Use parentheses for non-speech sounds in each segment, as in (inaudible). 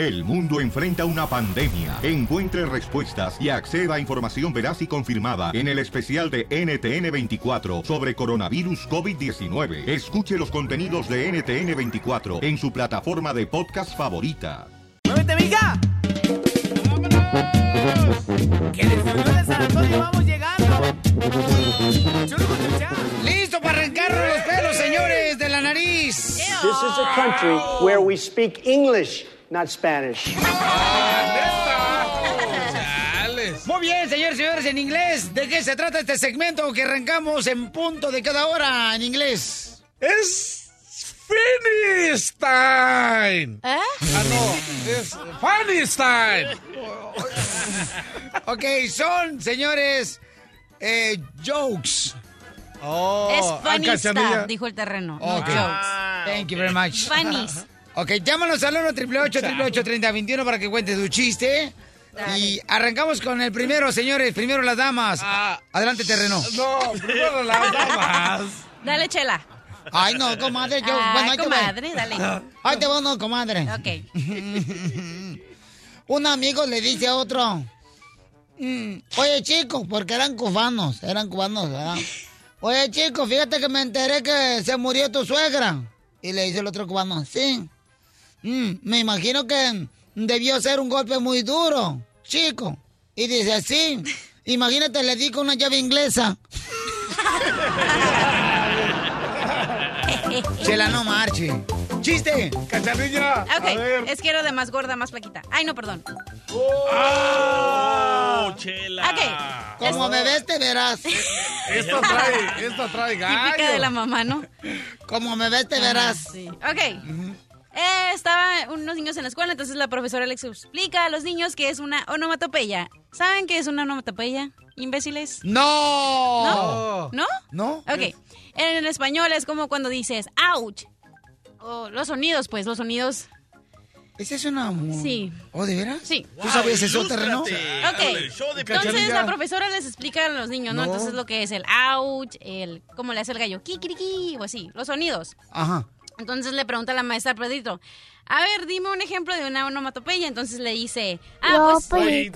El mundo enfrenta una pandemia. Encuentre respuestas y acceda a información veraz y confirmada en el especial de NTN24 sobre coronavirus COVID-19. Escuche los contenidos de NTN24 en su plataforma de podcast favorita. ¡Muévete, mija! ¡Que desde San Antonio vamos llegando! ¡Listo para arrancar los pelos, señores, de la nariz! This is a country where we speak English, not Spanish. (laughs) Muy bien, señores y señores, en inglés. ¿De qué se trata este segmento que arrancamos en punto de cada hora en inglés? Es Finistime. ¿Eh? Ah, no, es Finistime. Ok, son, señores, eh, jokes. Oh, es ah, funny dijo el terreno. no Ok. jokes. Thank you very much. Funnies. Ok, llámanos al 1 888 3021 para que cuentes tu chiste. Y arrancamos con el primero, señores. Primero las damas. Adelante, terreno. No, primero las (laughs) damas. Dale, chela. Ay, no, comadre. Yo, Ay, bueno, ahí (laughs) te comadre, dale. Ahí te va, no, comadre. Ok. (laughs) Un amigo le dice a otro. "Mm, Oye, chico, porque eran cubanos. Eran cubanos, ¿verdad? Oye, chico, fíjate que me enteré que se murió tu suegra. Y le dice el otro cubano, sí. "Mm, me imagino que debió ser un golpe muy duro, chico. Y dice, sí. Imagínate, le di con una llave inglesa. (laughs) Chela, no marche. ¡Chiste! ¡Cachanilla! Ok, es que era de más gorda, más flaquita. Ay, no, perdón. ¡Oh, chela! Ok. Como me ves, te verás. Esto trae, esto trae gallo. (laughs) Típica de la mamá, ¿no? Como ves, te verás. Sí. Ok. Eh, estaba unos niños en la escuela, entonces la profesora les explica a los niños que es una onomatopeya. ¿Saben qué es una onomatopeya, imbéciles? ¡No! ¿No? ¿No? ¿No? Ok. En el español es como cuando dices ouch. O los sonidos, pues, los sonidos. ¿Ese es una... Sí. ¿Oh, de veras? Sí. ¿Tú sabías eso, terreno? Ok. Entonces la profesora les explica a los niños, ¿no? No. Entonces lo que es el ouch, el cómo le hace el gallo, kikiriki, o así, los sonidos. Ajá. Entonces le pregunta a la maestra Pedrito, a ver, dime un ejemplo de una onomatopeya. Entonces le dice, ah, Los pues... dicen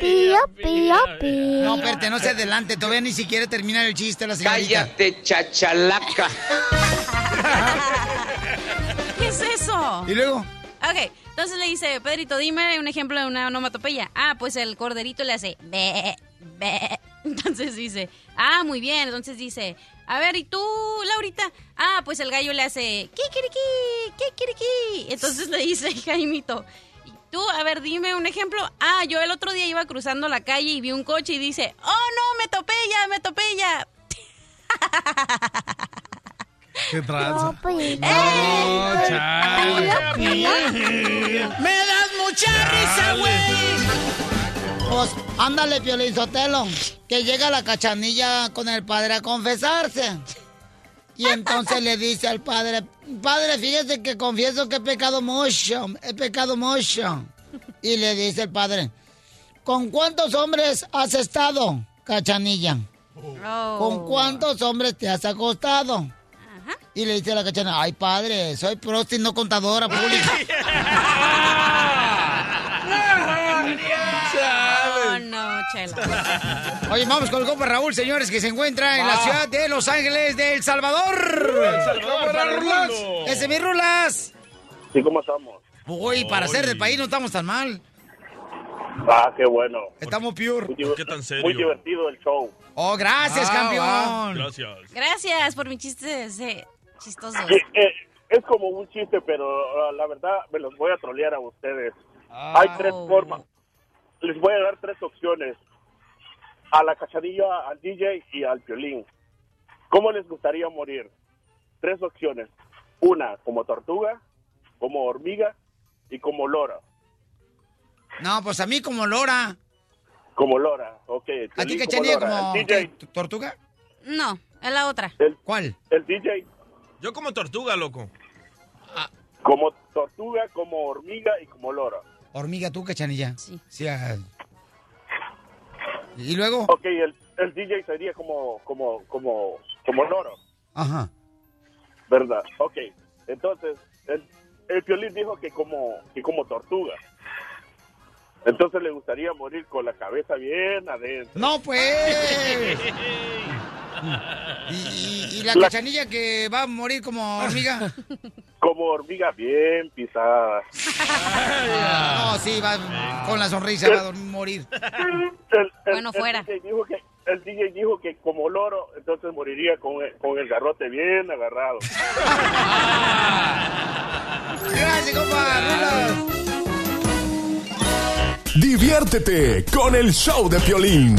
pío, pío, pío. No, espérate, no se adelante. Todavía ni siquiera termina el chiste la señorita. Cállate, chachalaca. (laughs) ¿Qué es eso? ¿Y luego? Ok, entonces le dice, Pedrito, dime un ejemplo de una onomatopeya. Ah, pues el corderito le hace be, be. Entonces dice, ah, muy bien. Entonces dice, a ver, ¿y tú, Laurita? Ah, pues el gallo le hace kikiriki, kikiriki. Entonces le dice Jaimito, ¿y tú, a ver, dime un ejemplo? Ah, yo el otro día iba cruzando la calle y vi un coche y dice, oh, no, me topé ya, me topé ya. ¿Qué tranza? ¡Eh! No, chale. ¡Me das mucha risa, güey! Pues, ándale, Piolín Sotelo, que llega la cachanilla con el padre a confesarse. Y entonces le dice al padre, padre, fíjese que confieso que he pecado mucho, he pecado mucho. Y le dice el padre, ¿con cuántos hombres has estado, cachanilla? ¿Con cuántos hombres te has acostado? Y le dice a la cachanilla, ay padre, soy prosti, no contadora (laughs) pública. Oh, no, chela. (laughs) Oye, vamos con el compa Raúl, señores, que se encuentra en la ciudad de Los Ángeles de El Salvador. Rulas. Ese es mi Rulas. Sí, ¿cómo estamos? Uy, para ser del país no estamos tan mal. Ah, qué bueno. Estamos pure. Muy, ¿Qué tan serio? muy divertido el show. Oh, gracias, Ah, campeón. Gracias. Gracias por mi chiste ese chistoso. Sí, eh, es como un chiste, pero ah, la verdad me los voy a trolear a ustedes. Hay tres formas. Les voy a dar tres opciones. A la cachadilla, al DJ y al violín. ¿Cómo les gustaría morir? Tres opciones. Una, como tortuga, como hormiga y como lora. No, pues a mí como Lora. Como lora, ok. ¿A ti, Cachanilla, como El DJ, ¿qué, tortuga? No, es la otra. ¿Cuál? el DJ Yo como tortuga, loco. como tortuga, como hormiga y como lora. Hormiga, tú, Cachanilla. Sí. ah. ¿Y luego? Ok, el, el DJ sería como, como, como, como loro, Ajá. ¿verdad? Ok, entonces, el, el Piolín dijo que como, que como tortuga. Entonces le gustaría morir con la cabeza bien adentro. No, pues. (laughs) ¿Y, y- y la cachanilla que va a morir como hormiga? (laughs) Como hormiga bien pisada. No, sí, va con la sonrisa, va a dormir- morir. El- el- Bueno, el fuera. DJ dijo que, el DJ dijo que como loro, entonces moriría con el, con el garrote bien agarrado. (laughs) Gracias, compa. Diviértete con el show de Piolín.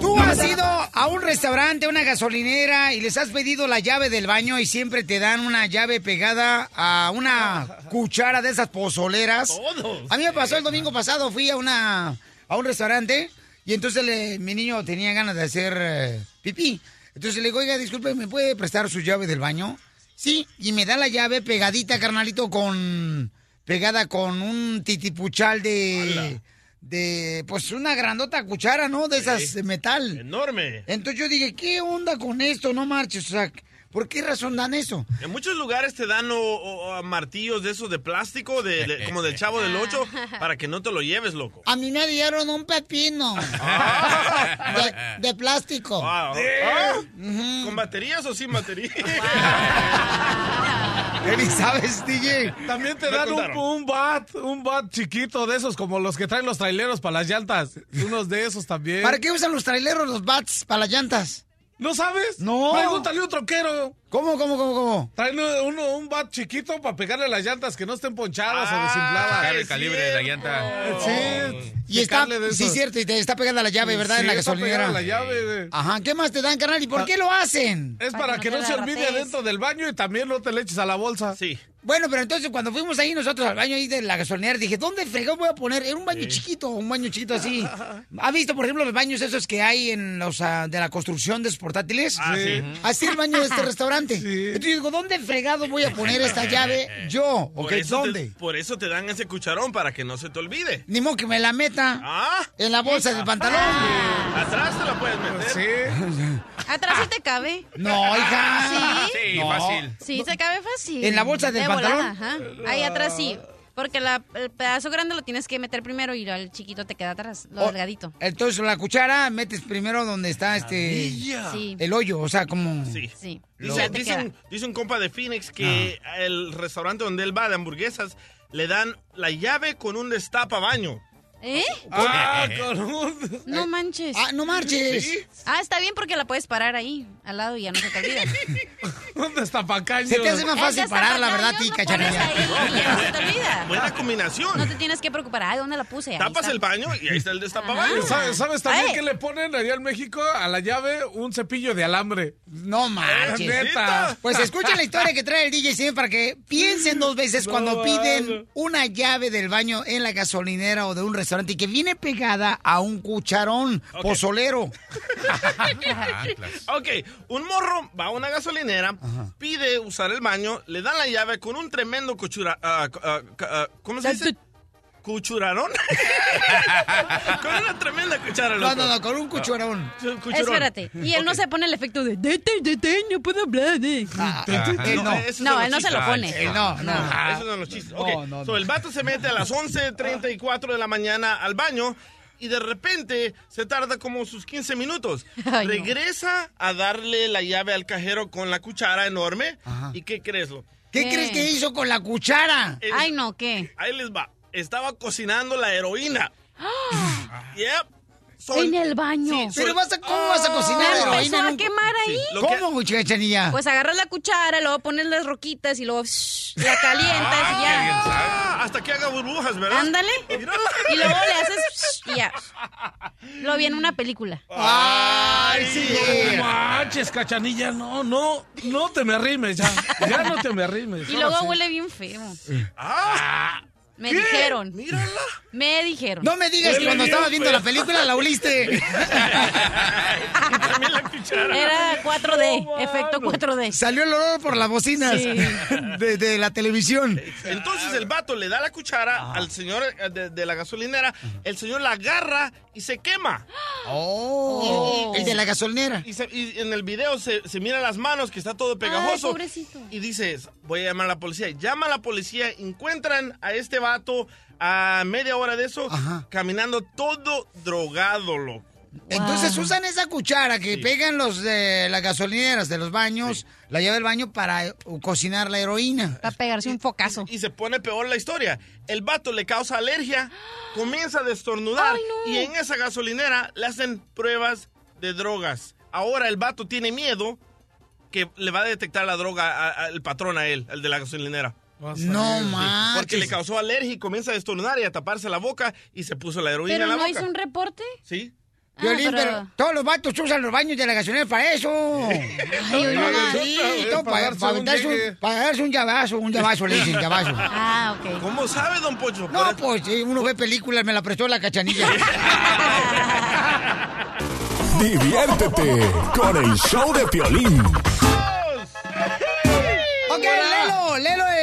¿Tú has ido a un restaurante, a una gasolinera y les has pedido la llave del baño y siempre te dan una llave pegada a una cuchara de esas pozoleras? Todos. A mí me pasó el domingo pasado, fui a una a un restaurante y entonces le- mi niño tenía ganas de hacer eh, pipí. Entonces le digo, oiga, disculpe, ¿me puede prestar su llave del baño? Sí, y me da la llave pegadita, carnalito, con pegada con un titipuchal de de pues una grandota cuchara, ¿no? De esas de metal. Enorme. Entonces yo dije, ¿qué onda con esto? No marches, o sea, ¿por qué razón dan eso? En muchos lugares te dan o- o- o martillos de esos de plástico, de, de- (laughs) como del chavo del 8, para que no te lo lleves, loco. A mí me dieron un pepino (laughs) (laughs) de, de plástico. Ah, ah, ¿Con baterías o sin baterías? ¿Qué ni sabes, DJ? También te Me dan un bat, un bat chiquito de esos, como los que traen los traileros para las llantas. Unos de esos también. ¿Para qué usan los traileros los bats para las llantas? ¿No sabes? No. Pregúntale a un troquero. ¿Cómo, cómo, cómo, cómo? Traen uno, un bat chiquito para pegarle las llantas que no estén ponchadas o Ah, desinfladas. Checar el calibre de la llanta. Sí. Y está, sí, cierto, y te está pegada la llave, ¿verdad? Sí, en la está gasolinera. la llave. Ajá, ¿qué más te dan, carnal? ¿Y por qué lo hacen? Es para, que, no, se olvide adentro del baño y también no te le eches a la bolsa. Sí. Bueno, pero entonces cuando fuimos ahí nosotros al baño ahí de la gasolinera, dije, ¿dónde fregón voy a poner? Era un baño chiquito, un baño chiquito así. (laughs) ¿Ha visto, por ejemplo, los baños esos que hay en los ah, de la construcción de esos portátiles? Ah, sí. Así el baño de este (laughs) restaurante. Entonces yo digo, ¿dónde fregado voy a poner esta (laughs) llave yo? Por ¿Dónde? por eso te dan ese cucharón, para que no se te olvide. Ni modo que me la meta Ah, en la bolsa del pantalón. atrás te la puedes meter. Sí. Atrás sí te cabe. No, hija. ¿Sí? Sí, No. fácil. Sí, se cabe fácil. ¿En la bolsa del De pantalón? Volada, ajá. Ahí atrás sí. Porque la- el pedazo grande lo tienes que meter primero y el chiquito te queda atrás, lo Oh, delgadito. Entonces la cuchara metes primero donde está este Sí, el hoyo, o sea, como Sí. sí. Dice, un, dice un compa de Phoenix que el restaurante donde él va de hamburguesas le dan la llave con un destapa baño. ¿Eh? Ah, (laughs) con un... No manches. Ah, no marches. Ah, está bien porque la puedes parar ahí, al lado y ya no se te olvida. (laughs) un destapacaño. Se te hace más fácil parar, la verdad, ti, cachanilla. ahí y ya no se te olvida. Buena combinación. No te tienes que preocupar. Ay, ¿dónde la puse? Ahí Tapas está. el baño y ahí está el destapabaño. ¿Sabes, sabes también qué le ponen allá en México a la llave? Un cepillo de alambre. No marches. Neta. Pues escuchen la historia que trae el DJ siempre para que piensen dos veces (laughs) No, cuando piden una llave del baño en la gasolinera o de un restaurante y que viene pegada a un cucharón pozolero. (laughs) Ok, un morro va a una gasolinera, pide usar el baño, le dan la llave con un tremendo cuchura... ah, ah, ah, ¿Cómo se dice? ¿Cuchurarón? (laughs) con una tremenda cuchara, No, loco. no, no, con un cucharón. Cuchurón. Espérate. Y él no se pone el efecto de detén, detén, no puedo hablar. eh". Ah, él no. esos No, él no se lo pone. Él no, no. Ah, Esos son los chistes. Ok, No, no, so, no. el vato se mete a las 11.34 de la mañana al baño y de repente se tarda como sus 15 minutos. (laughs) Ay, no. Regresa a darle la llave al cajero con la cuchara enorme. Ajá. ¿Y qué crees? lo? ¿Qué ¿Qué? crees que hizo con la cuchara? Ay, no, ¿qué? Ahí les va. Estaba cocinando la heroína. (gasps) yep. En el baño. Sí, Pero so- vas a, ¿cómo vas a cocinar ¿Me heroína empezó a quemar ahí? lo que- ¿Cómo, cachanilla? Pues agarras la cuchara, luego pones las roquitas y luego shh, la calientas y ya. Ah, hasta que haga burbujas, ¿verdad? Ándale. Y luego le haces shh, y ya. Lo vi en una película. ¡Ay, sí! No manches, cachanilla, no, no, no te me arrimes ya. Ya no te me arrimes. Y luego sí. huele bien feo. Ah, Me ¿Qué? dijeron. Mírala. Me dijeron. No me digas que cuando estabas viendo la película la oliste. (laughs) También la cuchara. Era 4D, efecto 4D. Salió el olor por las bocinas Sí. (laughs) de, de la televisión. Entonces el vato le da la cuchara al señor eh, de, de la gasolinera, el señor la agarra y se quema. (gasps) Oh, el de la gasolinera. Y, se- y en el video se, se mira las manos, que está todo pegajoso. Ay, pobrecito. y dices, voy a llamar a la policía. Llama a la policía, encuentran a este vato a media hora de eso, caminando todo drogado, loco. Entonces Wow. usan esa cuchara que pegan los de las gasolineras de los baños, la llave del baño para eh, cocinar la heroína. Para pegarse un focazo. Y se pone peor la historia. El vato le causa alergia, comienza a destornudar Ay, no. y en esa gasolinera le hacen pruebas de drogas. Ahora el vato tiene miedo que le va a detectar la droga al patrón a él, el de la gasolinera. No manches. Porque le causó alergia y comienza a destornudar y a taparse la boca y se puso la heroína ¿Pero en la no boca. hizo un reporte? Sí. Violín, Ah, pero... pero- todos los vatos usan los baños de la gasolinera para eso. (laughs) Ay, no más. Sí, todo para para, darse para un un, para darse un llavazo, un llavazo, le dicen, llavazo. (laughs) Ah, ok. ¿Cómo sabe, don Pocho? No, Por- pues eh, uno ve películas, me la prestó la cachanilla. (laughs) Diviértete con el show de Piolín. ok, Lelo, Lelo, el,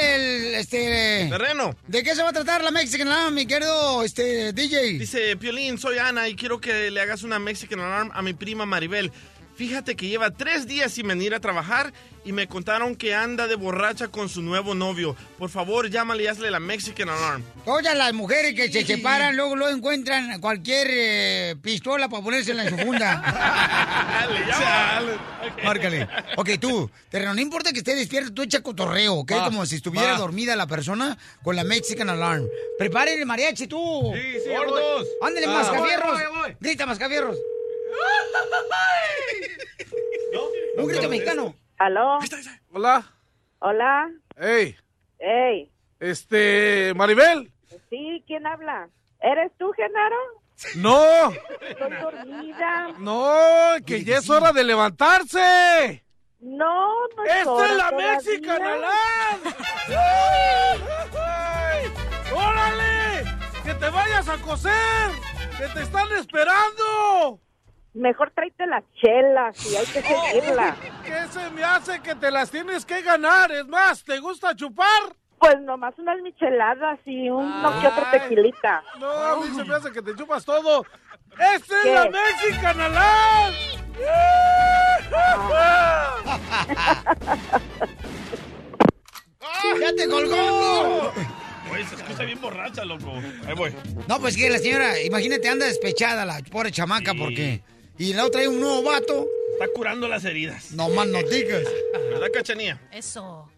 este... Terreno. ¿De qué se va a tratar la Mexican Alarm, mi querido, este, DJ? Dice, Piolín, soy Ana y quiero que le hagas una Mexican Alarm a mi prima Maribel. Fíjate que lleva tres días sin venir a trabajar y me contaron que anda de borracha con su nuevo novio. Por favor, llámale y hazle la Mexican Alarm. Todas las mujeres que se separan, luego lo encuentran cualquier eh, pistola para ponérsela en su funda. (laughs) Le llama. Márcale. Ok, tú, terreno, no importa que esté despierto, tú echa cotorreo, ¿ok? Va, Como si estuviera va. dormida la persona con la Mexican Alarm. Preparen el mariachi, tú. Sí, sí, Gordos. Ándale, Ah. mascafierros. Grita, mascafierros. Un grito mexicano. ¿Aló? Hola. Hola. Hey, Ey. este, Maribel. Sí, ¿quién habla? ¿Eres tú, Genaro? No, Estoy dormida. no, que ya es hora de levantarse. No, no es ¡Esta hora es la. Mexican Alarm! ¡Ay! ¡Órale! ¡Que te vayas a coser! ¡Que te están esperando! Mejor tráete las chelas y hay que (laughs) seguirla. (laughs) ¿Qué se me hace que te las tienes que ganar? Es más, ¿te gusta chupar? Pues nomás unas micheladas y uno que otro tequilita. No, a mí se me hace que te chupas todo. ¡Esta es la Mexican Alarm! ¡Ya te colgó! Oye, se escucha bien borracha, loco. Ahí voy. No, pues que la señora, imagínate, anda despechada la pobre chamaca Sí. porque... Y la otra hay un nuevo vato. Está curando las heridas. No más no digas. ¿Verdad, cachanía? Eso.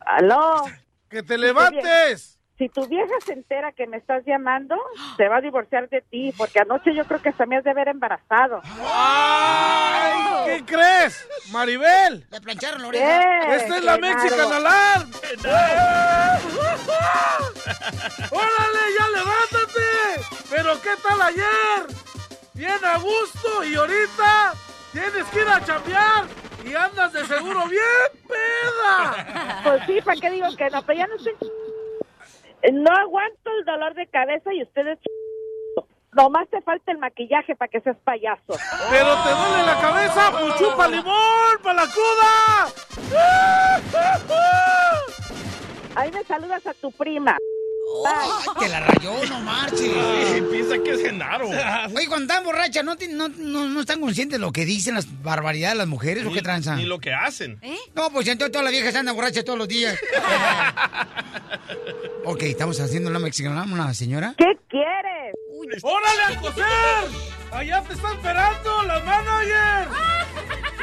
¿Aló? ¡Que te levantes! Si tu vieja se entera que me estás llamando, se va a divorciar de ti, porque anoche yo creo que hasta me has de haber embarazado. ¡Ay! ¿Qué crees? Maribel, Le plancharon la ¿Qué? oreja. esta es la? Mexican Alarm. (laughs) ¡Órale, ya levántate! ¿Pero qué tal ayer? Bien a gusto y ahorita tienes que ir a chambear y andas de seguro bien peda. Pues sí, ¿para qué digo que no? Pero ya no estoy... No aguanto el dolor de cabeza y ustedes... Nomás te falta el maquillaje para que seas payaso. ¿Pero te duele la cabeza? ¡Pues chupa limón para la cruda! Ahí me saludas a tu prima. Ay, que la rayó, no marches. Sí, piensa que es Genaro. (laughs) Oye, cuando están borrachas, ¿no, no, no, no están conscientes de lo que dicen las barbaridades de las mujeres o Ni- qué tranza? Ni lo que hacen. ¿Eh? No, pues entonces todas las viejas andan borrachas todos los días. (laughs) ok, estamos haciendo una mexicana, una señora. ¿Qué quieres? ¡Órale a coser! ¡Allá te está esperando la manager!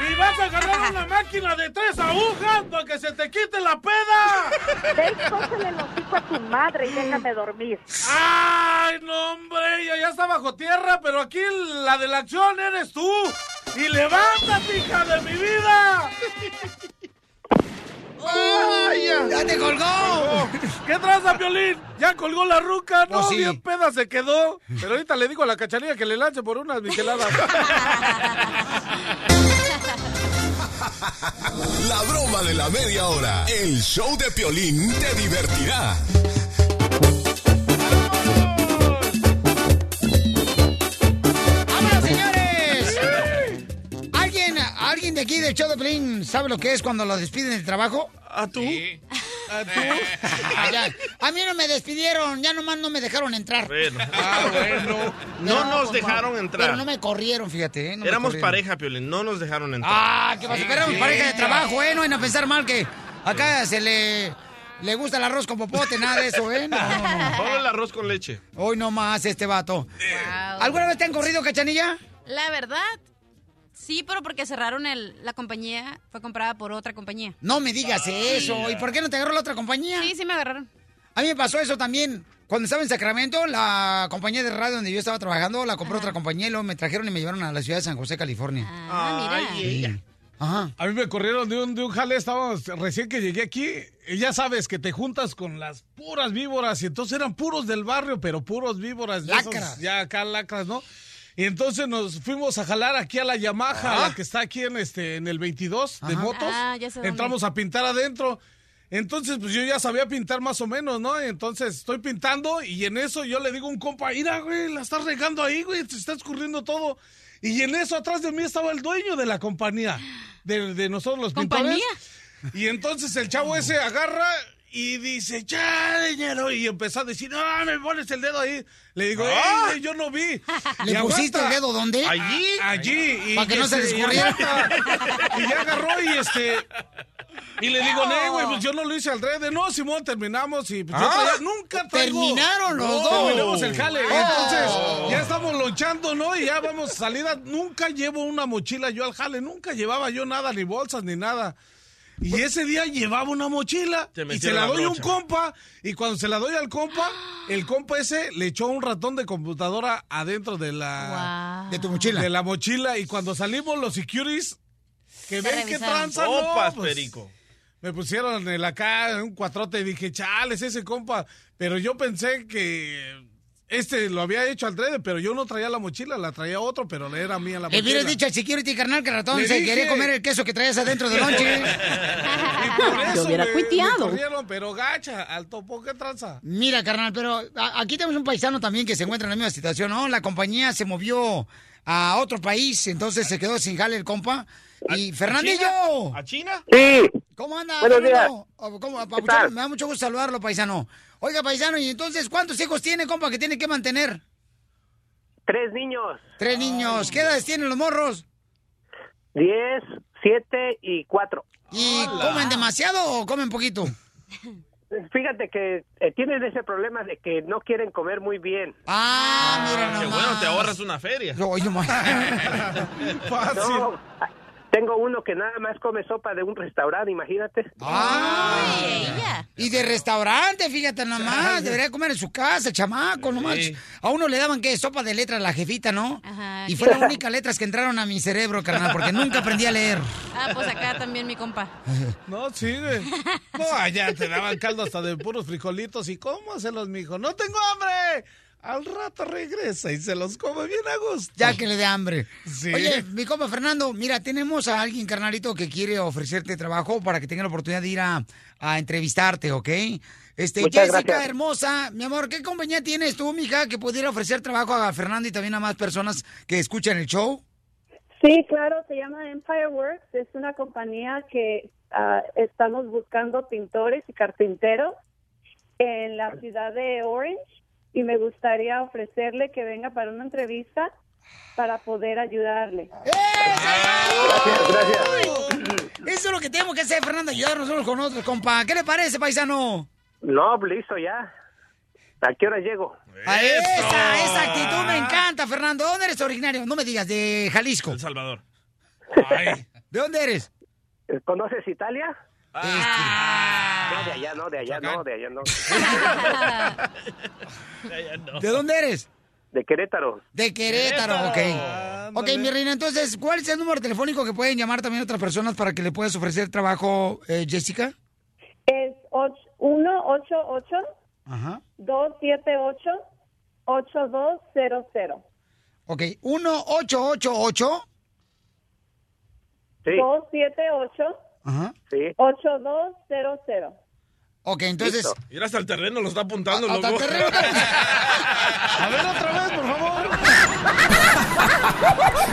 ¡Y vas a agarrar una (laughs) máquina de tres agujas para que se te quite la peda! Ve y cósele el hocico a tu madre y déjame dormir. ¡Ay, no, hombre! Ella ya está bajo tierra, pero aquí la de la acción eres tú. ¡Y levántate, hija de mi vida! ¡Ay, ya! ¡Ya te colgó! ¿Qué traza, Piolín? Ya colgó la ruca, no, Oh, sí. bien peda se quedó. Pero ahorita le digo a la cachanilla que le lance por unas micheladas. (laughs) La broma de la media hora. El show de Piolín te divertirá. ¡Vámonos, señores! ¿Alguien, ¿Alguien de aquí del show de Piolín sabe lo que es cuando lo despiden del trabajo? ¿A tú? Sí. (laughs) A mí no me despidieron, ya nomás no me dejaron entrar. Bueno. (laughs) Ah, bueno. No nos dejaron entrar. Pero no me corrieron, fíjate. ¿eh? No Éramos corrieron. pareja, Piolín. No nos dejaron entrar. Ah, que a esperar pareja de trabajo, ¿eh? No van a pensar mal que acá se le, le gusta el arroz con popote, nada de eso, ¿eh? No, no, no. Solo el arroz con leche. Hoy no más este vato. ¿Alguna vez te han corrido, cachanilla? La verdad, sí, pero porque cerraron el, la compañía, fue comprada por otra compañía. No me digas eso. ¿Y por qué no te agarró la otra compañía? Sí, sí me agarraron. A mí me pasó eso también. Cuando estaba en Sacramento, la compañía de radio donde yo estaba trabajando la compró otra compañía y luego me trajeron y me llevaron a la ciudad de San José, California. Ah, mira. Ajá. A mí me corrieron de un, de un jale, estábamos recién que llegué aquí, y ya sabes que te juntas con las puras víboras, y entonces eran puros del barrio, pero puros víboras. esos, Lacras. ya acá lacras, ¿no? Y entonces nos fuimos a jalar aquí a la Yamaha, Ah. la que está aquí en este en el 22 de motos. Ah, ya sé. Entramos a pintar adentro. Entonces, pues yo ya sabía pintar más o menos, ¿no? Entonces estoy pintando y en eso yo le digo a un compa, mira, güey, la estás regando ahí, güey, te está escurriendo todo. Y en eso atrás de mí estaba el dueño de la compañía, de, de nosotros los pintores. ¿Compañía? Y entonces el chavo ese agarra y dice, ya, dinero. Y empezó a decir, no, me pones el dedo ahí. Le digo, "Ey, Ah. yo no vi. (laughs) ¿Le Y pusiste aguanta. el dedo dónde? Allí. Allí. Y Para que no se y descubriera. aguanta. Y ya agarró y este... Y le digo, no, güey, pues yo no lo hice al revés. No, Simón, terminamos y pues yo Ah. traía- nunca traigo... Terminaron los No, dos. Terminamos el jale. Oh. Entonces, ya estamos lonchando, ¿no? Y ya vamos salida. Nunca llevo una mochila yo al jale. Nunca llevaba yo nada, ni bolsas, ni nada. Y ese día llevaba una mochila Te y se la la doy a un compa. Y cuando se la doy al compa, el compa ese le echó un ratón de computadora adentro de la, De tu mochila. de la mochila. Y cuando salimos los securities, que ven que tranza, no, pues, perico. me pusieron en la cara un cuatrote y dije, chales, ese compa. Pero yo pensé que este lo había hecho al drede, pero yo no traía la mochila, la traía otro, pero era mía la Le mochila. hubieras dicho al security, carnal, que el ratón Le se dije. quería comer el queso que traías adentro del lonche. (laughs) Y por eso hubiera me- cuiteado. me corrieron, pero gacha, al topo, ¿qué tranza? Mira, carnal, pero a- aquí tenemos un paisano también que se encuentra en la misma situación, ¿no? La compañía se movió a otro país, entonces se quedó sin jale el compa. Y Fernandillo, ¿A China? Sí, ¿cómo anda? Buenos Fernando? Oh, ¿Cómo, papuchón? tal? Me da mucho gusto saludarlo, paisano. Oiga, paisano, ¿y entonces cuántos hijos tiene, compa, que tiene que mantener? tres niños, Tres niños. ¿Qué edades tienen los morros? diez, siete y cuatro. ¿Y comen demasiado o comen poquito? (laughs) Fíjate que eh, tienen ese problema de que no quieren comer muy bien. Ah, mira Qué nomás. bueno, te ahorras una feria. Oye, nomás. (laughs) (laughs) Fácil. No, ah, tengo uno que nada más come sopa de un restaurante, imagínate. Ay. Y de restaurante, fíjate nomás, debería comer en su casa, el chamaco, no Sí. A uno le daban, ¿qué? Sopa de letras, la jefita, ¿no? Ajá, Y ¿qué? fue la (laughs) única letras que entraron a mi cerebro, carnal, porque nunca aprendí a leer. Ah, pues acá también mi compa. (laughs) No, sí, güey. No, allá te daban caldo hasta de puros frijolitos. ¿Y cómo hacerlos, mijo? ¡No tengo hambre! Al rato regresa y se los come bien a gusto. Ya que le dé hambre. Sí. Oye, mi compa Fernando, mira, tenemos a alguien, carnalito, que quiere ofrecerte trabajo para que tenga la oportunidad de ir a, a entrevistarte, ¿ok? Este, Muchas Jessica, gracias. hermosa, mi amor, ¿qué compañía tienes tú, mija, que pudiera ofrecer trabajo a Fernando y también a más personas que escuchan el show? Sí, claro, se llama Empire Works. Es una compañía que ah, estamos buscando pintores y carpinteros en la ciudad de Orange y me gustaría ofrecerle que venga para una entrevista para poder ayudarle. Gracias, gracias. Eso es lo que tenemos que hacer, Fernando, ayudarnos unos con otros, compa. ¿Qué le parece, paisano? No, listo ya. ¿A qué hora llego? A esa, esa actitud me encanta, Fernando. ¿De dónde eres originario? No me digas, de Jalisco. El Salvador. Ay, ¿De dónde eres? ¿Conoces Italia? Ah. No, de allá no, de allá no, (laughs) de allá no. ¿De dónde eres? De Querétaro. De Querétaro, ok. Ok, Ándale. mi reina, entonces, ¿cuál es el número telefónico que pueden llamar también otras personas para que le puedas ofrecer trabajo, eh, Jessica? Es 188 Ajá. 278 8200 Ok, 1888. Sí, 278 Ajá. sí. 8200 Ok, entonces... Mira, hasta el terreno lo está apuntando, Hasta el terreno. (laughs) a ver otra vez, por favor.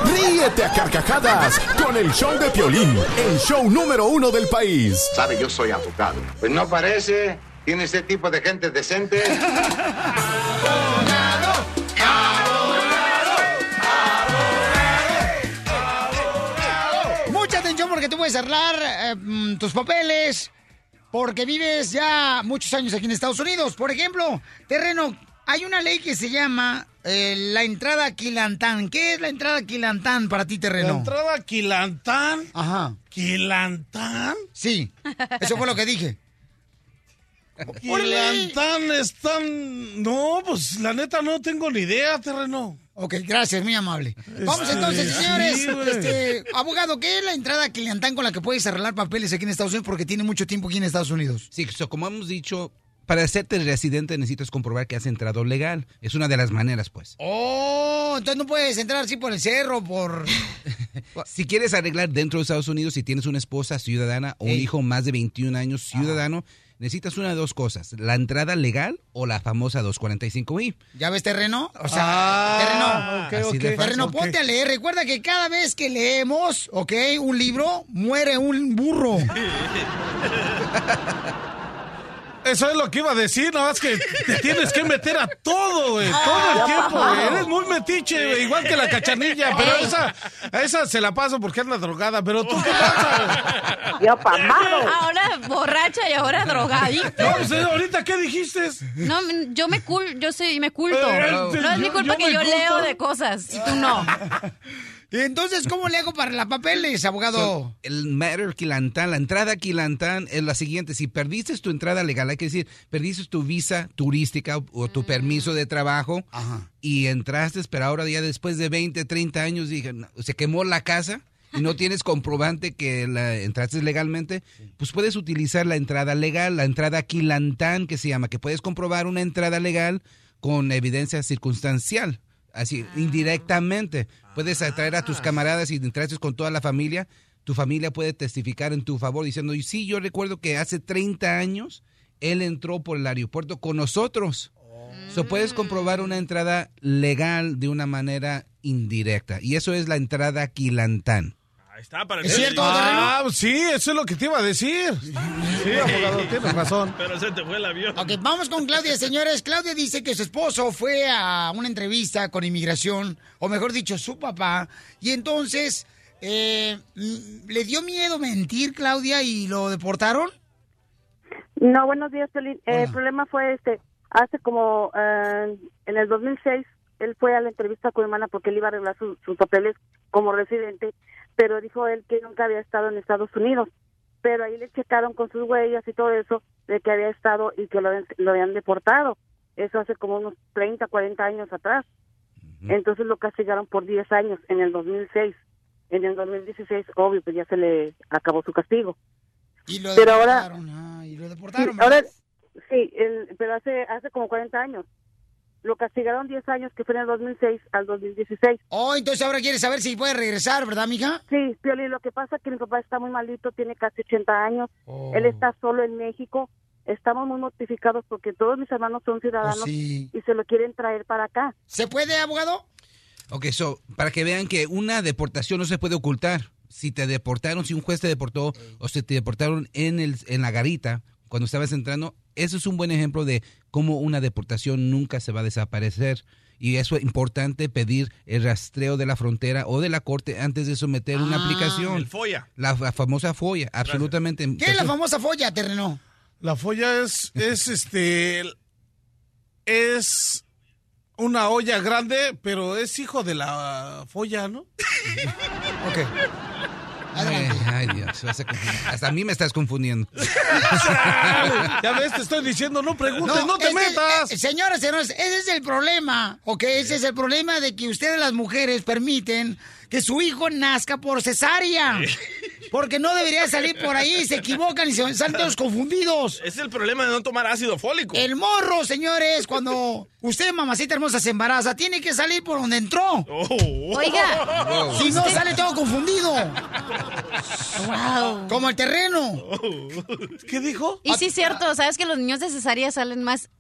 (laughs) Ríete a carcajadas con el show de Piolín, el show número uno del país. Sabe, yo soy abogado. Pues no parece. ¿Tiene ese tipo de gente decente? (laughs) puedes arreglar eh, mm, tus papeles porque vives ya muchos años aquí en Estados Unidos. Por ejemplo, terreno, hay una ley que se llama eh, la entrada Quilantán. ¿Qué es la entrada Quilantán para ti, terreno? ¿La entrada Quilantán? Ajá. ¿Quilantán? Sí, eso fue lo que dije. Quilantán están... No, pues la neta no tengo ni idea, terreno. Ok, gracias, muy amable. Vamos entonces, señores. este, abogado, ¿qué es la entrada Quilantán con la que puedes arreglar papeles aquí en Estados Unidos porque tiene mucho tiempo aquí en Estados Unidos? Sí, so, como hemos dicho, para hacerte residente necesitas comprobar que has entrado legal. Es una de las maneras, pues. Oh, entonces no puedes entrar así por el cerro, por... (laughs) Si quieres arreglar dentro de Estados Unidos, si tienes una esposa ciudadana o un Ey. hijo más de 21 años ciudadano, necesitas una de dos cosas, la entrada legal o la famosa 245i. ¿Ya ves terreno? O sea, Ah, terreno, terreno, ponte a leer. Recuerda que cada vez que leemos, ¿ok? Un libro, muere un burro. (laughs) (laughs) Eso es lo que iba a decir, nada más que te tienes que meter a todo, güey, todo el tiempo, güey. Eres muy metiche, güey, igual que la cachanilla, pero a esa, a esa se la paso porque anda drogada, pero tú qué (laughs) pasa, Yo Ahora borracha y ahora drogadicta. No, pues, ahorita qué dijiste. No, yo me cul, yo soy, me culto. Eh, no es yo- mi culpa yo que yo culto. leo de cosas y tú no. (laughs) Y entonces, ¿cómo le hago para la papeles, abogado? So, el matter Quilantán, la entrada Quilantán es la siguiente. Si perdiste tu entrada legal, hay que decir, perdiste tu visa turística o, tu permiso de trabajo y entraste, pero ahora ya después de 20, 30 años, dije, no, se quemó la casa y no tienes comprobante que la entraste legalmente, pues puedes utilizar la entrada legal, la entrada Quilantán que se llama, que puedes comprobar una entrada legal con evidencia circunstancial. Así, indirectamente. Puedes atraer a tus camaradas y entraste con toda la familia. Tu familia puede testificar en tu favor diciendo, "Y sí, yo recuerdo que hace 30 años él entró por el aeropuerto con nosotros. So, puedes comprobar una entrada legal de una manera indirecta. Y eso es la entrada Quilantán. Ahí está, para ¿Es que- cierto, Ah, sí, eso es lo que te iba a decir. Sí, abogado, tienes razón. Pero se te fue el avión. Ok, vamos con Claudia, señores. Claudia dice que su esposo fue a una entrevista con inmigración, o mejor dicho, su papá, y entonces eh, mm, le dio miedo mentir, Claudia, y lo deportaron. No, buenos días, Piolín. Eh, El problema fue este, hace como eh, en el 2006, él fue a la entrevista con mi hermana porque él iba a arreglar su- sus papeles como residente, pero dijo él que nunca había estado en Estados Unidos. Pero ahí le checaron con sus huellas y todo eso de que había estado y que lo, habían- lo habían deportado. Eso hace como unos 30, 40 años atrás. Entonces lo castigaron por 10 años en el 2006. En el 2016, obvio, pues ya se le acabó su castigo. Y lo Pero ahora- deportaron. ah, y lo Sí, deportaron. ahora, ¿verdad? sí, el- pero hace hace como 40 años. Lo castigaron 10 años, que fue en el 2006 al 2016. Oh, entonces ahora quiere saber si puede regresar, ¿verdad, mija? Sí, Pioli, lo que pasa es que mi papá está muy malito, tiene casi 80 años. Oh. Él está solo en México. Estamos muy mortificados porque todos mis hermanos son ciudadanos Oh, sí. y se lo quieren traer para acá. ¿Se puede, abogado? Ok, so, para que vean que una deportación no se puede ocultar. Si te deportaron, si un juez te deportó o si te deportaron en, el, en la garita cuando estabas entrando, eso es un buen ejemplo de cómo una deportación nunca se va a desaparecer. Y eso es importante pedir el rastreo de la frontera o de la corte antes de someter una Ah. aplicación. El FOIA. La, la famosa FOIA, absolutamente. ¿Qué es la famosa folla, terreno? La folla es, es este, es una olla grande, pero es hijo de la folla, ¿no? (laughs) ok. Ay, ay, Dios, vas a confundir. hasta a mí me estás confundiendo. (laughs) ya ves, te estoy diciendo, no preguntes, no, te este- metas. eh, señoras, señores, ese es el problema, ¿ok? Ese es el problema de que ustedes las mujeres permiten que su hijo nazca por cesárea. (laughs) Porque no debería salir por ahí, se equivocan y se salen todos confundidos. Es el problema de no tomar ácido fólico. El morro, señores, cuando usted, mamacita hermosa, se embaraza, tiene que salir por donde entró. Oiga. Si no, sale todo confundido. Como el terreno. ¿Qué dijo? Y sí, es cierto, sabes que los niños de cesárea salen más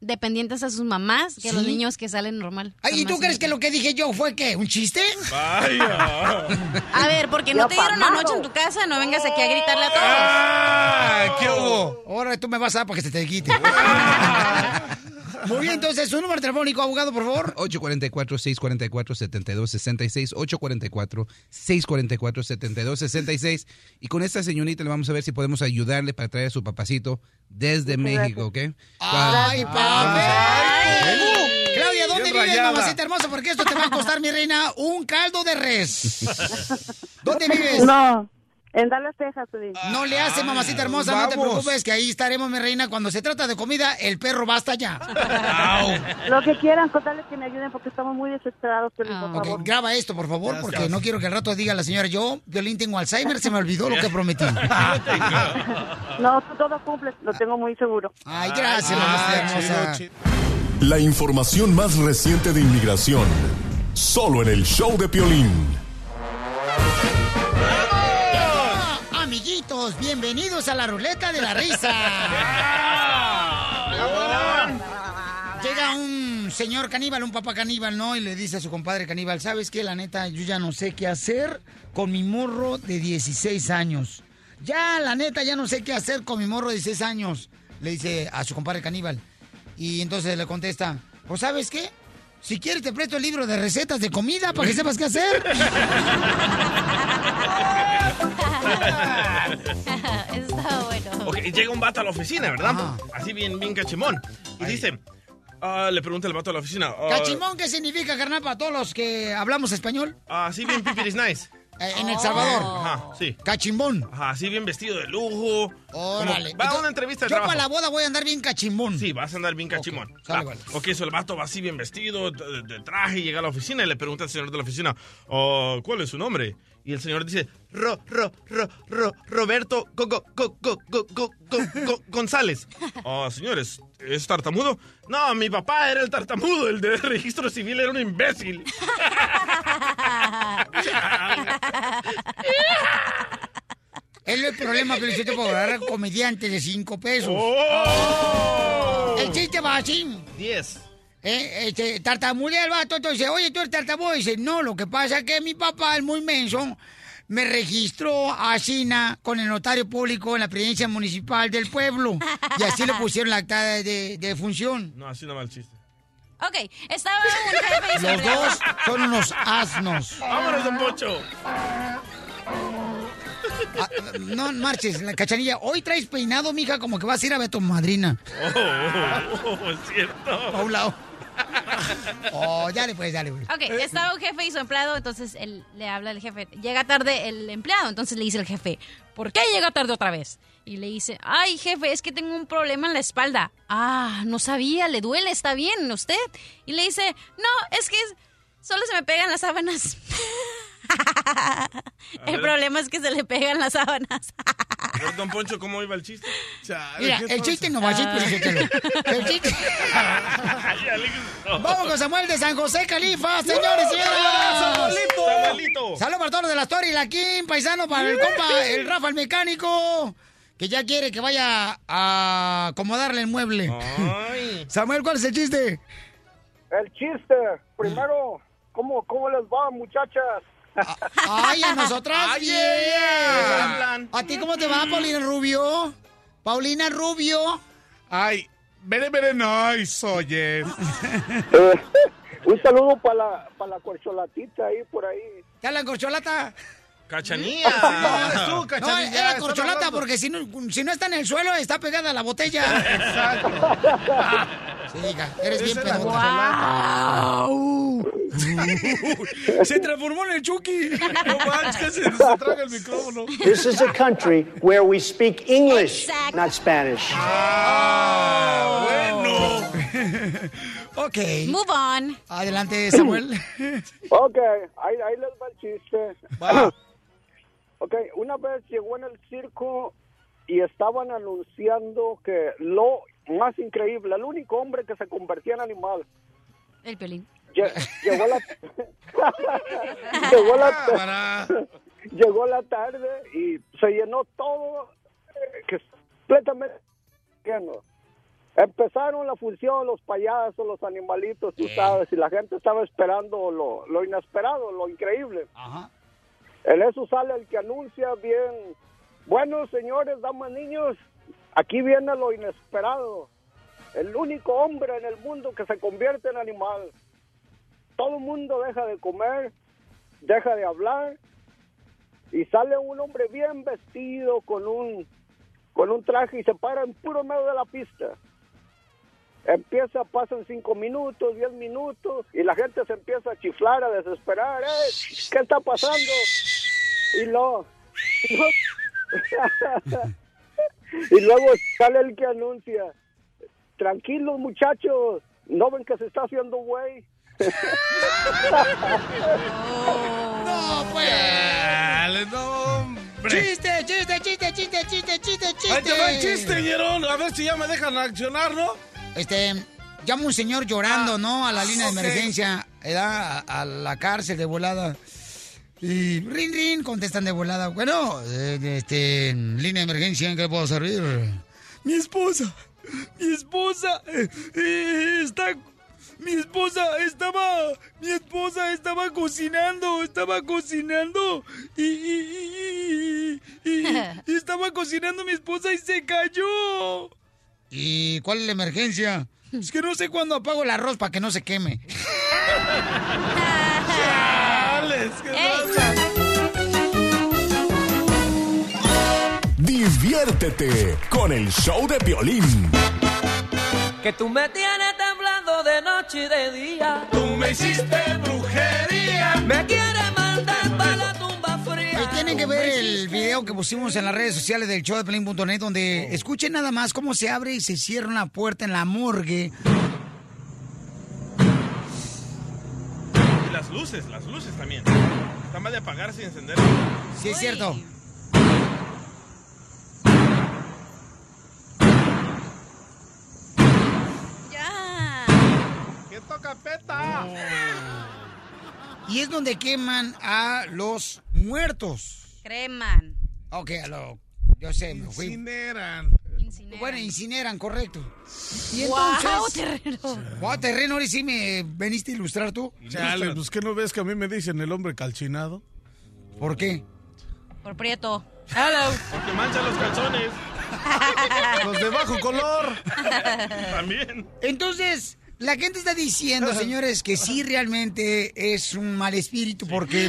dependientes a sus mamás que los niños que salen normal. Ay, ¿y tú crees que lo que dije yo fue qué? ¿Un chiste? Vaya. A ver, porque no te dieron anoche en tu casa, no vengas aquí a gritarle a todos. ¡Ah! ¿Qué hubo? Ahora tú me vas a dar para que se te quite. (laughs) Muy bien, entonces, su número telefónico, abogado, por favor. 844-644-7266, 844-644-7266. Y con esta señorita le vamos a ver si podemos ayudarle para traer a su papacito desde México, ¿ok? ¡Ay, papi! Claudia, ¿dónde vives, rayada. mamacita hermosa? Porque esto te va a costar, mi reina, un caldo de res. (laughs) ¿Dónde vives? No, en Dallas, Texas, Piolín. No le hace, mamacita hermosa, no te preocupes, que ahí estaremos, mi reina. Cuando se trata de comida, el perro basta ya. Lo que quieran, contarles que me ayuden porque estamos muy desesperados, Piolín, por Ok, favor. graba esto, por favor, porque no quiero que al rato diga la señora, yo, Violín, tengo Alzheimer, se me olvidó lo que (laughs) prometí. No, tú todo cumples, lo tengo muy seguro. Ay, gracias, mamacita hermosa. La información más reciente de inmigración. Solo en el show de Piolín. Amiguitos, bienvenidos a la ruleta de la risa. (laughs) Llega un señor caníbal, un papá caníbal, ¿no? Y le dice a su compadre caníbal, ¿sabes qué? La neta, yo ya no sé qué hacer con mi morro de 16 años. Ya, la neta, ya no sé qué hacer con mi morro de 16 años. Le dice a su compadre caníbal. Y entonces le contesta, pues ¿sabes qué? Si quieres te presto el libro de recetas de comida para que sepas qué hacer. (laughs) Está bueno. Ok, llega un vato a la oficina, ¿verdad? Así bien, bien cachimón. Y dice, ah, le pregunta el vato a la oficina. ah, Cachimón, ¿qué significa, carnal, para todos los que hablamos español? Así bien pipiris nice. Eh, en El Salvador. Ajá, sí. Cachimbón. Ajá, así bien vestido de lujo. Órale. Como- Va a una entrevista de Yo trabajo. para la boda voy a andar bien cachimbón. Sí, vas a andar bien cachimón. sale, Ah, vale. Ok, eso el vato va así bien vestido, de, de traje, llega a la oficina y le pregunta al señor de la oficina, "Oh, ¿cuál es su nombre? Y el señor dice, Ro, Ro, Ro, Ro, Roberto Go, Go, Go, Go, Go, Go, Go, Go- González. (laughs) Oh, señores, ¿es tartamudo? No, mi papá era el tartamudo, el de (laughs) registro civil era un imbécil. Es el problema, te puedo agarrar comediante de 5 pesos. Oh. El chiste va así. Diez. Eh, este, tartamudea el vato, entonces oye, tú eres tartamudo. Dice, no, lo que pasa es que mi papá es muy menso. Me registró a China con el notario público en la presidencia municipal del pueblo. Y así le pusieron la acta de, de, de función. No, así no va el chiste. Ok, estaba un jefe Los dos son unos asnos. Vámonos, don Pocho. Ah, no marches, la cachanilla. Hoy traes peinado, mija, como que vas a ir a ver a tu madrina. Oh, oh, oh, es cierto. A un lado. (laughs) Oh, dale pues, dale pues. Ok, estaba un jefe y su empleado, entonces él le habla al jefe. Llega tarde el empleado, entonces le dice el jefe, ¿por qué llega tarde otra vez? Y le dice, ay jefe, es que tengo un problema en la espalda. Ah, no sabía, le duele, está bien, ¿usted? Y le dice, no, es que solo se me pegan las sábanas. (laughs) (laughs) el ver. problema es que se le pegan las sábanas. A ver, Don Poncho, ¿cómo iba el chiste? Mira, el chiste no va lo- El chiste... (laughs) Vamos con Samuel de San José, Califa, señores y señoras. Samuelito. Samuelito. Saludos para todos los de la Story, la Kim, paisano, para el compa, el Rafa, el mecánico, que ya quiere que vaya a acomodarle el mueble. (laughs) Samuel, ¿cuál es el chiste? El chiste, primero, ¿cómo, cómo les va, muchachas? Ay, a nosotras Ay, bien. yeah. ¿A ti cómo te va, Paulina Rubio? Paulina Rubio. Ay, very, very nice, oye. Eh, (laughs) un saludo para la, para la corcholatita ahí por ahí. ¿Ya la corcholata? Cachanilla. No, era corcholata porque si no, si no está en el suelo está pegada a la botella. Sí, hija, eres bien pedota. Se transformó en el Chucky. No manches, se, se (laughs) traga el micrófono. This is a country where we speak English, not Spanish. (laughs) Ok. Move on. Adelante, Samuel. Ok, ahí, ahí les va el chiste. (clears throat) ok, una vez llegó en el circo y estaban anunciando que lo más increíble, el único hombre que se convertía en animal. El pelín. Lle- Llegó la (laughs) llegó la (laughs) llegó la tarde y se llenó todo eh, que completamente lleno. Empezaron la función, los payasos, los animalitos, tú sabes, y la gente estaba esperando lo, lo inesperado, lo increíble. En eso sale el que anuncia bien, bueno, señores, damas, niños, aquí viene lo inesperado. El único hombre en el mundo que se convierte en animal. Todo el mundo deja de comer, deja de hablar, y sale un hombre bien vestido con un con un traje y se para en puro medio de la pista. Empieza, pasan cinco minutos, diez minutos, y la gente se empieza a chiflar, a desesperar. ¿Qué está pasando? Y no. Y, luego sale el que anuncia. Tranquilos, muchachos. ¿No ven que se está haciendo güey? ¡No, pues! No. ¡Chiste, chiste, chiste, chiste, chiste, chiste, chiste! Ahí te va el chiste, Hierón. A ver si ya me dejan accionar, ¿no? Este, llama un señor llorando, ¿no? A la línea de ok. emergencia, ¿verdad? A, a la cárcel de volada. Y rin, rin, contestan de volada. Bueno, este, línea de emergencia, ¿en qué puedo servir? Mi esposa, mi esposa eh, está... Mi esposa estaba, mi esposa estaba cocinando, estaba cocinando y, y- y- y- y (laughs) estaba cocinando mi esposa y se cayó. ¿Y cuál es la emergencia? Es que no sé cuándo apago el arroz para que no se queme. (laughs) Diviértete con el show de Piolín. Que tú me tienes temblando de noche y de día. Tú me hiciste brujería. Me quieres mandar para la tumba fría. Y tienen que ver el video que pusimos en las redes sociales del show de Pelín.net donde escuchen nada más cómo se abre y se cierra una puerta en la morgue. Y las luces, las luces también. Está mal de apagarse y encender. Sí, es cierto. Ya. ¿Qué toca peta? Y es donde queman a los muertos. Creman. Ok, a lo, yo sé, me fui. Incineran. Bueno, incineran, correcto. Y Guau, entonces... (laughs) terreno. Guau, terreno, ahora sí me veniste a ilustrar tú. Chale, pues que no ves que a mí me dicen el hombre calcinado. ¿Por qué? Por prieto. Hello. Porque mancha los calzones. (laughs) Los de bajo color. (laughs) También. Entonces, la gente está diciendo, señores, que sí realmente es un mal espíritu porque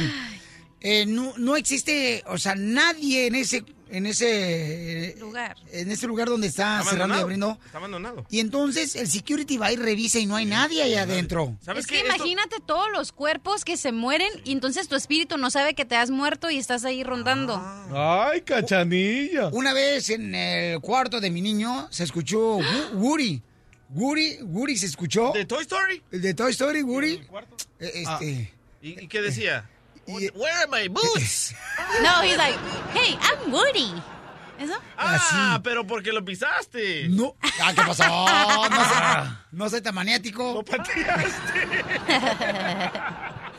eh, no, no existe, o sea, nadie en ese en ese eh, Lugar. en ese lugar donde está, Está cerrando y abriendo. Está abandonado. Y entonces el security va y revisa y no hay nadie ahí adentro. ¿Sabes Es que? Esto- imagínate todos los cuerpos que se mueren y entonces tu espíritu no sabe que te has muerto y estás ahí rondando. Ay, cachanilla. Una vez en el cuarto de mi niño se escuchó Wo- Woody. Woody, Woody se escuchó. ¿De Toy Story? El de Toy Story, Woody. Eh, Ah. Este. ¿Y, y qué decía? Where are my boots? (laughs) No, he's like, hey, I'm Woody. ¿Eso? Ah, pero porque lo pisaste. No. Ah, ¿qué pasó? (laughs) No soy, no soy tan maniático. Lo pateaste.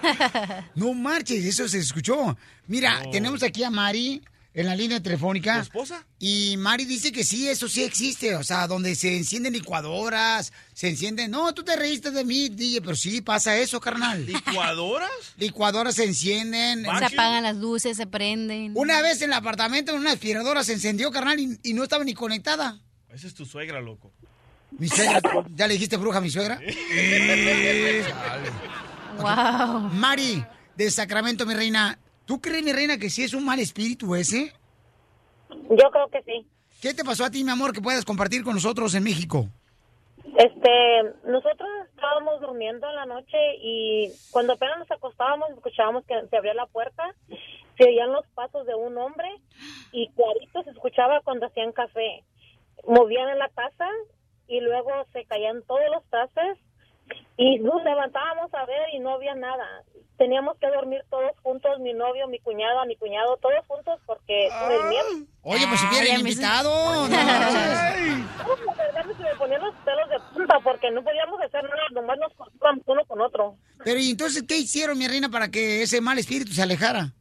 (laughs) No marches, eso se escuchó. Mira, tenemos aquí a Mari en la línea telefónica. ¿Tu esposa? Y Mari dice que sí, eso sí existe. O sea, donde se encienden licuadoras, se encienden. No, tú te reíste de mí, DJ, pero sí pasa eso, carnal. ¿Licuadoras? (laughs) Licuadoras se encienden. Se apagan las luces, se prenden. Una vez en el apartamento una aspiradora se encendió, carnal, y, y no estaba ni conectada. Esa es tu suegra, loco. Mi suegra, ¿ya le dijiste bruja a mi suegra? Wow. Mari, de Sacramento, mi reina, ¿tú crees, mi reina, que sí es un mal espíritu ese? Yo creo que sí. ¿Qué te pasó a ti, mi amor, que puedas compartir con nosotros en México? Este, nosotros estábamos durmiendo en la noche y cuando apenas nos acostábamos escuchábamos que se abría la puerta, se oían los pasos de un hombre y clarito se escuchaba cuando hacían café. Movían en la taza y luego se caían todos los tazas y nos levantábamos a ver y no había nada. Teníamos que dormir todos juntos, mi novio, mi cuñado, mi cuñado, todos juntos porque por el miedo. Oye, pues si Ay, hubieran a mí sí. invitado. no se me ponían los pelos de punta porque no podíamos hacer nada, nomás nos cortábamos uno con otro. Pero ¿y entonces qué hicieron, mi reina, para que ese mal espíritu se alejara?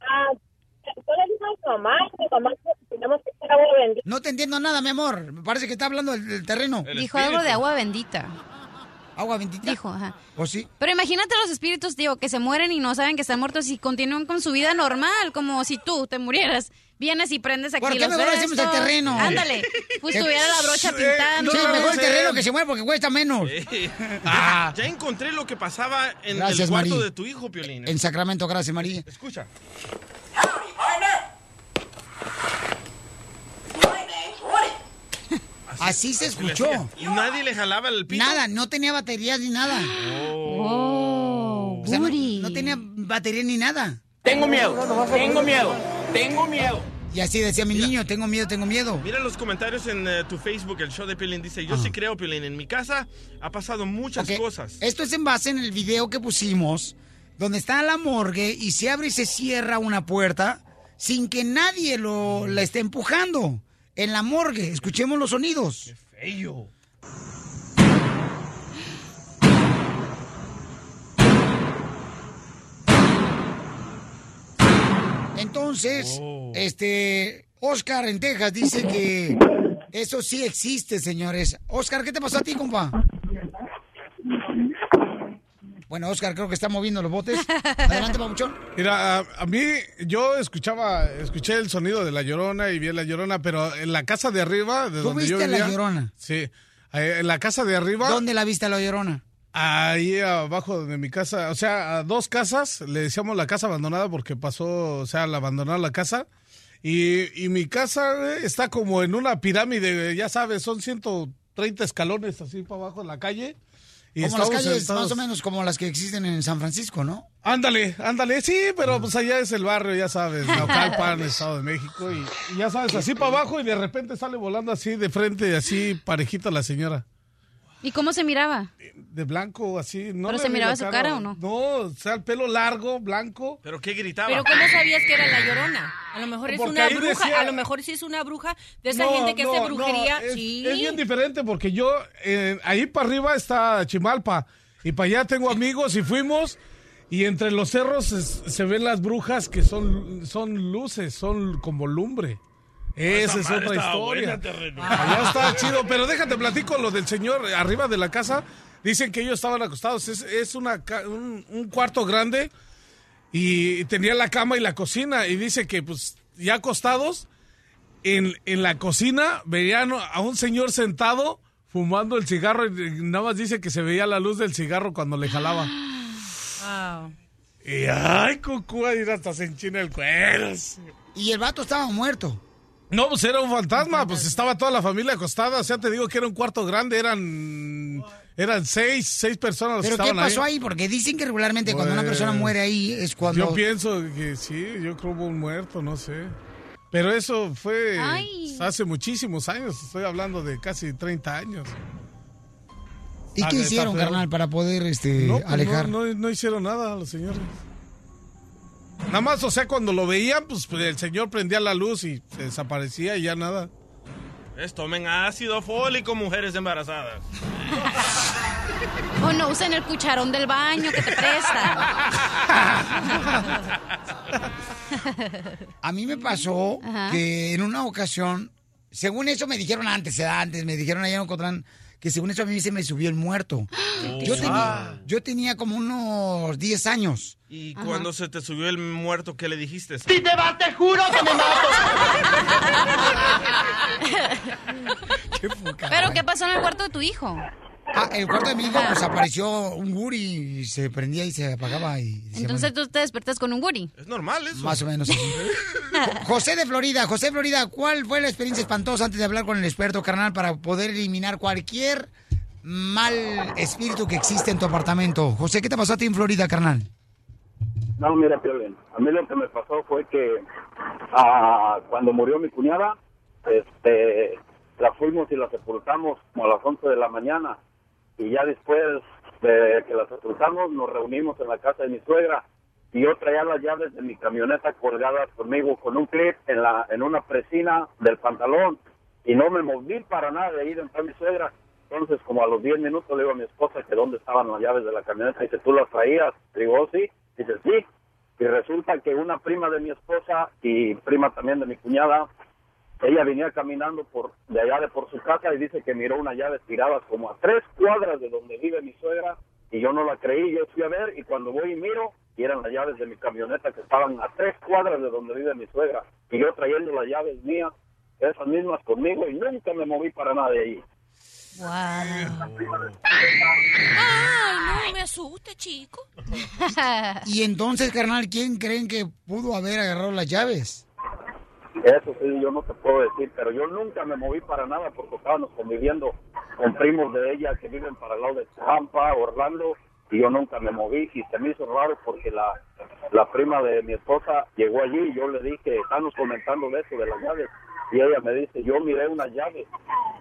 Ah, yo le dije a mi mamá, y mi mamá tenemos que hacer agua bendita. No te entiendo nada, mi amor. Me parece que está hablando del, del terreno. Dijo algo de agua bendita. ¿Agua bendita? Dijo, ajá. ¿O sí? Pero imagínate los espíritus, digo, que se mueren y no saben que están muertos y continúan con su vida normal, como si tú te murieras. Vienes y prendes aquí ¿Por qué los mejor hacemos el terreno? Ándale. Pues tuviera la brocha Sí, pintada. no, Sí, mejor el terreno que se mueve porque cuesta menos. (laughs) Ah, ya encontré lo que pasaba en Gracias, el cuarto de tu hijo, Piolín. En Sacramento, gracias, María. Escucha. Así se escuchó. Y nadie le jalaba el pito. Nada, no tenía baterías ni nada. Oh, O sea, no, tenía batería ni nada. Tengo miedo, tengo miedo, tengo miedo. Y así decía mi niño, tengo miedo, tengo miedo. Mira los comentarios en eh, tu Facebook, el show de Piolín. Dice, yo sí creo, Piolín. En mi casa ha pasado muchas cosas. Esto es en base en el video que pusimos, donde está la morgue y se abre y se cierra una puerta sin que nadie lo la esté empujando. En la morgue, escuchemos los sonidos. Fello. Entonces, Oh. este, Oscar en Texas dice que eso sí existe, señores. Oscar, ¿qué te pasó a ti, compa? Bueno, Oscar creo que está moviendo los botes. (laughs) Adelante, papuchón. Mira, a, a mí, yo escuchaba, escuché el sonido de La Llorona y vi a La Llorona, pero en la casa de arriba, de ¿Tú donde yo viste a La. Llorona? Sí. En la casa de arriba... ¿Dónde la viste a la llorona? Ahí abajo de mi casa, o sea, a dos casas, le decíamos la casa abandonada porque pasó, o sea, la abandonaron la casa. Y, y mi casa está como en una pirámide, ya sabes, son 130 escalones así para abajo en la calle. Como las calles más o menos como las que existen en San Francisco, ¿no? Ándale, ándale, sí, pero pues allá es el barrio, ya sabes, (laughs) Naucalpan, Estado de México, y, y ya sabes, así para abajo y de repente sale volando así de frente, así parejita la señora. ¿Y cómo se miraba? De blanco, así. No ¿Pero se miraba su cara o no? No, o sea, el pelo largo, blanco. ¿Pero qué gritaba? Pero ¿cómo sabías que era la llorona? A lo mejor es Porque una bruja, decía- a lo mejor sí es una bruja de esa No, gente que no, hace no, brujería. es, sí. es bien diferente porque yo, eh, ahí para arriba está Chimalpa y para allá tengo amigos y fuimos y entre los cerros es- se ven las brujas que son, son luces, son como lumbre. Esa es otra historia. Allá está chido, pero déjate platico lo del señor arriba de la casa. Dicen que ellos estaban acostados. Es, es una, un, un cuarto grande y tenía la cama y la cocina. Y dice que, pues, ya acostados, en, en la cocina veían a un señor sentado fumando el cigarro. Y nada más dice que se veía la luz del cigarro cuando le jalaba. Wow. Y ay, cucú, ahí hasta se enchina el cuero. Y el vato estaba muerto. No, pues era un fantasma, pues estaba toda la familia acostada, o sea, te digo que era un cuarto grande, eran eran seis, seis personas las que ¿Pero qué pasó ahí? Porque dicen que regularmente cuando una Pues, persona muere ahí es cuando... Yo pienso que sí, yo creo hubo un muerto, no sé. Pero eso fue Ay. hace muchísimos años, estoy hablando de casi 30 años. ¿Y Ah, qué hicieron, carnal, para poder este, No, pues, alejar? no, no, no hicieron nada los señores. Nada más, o sea, cuando lo veían, pues el señor prendía la luz y se desaparecía y ya nada. Es, tomen ácido fólico, mujeres embarazadas. O no usen el cucharón del baño que te presta. A mí me pasó Ajá. que en una ocasión, según eso me dijeron antes, eh, antes, me dijeron allá en Ocotlán, que según eso a mí se me subió el muerto. (gasps) Yo, tenía, yo tenía como unos 10 años. Y cuando se te subió el muerto, ¿qué le dijiste? Si te vas, te juro que me (laughs) ¿Pero qué pasó en el cuarto de tu hijo? Ah, el cuarto de mi hijo, pues apareció un guri y se prendía y se apagaba y... se Entonces tú te despertas con un Woody. Es normal eso. Más o menos así. Jo- (laughs) José de Florida, José de Florida, ¿cuál fue la experiencia espantosa antes de hablar con el experto carnal para poder eliminar cualquier mal espíritu que existe en tu apartamento? José, ¿qué te pasó a ti en Florida, carnal? No, mira, Piolín, a mí lo que me pasó fue que ah, cuando murió mi cuñada, este, la fuimos y la sepultamos como a las 11 de la mañana. Y ya después de que la sepultamos, nos reunimos en la casa de mi suegra. Y yo traía las llaves de mi camioneta colgadas conmigo con un clip en, la, en una presina del pantalón. Y no me moví para nada de donde está mi suegra. Entonces, como a los 10 minutos, le digo a mi esposa que dónde estaban las llaves de la camioneta. Dice, ¿tú las traías? Digo, "Oh, sí. Dice, sí. Y resulta que una prima de mi esposa y prima también de mi cuñada ella venía caminando por de allá de por su casa y dice que miró una llave tirada como a tres cuadras de donde vive mi suegra y yo no la creí, yo fui a ver y cuando voy y miro y eran las llaves de mi camioneta que estaban a tres cuadras de donde vive mi suegra y yo trayendo las llaves mías, esas mismas conmigo y nunca me moví para nada de ahí. Ay, no me asuste, chico. (laughs) y entonces, carnal, ¿quién creen que pudo haber agarrado las llaves? Eso sí, yo no te puedo decir, pero yo nunca me moví para nada porque estábamos conviviendo con primos de ella que viven para el lado de Tampa, Orlando, y yo nunca me moví y se me hizo raro porque la, la prima de mi esposa llegó allí y yo le dije, estamos comentando de eso, de las llaves, y ella me dice, yo miré una llave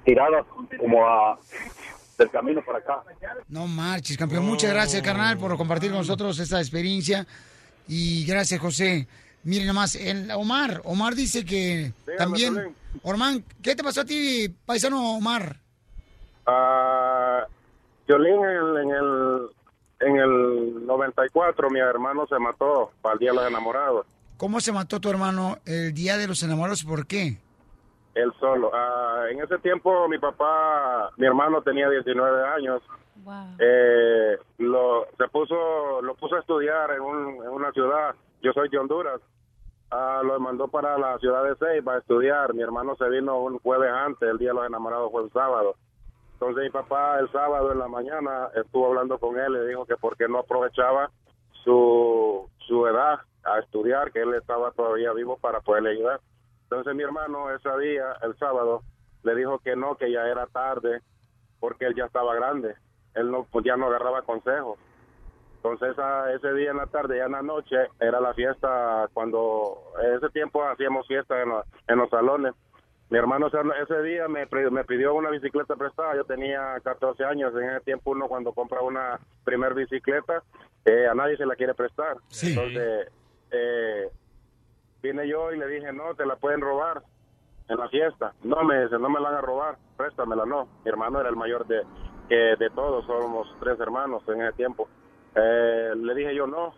tirada como a del camino para acá. No marches, campeón. Muchas gracias, carnal, por compartir con nosotros esta experiencia. Y gracias, José. Miren nomás, el Omar, Omar dice que también... ¿qué te pasó a ti, paisano Omar? Ah, Piolín, en el, en el en el 94 mi hermano se mató para el Día de los Enamorados, ¿Cómo se mató tu hermano el día de los enamorados? ¿Por qué? Él solo. Ah, en ese tiempo mi papá, mi hermano tenía 19 años. Eh, lo se puso lo puso a estudiar en, un- en una ciudad. Yo soy de Honduras. Ah, lo mandó para la ciudad de Ceiba a estudiar. Mi hermano se vino un jueves antes, el día de los enamorados fue el sábado. Entonces mi papá el sábado en la mañana estuvo hablando con él y dijo que por qué no aprovechaba su, su edad a estudiar, que él estaba todavía vivo para poderle ayudar. Entonces mi hermano ese día, el sábado, le dijo que no, que ya era tarde, porque él ya estaba grande. Él no, pues ya no agarraba consejos. Entonces esa- ese día en la tarde, ya en la noche, era la fiesta cuando, ese tiempo hacíamos fiesta en, los- en los salones. Mi hermano ese- día me, me pidió una bicicleta prestada, yo tenía 14 años, en ese tiempo uno cuando compra una primer bicicleta, eh, a nadie se la quiere prestar. Entonces, eh, vine yo y le dije, no, te la pueden robar en la fiesta. No, me dice, no me la van a robar, préstamela, no. Mi hermano era el mayor de, de todos, somos tres hermanos en ese tiempo. Eh, le dije yo, no,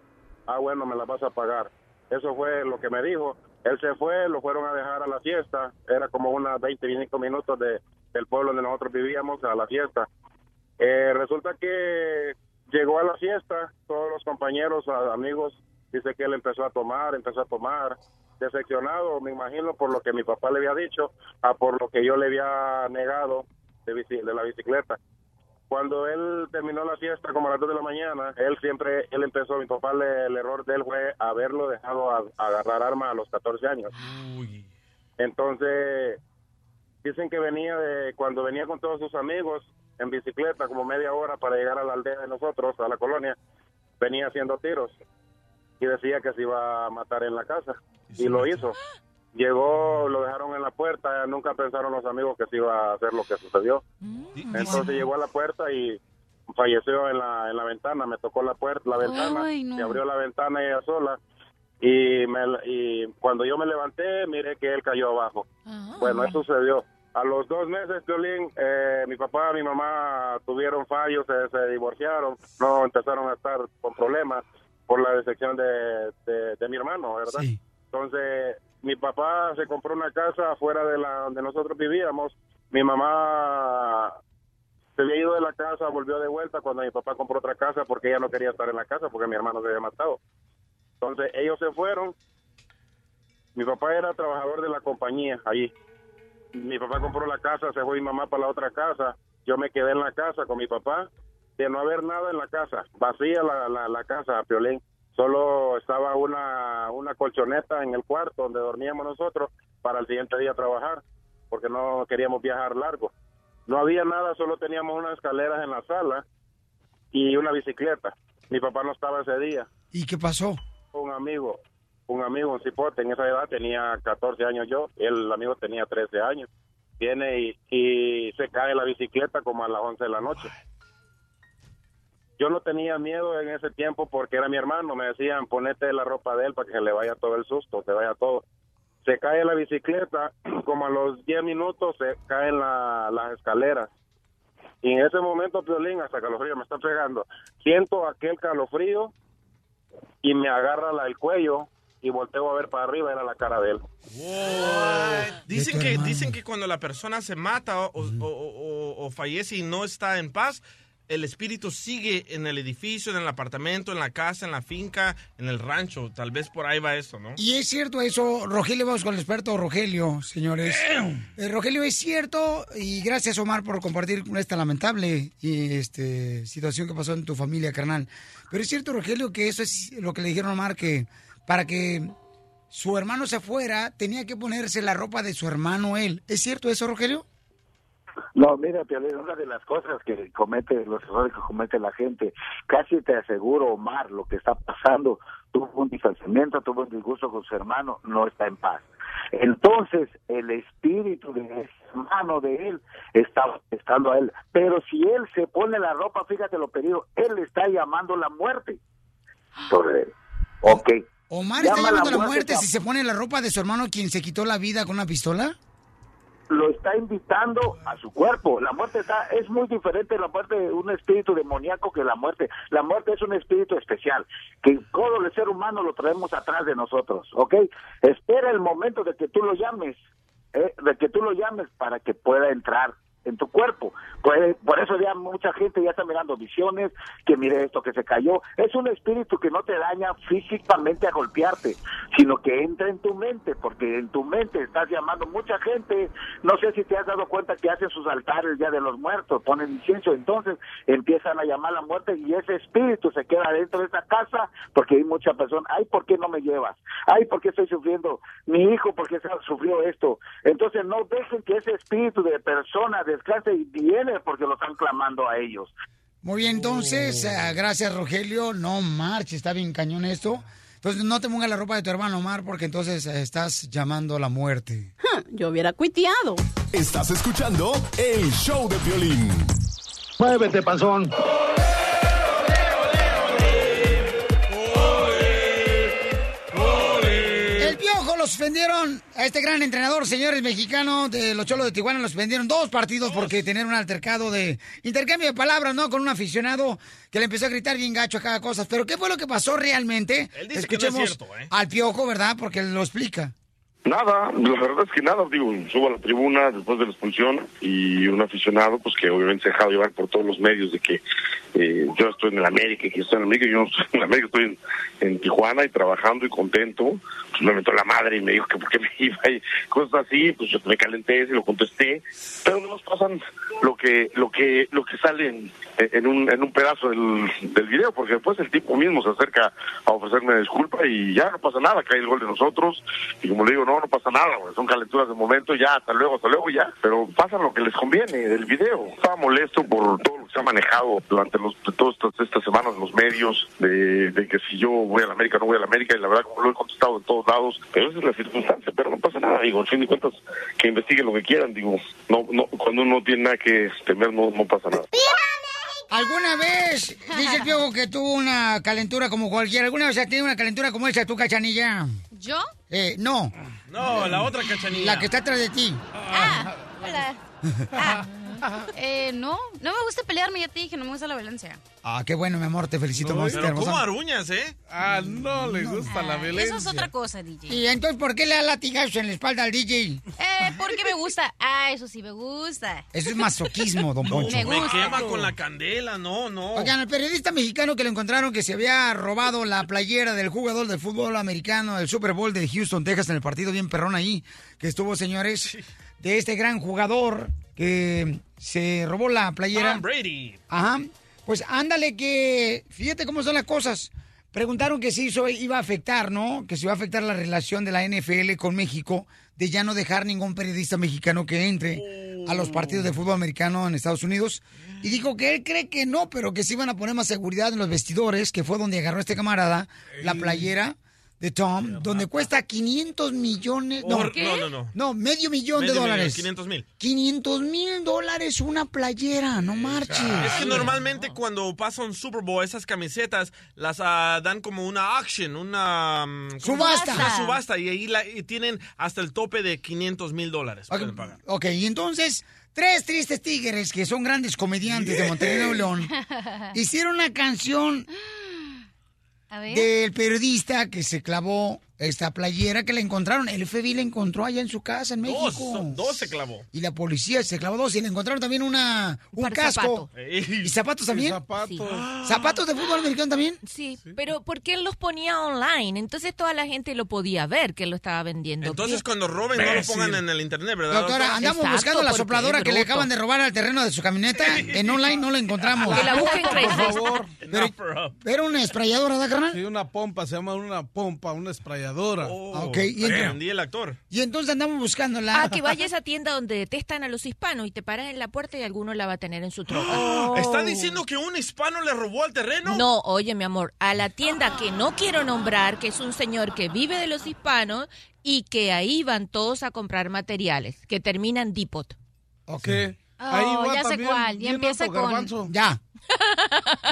ah, bueno, me la vas a pagar. Eso fue lo que me dijo. Él se fue, lo fueron a dejar a la fiesta, era como unas 20, 25 minutos de, del pueblo donde nosotros vivíamos a la fiesta. Eh, resulta que llegó a la fiesta, todos los compañeros, amigos, dice que él empezó a tomar, empezó a tomar, decepcionado, me imagino, por lo que mi papá le había dicho, a por lo que yo le había negado de, bici- de la bicicleta. Cuando él terminó la fiesta, como a las 2 de la mañana, él siempre, él empezó, mi papá, le- el error de él fue haberlo dejado a- agarrar armas a los 14 años. Entonces, dicen que venía de, cuando venía con todos sus amigos en bicicleta, como media hora para llegar a la aldea de nosotros, a la colonia, venía haciendo tiros y decía que se iba a matar en la casa. Y lo hizo. Llegó, lo dejaron en la puerta, nunca pensaron los amigos que se iba a hacer lo que sucedió. Entonces llegó a la puerta y falleció en la, en la ventana, me tocó la puerta, la ventana, Ay, no. se abrió la ventana ella sola y, me, y cuando yo me levanté miré que él cayó abajo. Bueno, eso sucedió. A los dos meses, Piolín, eh, mi papá y mi mamá tuvieron fallos, se, se divorciaron, no empezaron a estar con problemas por la decepción de, de, de mi hermano, ¿verdad? Entonces, mi papá se compró una casa afuera de la donde nosotros vivíamos. Mi mamá se había ido de la casa, volvió de vuelta cuando mi papá compró otra casa porque ella no quería estar en la casa porque mi hermano se había matado. Entonces, ellos se fueron. Mi papá era trabajador de la compañía allí. Mi papá compró la casa, se fue mi mamá para la otra casa. Yo me quedé en la casa con mi papá. De no haber nada en la casa, vacía la, la, la casa, Piolín. Solo estaba una, una colchoneta en el cuarto donde dormíamos nosotros para el siguiente día trabajar, porque no queríamos viajar largo. No había nada, solo teníamos unas escaleras en la sala y una bicicleta. Mi papá no estaba ese día. ¿Y qué pasó? Un amigo, un amigo, un cipote, en esa edad tenía 14 años yo, el amigo tenía 13 años. Viene y, y se cae la bicicleta como a las 11 de la noche. Yo no tenía miedo en ese tiempo porque era mi hermano. Me decían, ponete la ropa de él para que le vaya todo el susto, te vaya todo. Se cae la bicicleta, (clears throat) como a los 10 minutos se caen la- las escaleras. Y en ese momento, Piolín, hasta calofrío me está pegando. Siento aquel calofrío y me agarra la, el cuello y volteo a ver para arriba, era la cara de él. Dicen que, dicen que cuando la persona se mata o, o- o- o- o fallece y no está en paz, el espíritu sigue en el edificio, en el apartamento, en la casa, en la finca, en el rancho. Tal vez por ahí va eso, ¿no? Y es cierto eso, Rogelio, vamos con el experto Rogelio, señores. Eh, Rogelio, es cierto, y gracias Omar por compartir esta lamentable y, este, situación que pasó en tu familia, carnal. Pero es cierto, Rogelio, que eso es lo que le dijeron a Omar, que para que su hermano se fuera, tenía que ponerse la ropa de su hermano él. ¿Es cierto eso, Rogelio? No, mira, Piolín, una de las cosas que comete, los errores que comete la gente, casi te aseguro, Omar, lo que está pasando, tuvo un distanciamiento, tuvo un disgusto con su hermano, no está en paz. Entonces, el espíritu de ese hermano de él está estando a él. Pero si él se pone la ropa, fíjate lo pedido, él está llamando la muerte sobre él. Ok. Omar está Llama llamando a la muerte si se pone la ropa de su hermano quien se quitó la vida con una pistola. Lo está invitando a su cuerpo. La muerte está, es muy diferente la muerte de un espíritu demoníaco que la muerte. La muerte es un espíritu especial, que todo el ser humano lo traemos atrás de nosotros, ¿ok? Espera el momento de que tú lo llames, ¿eh? de que tú lo llames para que pueda entrar en tu cuerpo. Pues, por eso ya mucha gente ya está mirando visiones, que mire esto que se cayó. Es un espíritu que no te daña físicamente a golpearte, sino que entra en tu mente, porque en tu mente estás llamando mucha gente. No sé si te has dado cuenta que hacen sus altares ya de los muertos, ponen incienso, entonces empiezan a llamar a la muerte y ese espíritu se queda dentro de esa casa porque hay mucha persona, ay, ¿por qué no me llevas? Ay, ¿por qué estoy sufriendo? Mi hijo, ¿por qué sufrió esto? Entonces no dejen que ese espíritu de persona descanse y viene porque lo están clamando a ellos. Muy bien, entonces, eh, gracias Rogelio. No marches, está bien cañón esto. Entonces no te pongas la ropa de tu hermano Omar porque entonces eh, estás llamando a la muerte. Yo hubiera cuiteado. Estás escuchando el show de violín. Muévete, panzón. El lo suspendieron a este gran entrenador, señores mexicanos de los Cholos de Tijuana, lo suspendieron dos partidos porque tenían un altercado de intercambio de palabras, ¿no? Con un aficionado que le empezó a gritar bien gacho a cada cosa. Pero ¿qué fue lo que pasó realmente? Él dice que no es Escuchemos cierto, ¿eh? al Piojo, ¿verdad? Porque lo explica. Nada, la verdad es que nada, digo, subo a la tribuna después de la expulsión y un aficionado, pues que obviamente se ha dejado llevar por todos los medios de que eh, yo estoy en el América, que yo estoy en el América, yo no estoy en el América, estoy en, Tijuana y trabajando y contento, pues me metió la madre y me dijo que por qué me (laughs) iba y cosas así, pues yo me calenté y lo contesté, pero no nos pasan lo que lo que lo que sale en, en un en un pedazo del, del video, porque después el tipo mismo se acerca a ofrecerme disculpa y ya no pasa nada, cae el gol de nosotros y como le digo, no, no pasa nada, güey, son calenturas de momento, ya, hasta luego, hasta luego, ya, pero pasa lo que les conviene del video. Estaba molesto por todo lo que se ha manejado durante los, todas estas, estas semanas los medios, de, de que si yo voy a la América, no voy a la América, y la verdad como lo he contestado en todos lados, pero esa es la circunstancia, pero no pasa nada, digo, al fin de cuentas, que investiguen lo que quieran, digo, no, no, cuando uno no tiene nada que temer, no, no pasa nada. ¿Alguna vez, (laughs) dice el Piojo, que tuvo una calentura como cualquiera? ¿Alguna vez has tenido una calentura como esa, tu cachanilla? ¿Yo? Eh, no. No, la otra cachanilla. La que está atrás de ti. Ah, hola. Ah, (laughs) eh, no, no me gusta pelearme, ya te dije, no me gusta la violencia. Ah, qué bueno, mi amor, te felicito, mamacita Pero hermosa. ¿cómo aruñas, eh? Ah, no le gusta la Eso es otra cosa, DJ. Y entonces, ¿por qué le da latigazos en la espalda al DJ? Eh, porque me gusta. Ah, eso sí me gusta. Eso es masoquismo, don No, Poncho. me quema con la candela, no, no. Oigan, el periodista mexicano que lo encontraron que se había robado la playera del jugador del fútbol americano del Super Bowl de Houston, Texas, en el partido bien perrón ahí, que estuvo, señores, de este gran jugador que se robó la playera. Tom Brady. Ajá. Pues ándale que, fíjate cómo son las cosas. Preguntaron que si eso iba a afectar, ¿no? Que si iba a afectar la relación de la NFL con México, de ya no dejar ningún periodista mexicano que entre a los partidos de fútbol americano en Estados Unidos. Y dijo que él cree que no, pero que sí iban a poner más seguridad en los vestidores, que fue donde agarró este camarada la playera de Tom, donde cuesta 500 millones. No, Por- no, no, no. No, medio millón Medio de millón, dólares. 500 mil. 500 mil dólares una playera, no marches. Es que normalmente cuando pasa un Super Bowl, esas camisetas las ah, dan como una auction, una... mm. Subasta. Una subasta y ahí la- y tienen hasta el tope de 500 mil dólares. pagar. Ok, y entonces, tres tristes tigres, que son grandes comediantes de (laughs) Monterrey, Nuevo León, (laughs) hicieron una canción. Del periodista que se clavó esta playera que le encontraron. El FBI le encontró allá en su casa en México. Dos, dos se clavó. Y la policía se clavó dos y le encontraron también una, un casco. zapato. ¿Y zapatos también? zapatos. ¿Zapatos de fútbol americano también? Sí, pero porque él los ponía online, entonces toda la gente lo podía ver que lo estaba vendiendo. Entonces cuando roben no lo pongan en el internet, ¿verdad? Doctora, doctor? andamos Exacto, buscando la sopladora que le acaban de robar al terreno de su camioneta. En online no la encontramos. Que la busquen, Por favor. Era una esprayadora, ¿verdad, carnal? Sí, una pompa, se llama una pompa, una esprayadora. Oh, Ok, y entonces- entendí el actor. Y entonces andamos buscándola. Ah, que vaya a esa tienda donde detestan a los hispanos y te paras en la puerta y alguno la va a tener en su troca. (gasps) ¿Está diciendo que un hispano le robó al terreno? No, oye, mi amor, a la tienda que no quiero nombrar, que es un señor que vive de los hispanos y que ahí van todos a comprar materiales, que terminan Depot. Ok. Oh, ya sé cuál. Ya bien empieza con garbanzo. (laughs) Ya,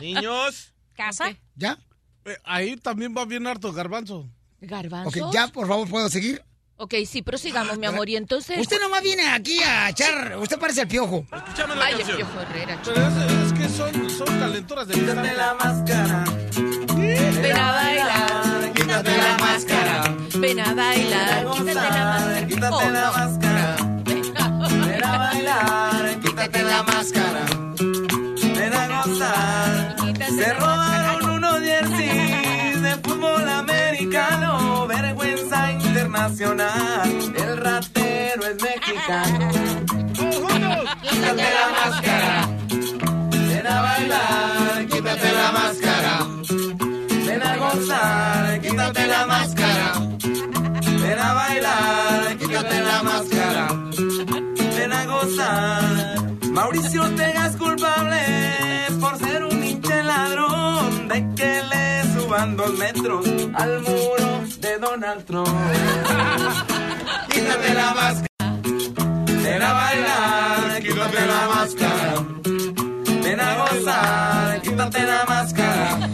Niños. casa. ya. Eh, ahí también va bien harto garbanzo. ¿Garbanzos? Ok, ya, por favor, ¿puedo seguir? Ok, sí, prosigamos, mi amor. Y entonces... Usted nomás viene aquí a echar... Usted parece el piojo. Escúchame la Ay, el canción. Piojo Herrera, es, es que son, son calenturas de Quítate la máscara. Ven a bailar, Quítate la máscara. ven a bailar, quítate la máscara. Quítate Oh, la máscara. Ven a bailar. Quítate la máscara. Ven a gozar. Quítate Se la robaron internacional. El ratero es mexicano. Quítate la máscara. Ven a bailar. Quítate la máscara. Ven a gozar. Quítate la máscara. Ven a bailar. Quítate la máscara. Ven a gozar. Mauricio Ortega es culpable por ser un hinche ladrón de que le suban dos metros al muro de Donald Trump. (laughs) Quítate la máscara. Ven a bailar. Quítate la máscara. Ven a gozar. Quítate la máscara.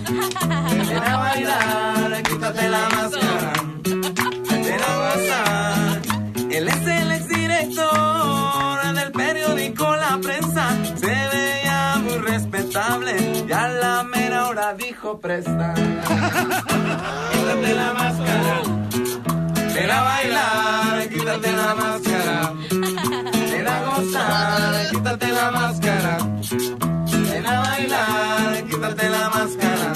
Ven a bailar. Dijo presta. Quítate la máscara. Ven a bailar, quítate la máscara. Ven a gozar, quítate la máscara. Ven a bailar, quítate la máscara.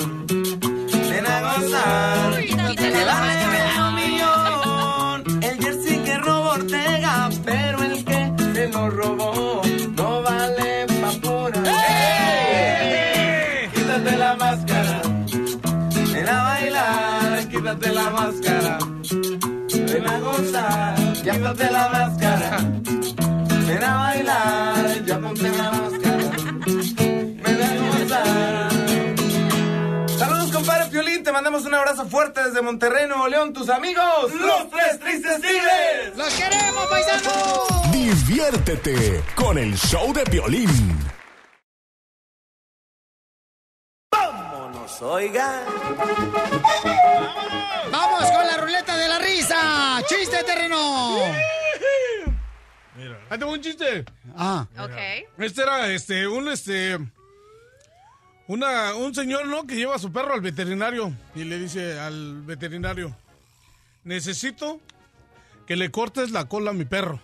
Ponte la máscara. Ven a bailar, ya ponte la máscara. Ven a gozar. Saludos, compadre Piolín. Te mandamos un abrazo fuerte desde Monterrey, Nuevo León. Tus amigos, los tres tristes tigres. ¡Los queremos, paisanos! Diviértete con el show de Piolín. Vámonos, oigan. ¡Vamos con la ruleta de la risa! ¡Chiste de terreno! Ahí tengo un chiste. Ah, Ok. Este era, este, un, este, una, un señor, ¿no? Que lleva a su perro al veterinario y le dice al veterinario, necesito que le cortes la cola a mi perro.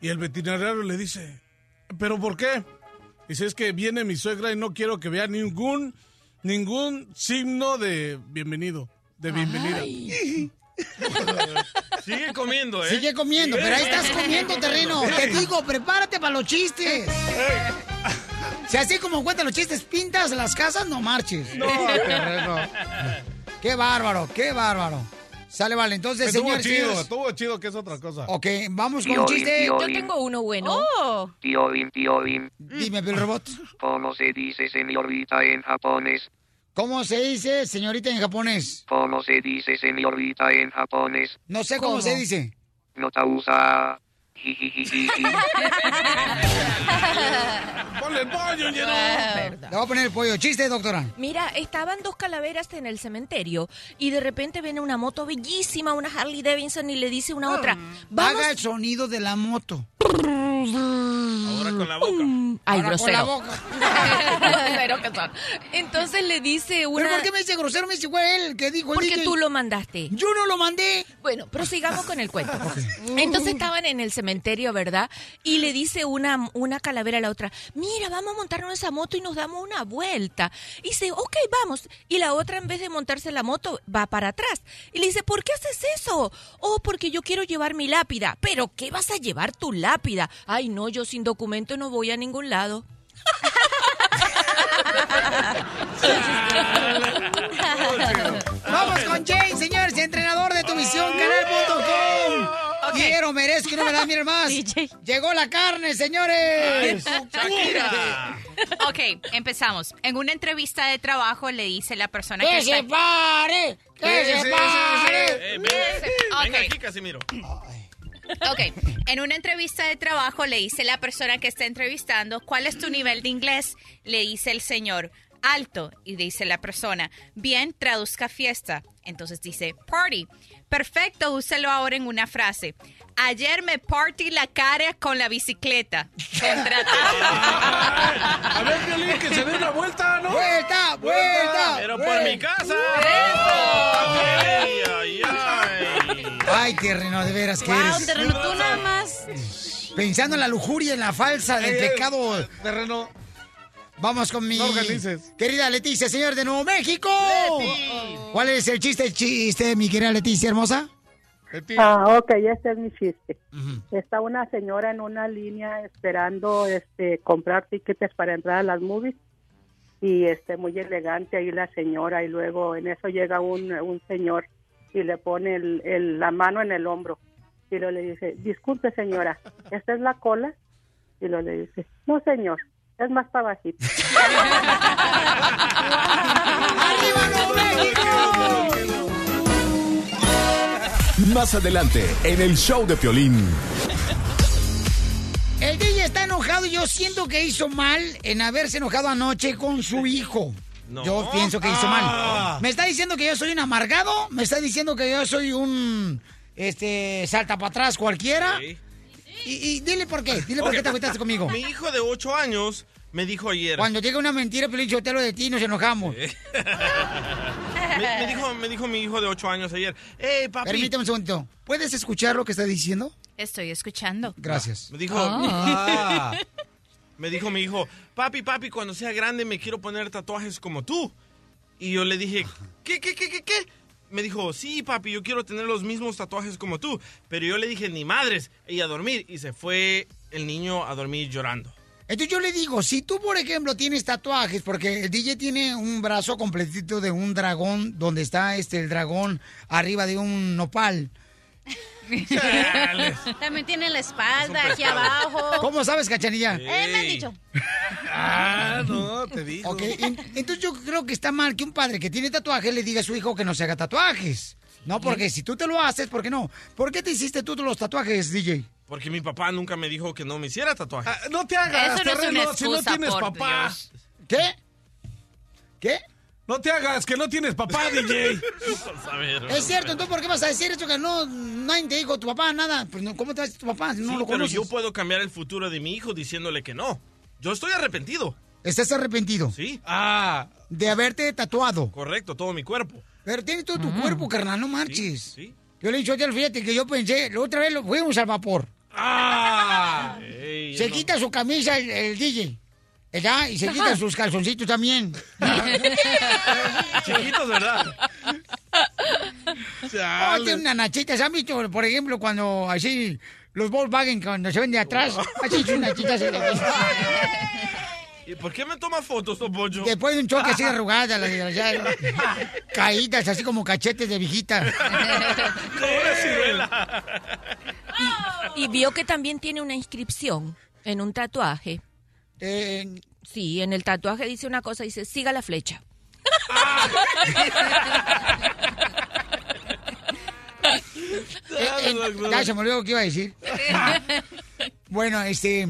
Y el veterinario le dice, ¿pero por qué? Dice, es que viene mi suegra y no quiero que vea ningún, ningún signo de bienvenido, de bienvenida. (laughs) Sigue comiendo, ¿eh? sigue comiendo, pero ahí estás comiendo terreno. Te digo, prepárate para los chistes. Si así como cuentan los chistes, pintas las casas, no marches. No, terreno. Qué bárbaro, qué bárbaro. Sale, vale. Entonces, Estuvo señores, chido, señores, estuvo chido que es otra cosa. Ok, vamos con Piolín, chiste. Yo tengo uno bueno. Oh. Piolín, Piolín. Dime, Bill Robot. (laughs) ¿Cómo se dice señorita en japonés? ¿Cómo se dice señorita en japonés? ¿Cómo se dice señorita en japonés? No sé cómo, ¿Cómo? se dice. No te usa. (laughs) Ponle el pollo, lleno. Le voy a poner el pollo. Chiste, doctora. Mira, estaban dos calaveras en el cementerio y de repente viene una moto bellísima, una Harley Davidson y le dice una a otra, vamos, Haga el sonido de la moto. Ahora con la boca. Mm, Ay, Ahora con la grosero. boca. (laughs) Grosero que son. Entonces le dice una... ¿Pero por qué me dice grosero? Me dice, fue él que dijo el Porque DJ. tú lo mandaste. Yo no lo mandé. Bueno, prosigamos con el cuento. (laughs) Entonces estaban en el cementerio, ¿verdad? Y le dice una, una calavera a la otra, mira, vamos a montarnos esa moto y nos damos una vuelta. Y dice, ok, vamos. Y la otra, en vez de montarse la moto, va para atrás. Y le dice, ¿por qué haces eso? Oh, porque yo quiero llevar mi lápida. ¿Pero qué vas a llevar tu lápida? Ay, no, yo sin documento no voy a ningún lado. (laughs) Vamos con Jay, señores, entrenador de tu visión, canal.com. Quiero, merezco y no me da mirar más. (laughs) Llegó la carne, señores. (laughs) Ok, empezamos. En una entrevista de trabajo le dice la persona ¡Que que se está... pare! ¡Que se pare! Eh, ven, Ok. ven aquí, Casimiro. Ok, en una entrevista de trabajo le dice la persona que está entrevistando, ¿cuál es tu nivel de inglés? Le dice el señor, alto. Y dice la persona, bien, traduzca fiesta. Entonces dice, party. Perfecto, úselo ahora en una frase. Ayer me partí la cara con la bicicleta. (laughs) A ver, Piolín, que se dé una vuelta, ¿no? ¡Vuelta, vuelta! Pero por mi casa. Ay, ay, ay. Ay, terreno, de veras que Wow, eres. terreno, tú nada más. Pensando en la lujuria, en la falsa, en el pecado. Terreno. Vamos con mi No querida Leticia, señor de Nuevo México. ¿Cuál es el chiste, el chiste, mi querida Leticia hermosa? Ah, ok, este es mi chiste. Está una señora en una línea esperando este comprar tickets para entrar a las movies y este muy elegante ahí la señora y luego en eso llega un, un señor y le pone el- el- la mano en el hombro y luego le dice, disculpe señora, ¿esta es la cola? Y luego le dice, no señor, es más para bajito. (laughs) Más adelante, en el show de Piolín. El DJ está enojado y yo siento que hizo mal en haberse enojado anoche con su hijo. Yo pienso que hizo Ah. mal. Me está diciendo que yo soy un amargado, me está diciendo que yo soy un este salta para atrás cualquiera. Sí. Y, y dile por qué, dile por qué te agüitaste conmigo. Mi hijo de 8 años me dijo ayer. Cuando llega una mentira, Pelín Chotelo de ti, nos enojamos. (laughs) Me, me dijo, me dijo mi hijo de 8 años ayer. ¡Ey, papi! Permíteme un segundo. ¿Puedes escuchar lo que está diciendo? Estoy escuchando. Gracias. Me dijo. Ah. (laughs) Me dijo mi hijo, papi, papi, cuando sea grande me quiero poner tatuajes como tú. Y yo le dije, ¿qué, qué, qué, qué, qué? Me dijo, sí, papi, yo quiero tener los mismos tatuajes como tú. Pero yo le dije, ni madres, y a dormir. Y se fue el niño a dormir llorando. Entonces yo le digo, si tú, por ejemplo, tienes tatuajes, porque el DJ tiene un brazo completito de un dragón, donde está este el dragón arriba de un nopal. (laughs) También tiene la espalda aquí abajo. ¿Cómo sabes, cachanilla? Eh, me han dicho. Ah, no, te digo. Ok, en- entonces yo creo que está mal que un padre que tiene tatuajes le diga a su hijo que no se haga tatuajes. No, porque si tú te lo haces, ¿por qué no? ¿Por qué te hiciste tú los tatuajes, DJ? Porque mi papá nunca me dijo que no me hiciera tatuajes. Ah, no te hagas, Eso no es terreno, una si no excusa, tienes por papá. Dios. ¿Qué? ¿Qué? No te hagas, que no tienes papá, (laughs) DJ. Es cierto, entonces ¿por qué vas a decir eso que no, nadie te dijo tu papá nada? Pues ¿cómo te decir tu papá si no Sí, lo pero conoces? yo puedo cambiar el futuro de mi hijo diciéndole que no. Yo estoy arrepentido. ¿Estás arrepentido? Sí. Ah. De haberte tatuado. Correcto, todo mi cuerpo. Pero tienes todo tu cuerpo, carnal, no marches. Sí. Yo le he dicho a fíjate que yo pensé, la otra vez lo fuimos al vapor. Ah. Ey, Se no- quita su camisa el, el DJ. ¿Verdad? Y se quita sus calzoncitos también. Chiquitos, ¿verdad? Oh, tiene una nachita. ¿Se han visto, por ejemplo, cuando así los Volkswagen cuando se ven de atrás? Así sus nachitas. se le ven. ¿Y por qué me toma fotos, Don Poncho? Después de un choque así arrugada, la desgraciada. Caídas así como cachetes de viejita. Ciruela. Y vio que también tiene una inscripción en un tatuaje. Eh, Sí, en el tatuaje dice una cosa, dice, siga la flecha. Eh, eh, ya se me olvidó lo que iba a decir. (laughs) bueno, este.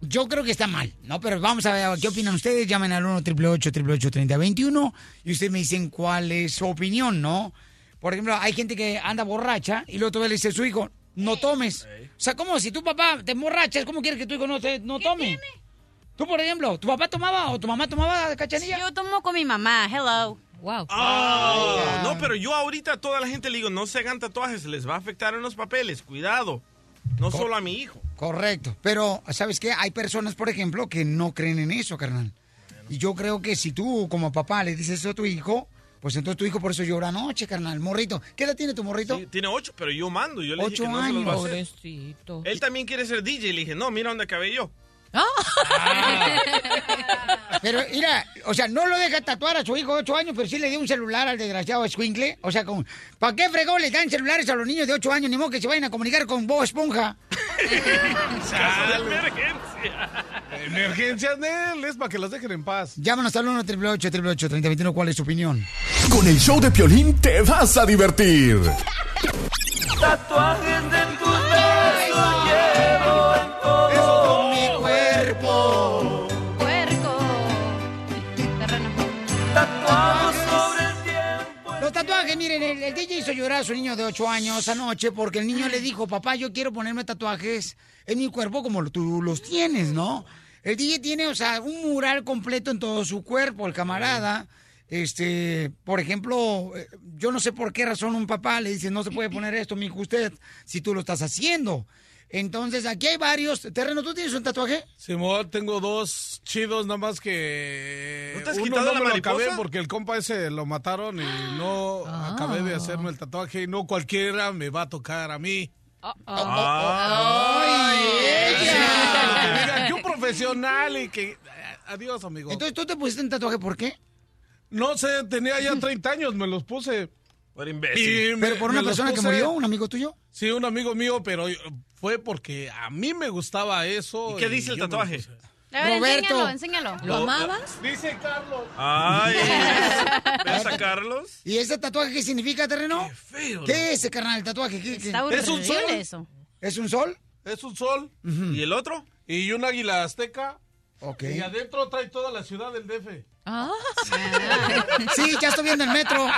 Yo creo que está mal, ¿no? Pero vamos a ver qué opinan ustedes. Llamen al 1 888 3021 y ustedes me dicen cuál es su opinión, ¿no? Por ejemplo, hay gente que anda borracha y luego todavía le dice a su hijo, no tomes. O sea, como si tu papá te emborrachas, ¿cómo quieres que tu hijo no, te- no tome? Tú, por ejemplo, ¿tu papá tomaba o tu mamá tomaba cachanilla? Yo tomo con mi mamá, hello. Wow. Ah, no, pero yo ahorita a toda la gente le digo, no se hagan tatuajes, les va a afectar en los papeles, cuidado. No solo a mi hijo. Correcto. Pero, ¿sabes qué? Hay personas, por ejemplo, que no creen en eso, carnal. Y yo creo que si tú, como papá, le dices eso a tu hijo, pues entonces tu hijo por eso llora anoche, carnal. Morrito. ¿Qué edad tiene tu morrito? Sí, tiene ocho, pero yo mando. Yo le Ocho dije que no se los va a años. hacer. Él también quiere ser DJ. Le dije, no, mira dónde acabé yo. (laughs) Pero mira, o sea, no lo deja tatuar a su hijo de 8 años, pero sí le dio un celular al desgraciado Squinkle. O sea, con, ¿para qué fregón le dan celulares a los niños de 8 años? Ni modo que se vayan a comunicar con Bob Esponja. Caso de emergencia. Emergencias, Nel, es para que los dejen en paz. Llámanos al 1 888 3021 ¿cuál es tu opinión? Con el show de Piolín te vas a divertir. Tatuajes en tus besos el, DJ hizo llorar a su niño de 8 años anoche porque el niño le dijo, papá, yo quiero ponerme tatuajes en mi cuerpo como tú los tienes, ¿no? El DJ tiene, o sea, un mural completo en todo su cuerpo, el camarada. Este, por ejemplo, eh, yo no sé por qué razón un papá le dice, no se puede poner esto, mi hijo, usted, si tú lo estás haciendo. Entonces, aquí hay varios. Terreno, ¿tú tienes un tatuaje? Simón, tengo dos chidos, nada más que ¿No te has uno quitado no la me lo mariposa? acabé porque el compa ese lo mataron y no acabé de hacerme el tatuaje y no cualquiera me va a tocar a mí. ¡Ay, Que ella! digan que un profesional y que... Adiós, amigo. Entonces, ¿tú te pusiste un tatuaje por qué? No sé, tenía ya 30 años, me los puse. Por imbécil. me- ¿Pero por una persona que murió, un amigo tuyo? Sí, un amigo mío, pero fue porque a mí me gustaba eso. ¿Y qué dice el lo tatuaje? A ver, Roberto. enséñalo, enséñalo. ¿Lo amabas? Dice Carlos. Ay, (laughs) ¿ves a Carlos? ¿Y ese tatuaje qué significa, terreno? Qué feo. ¿Qué es ese carnal, el tatuaje? ¿Qué, qué? Está ¿Es un sol? eso. ¿Es un sol? Es un sol ¿Y el otro? y un águila azteca. Ok. Y adentro trae toda la ciudad del DF. Ah. (laughs) Sí, ya estoy viendo el metro. (laughs)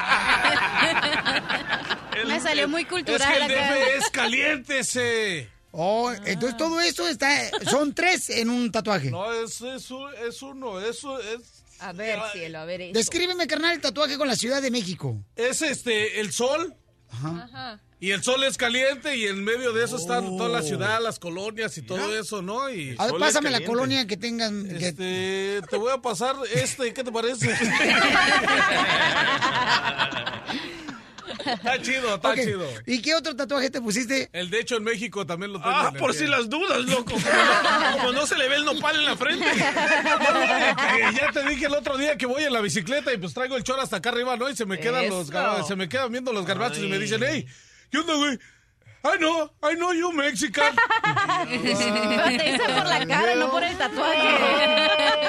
Me salió muy Es cultural que el acá. DF es caliente ese. Oh, entonces todo esto está... Son tres en un tatuaje. No, es, es, un- es uno, eso es... A ver, cielo, a ver eso. Descríbeme, carnal, el tatuaje con la Ciudad de México. Es este, el sol. Ajá. Y el sol es caliente y en medio de eso están toda la ciudad, las colonias y todo eso, ¿no? Y A ver, pásame la colonia que tengan... que- este, te voy a pasar este, ¿qué te parece? (laughs) (laughs) está chido, está chido. ¿Y qué otro tatuaje te pusiste? El de hecho en México también lo tengo. Ah, por si las dudas, loco. Como no, se le ve el nopal en la frente. Eh, ya te dije el otro día que voy en la bicicleta y pues traigo el chor hasta acá arriba, ¿no? Y se me quedan los gar- se me quedan viendo los garbachos y me dicen, hey, ¿qué onda, güey? I know, I know you Mexican. (laughs) Pero te hice por la cara, no por el tatuaje.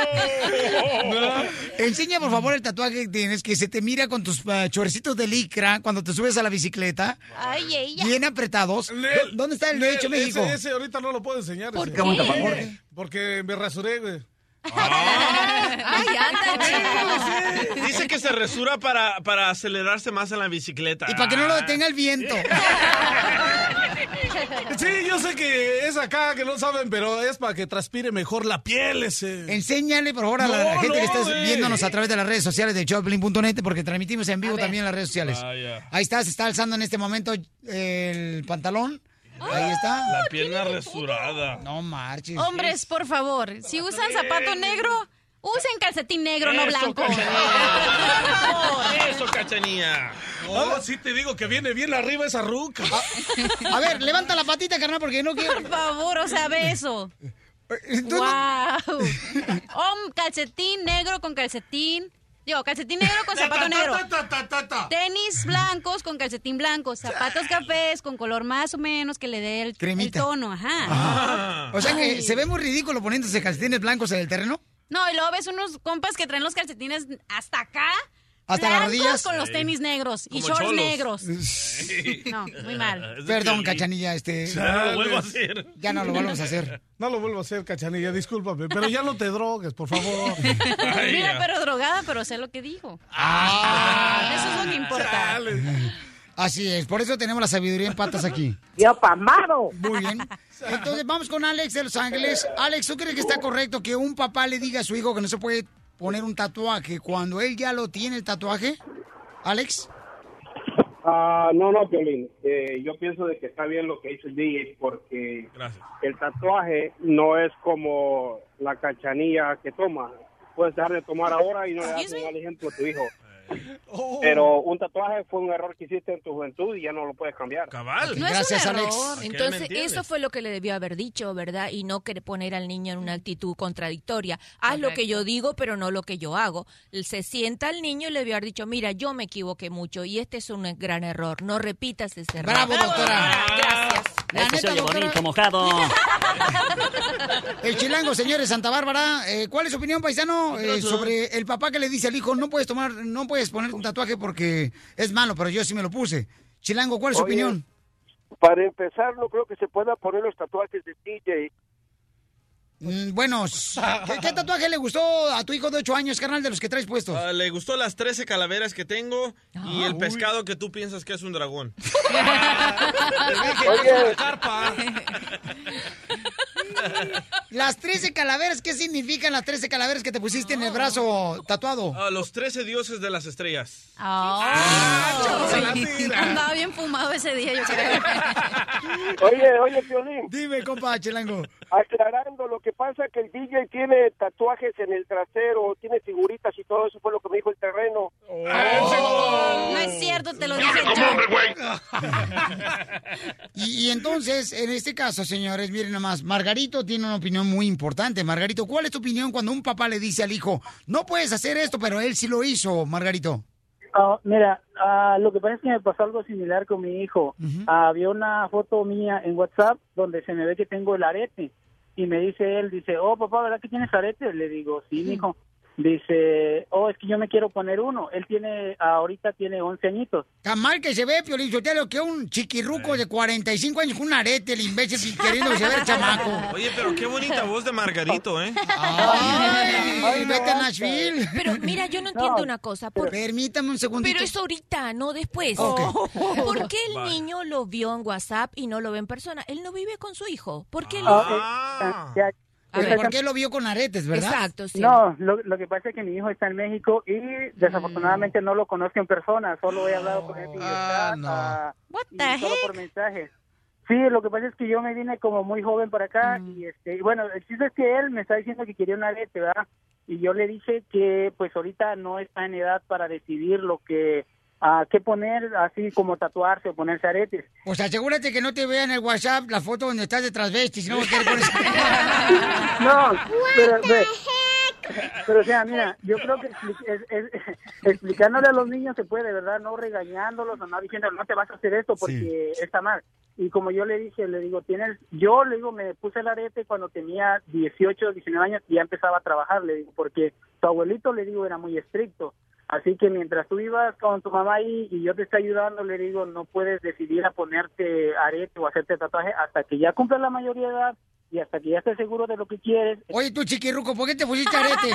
(laughs) Enseña, por favor, el tatuaje que tienes, que se te mira con tus ah, chorecitos de licra cuando te subes a la bicicleta, Ay, ella. bien apretados. Nel, ¿Dó- ¿Dónde está el de Nel, hecho México? Ese, ese ahorita no lo puedo enseñar. ¿Por qué? ¿Por qué? Porque me rasuré, güey. Ay, anda. Dice que se resura para, para acelerarse más en la bicicleta. Y para que no lo detenga el viento. (laughs) (laughs) Sí, yo sé que es acá que no saben, pero es para que transpire mejor la piel ese. Enséñale, por favor, a la No, gente que no, está güey. viéndonos a través de las redes sociales de Choplin.net, porque transmitimos en vivo también en las redes sociales. Vaya. Ahí está, se está alzando en este momento el pantalón. Ahí está. La pierna resurada. No marches. Hombres, por favor, si usan zapato negro, usen calcetín negro, no Eso, blanco. Cachanilla. (laughs) Eso, cachanilla. Oh, sí te digo que viene bien arriba esa ruca. A ver, levanta la patita, carnal, porque no quiero. Por favor, o sea, ve eso. Wow. Hom- calcetín negro con calcetín. Digo, calcetín negro con zapato negro. Tenis blancos con calcetín blanco. Zapatos cafés con color más o menos que le dé el, el tono. Ajá. Ajá. O sea que se ve muy ridículo poniéndose calcetines blancos en el terreno. No, y luego ves unos compas que traen los calcetines hasta acá. Hasta las rodillas. con los tenis negros y shorts cholos. negros. No, muy mal. (laughs) Perdón, cachanilla, este. (laughs) Ya no lo vuelvo a hacer. Ya no lo vamos a hacer. No lo vuelvo a hacer, cachanilla, discúlpame, pero ya no te drogues, por favor. (laughs) Mira, pero drogada, pero sé lo que dijo. Ah. Eso es lo que importa. Chale. Así es, por eso tenemos la sabiduría en patas aquí. (laughs) Yo pamado. Muy bien. Entonces vamos con Alex de Los Ángeles. Alex, ¿tú crees que está correcto que un papá le diga a su hijo que no se puede poner un tatuaje cuando él ya lo tiene el tatuaje? Alex. Ah, no, no, Piolín. Eh, yo pienso de que está bien lo que hizo el DJ porque el tatuaje no es como la cachanilla que toma. Puedes dejar de tomar ahora y no le das un mal ejemplo a tu hijo. Pero un tatuaje fue un error que hiciste en tu juventud y ya no lo puedes cambiar. Cabal. No es un error. Entonces, eso fue lo que le debió haber dicho, ¿verdad? Y no querer poner al niño en una actitud contradictoria. Haz lo que yo digo, pero no lo que yo hago. Se sienta al niño y le debió haber dicho, mira, yo me equivoqué mucho y este es un gran error. No repitas ese error. Bravo, doctora. Gracias. La Eso se neta, oye doctora. bonito, mojado. (laughs) El chilango, señores, Santa Bárbara. eh, ¿Cuál es su opinión, paisano, eh, sobre el papá que le dice al hijo, no puedes tomar, no puedes poner un tatuaje porque es malo, pero yo sí me lo puse? Chilango, ¿cuál es su Oye, opinión? Para empezar, no creo que se pueda poner los tatuajes de DJ. Mm, bueno, ¿qué, qué tatuaje le gustó a tu hijo de 8 años, carnal, de los que traes puestos? Ah, le gustó las 13 calaveras que tengo y el pescado que tú piensas que es un dragón. (laughs) Oye. (laughs) (laughs) Las 13 calaveras, ¿qué significan las 13 calaveras que te pusiste en el brazo tatuado? Ah, los 13 dioses de las estrellas. Ah, Andaba bien fumado ese día, yo creo. (laughs) Oye, oye, Piolín. Dime, compa, Chilango. Aclarando, lo que pasa que el DJ tiene tatuajes en el trasero, tiene figuritas y todo eso fue lo que me dijo el terreno. No es cierto, te lo dije yo. (laughs) Y, y entonces, en este caso, señores, miren nomás, Margarito tiene una opinión muy importante. Margarito, ¿cuál es tu opinión cuando un papá le dice al hijo, no puedes hacer esto, pero él sí lo hizo, Margarito? Ah, mira, ah, lo que pasa es que me pasó algo similar con mi hijo. Ah, había una foto mía en WhatsApp donde se me ve que tengo el arete y me dice él, dice, oh papá, ¿verdad que tienes arete? Le digo, sí, mijo. Dice, oh, es que yo me quiero poner uno. Él tiene, ahorita tiene 11 añiñitos. Tan mal que se ve, Piolín Sotelo, que un chiquirruco de 45 años con un arete, el imbécil, queriendo que se el chamaco. (laughs) Oye, pero qué bonita voz de Margarito, ¿eh? Ay, vete a Nashville. Pero mira, yo no entiendo una cosa. ¿por- Permítame un segundito. Pero es ahorita, no después. Ok. (laughs) ¿Por qué el Vale. niño lo vio en WhatsApp y no lo ve en persona? Él no vive con su hijo. ¿Por qué Ah, lo ya- Pero ya- ¿Por qué lo vio con aretes, verdad? Exacto, sí. No, lo, lo que pasa es que mi hijo está en México y desafortunadamente no lo conozco en persona, solo he hablado con él chat, ah, y solo por mensaje. Sí, lo que pasa es que yo me vine como muy joven para acá y este, y bueno, el chiste es que él me está diciendo que quería un arete, ¿verdad? Y yo le dije que pues ahorita no está en edad para decidir lo que ah, qué poner, así como tatuarse o ponerse aretes. Pues asegúrate que no te vean en el WhatsApp la foto donde estás de transvesti, si no pones... (laughs) No, pero, pero, pero, o sea, mira, yo creo que expli- es- es- (laughs) explicándole a los niños se puede, ¿verdad? No regañándolos o no diciendo, no te vas a hacer esto porque está mal. Y como yo le dije, le digo, tienes, yo le digo, me puse el arete cuando tenía 18, 19 años y ya empezaba a trabajar, le digo, porque tu abuelito, le digo, era muy estricto. Así que mientras tú vivas con tu mamá ahí y yo te estoy ayudando, le digo, no puedes decidir a ponerte arete o hacerte tatuaje hasta que ya cumplas la mayoría de edad y hasta que ya estés seguro de lo que quieres. Oye, tú chiquirruco, ¿por qué te pusiste arete?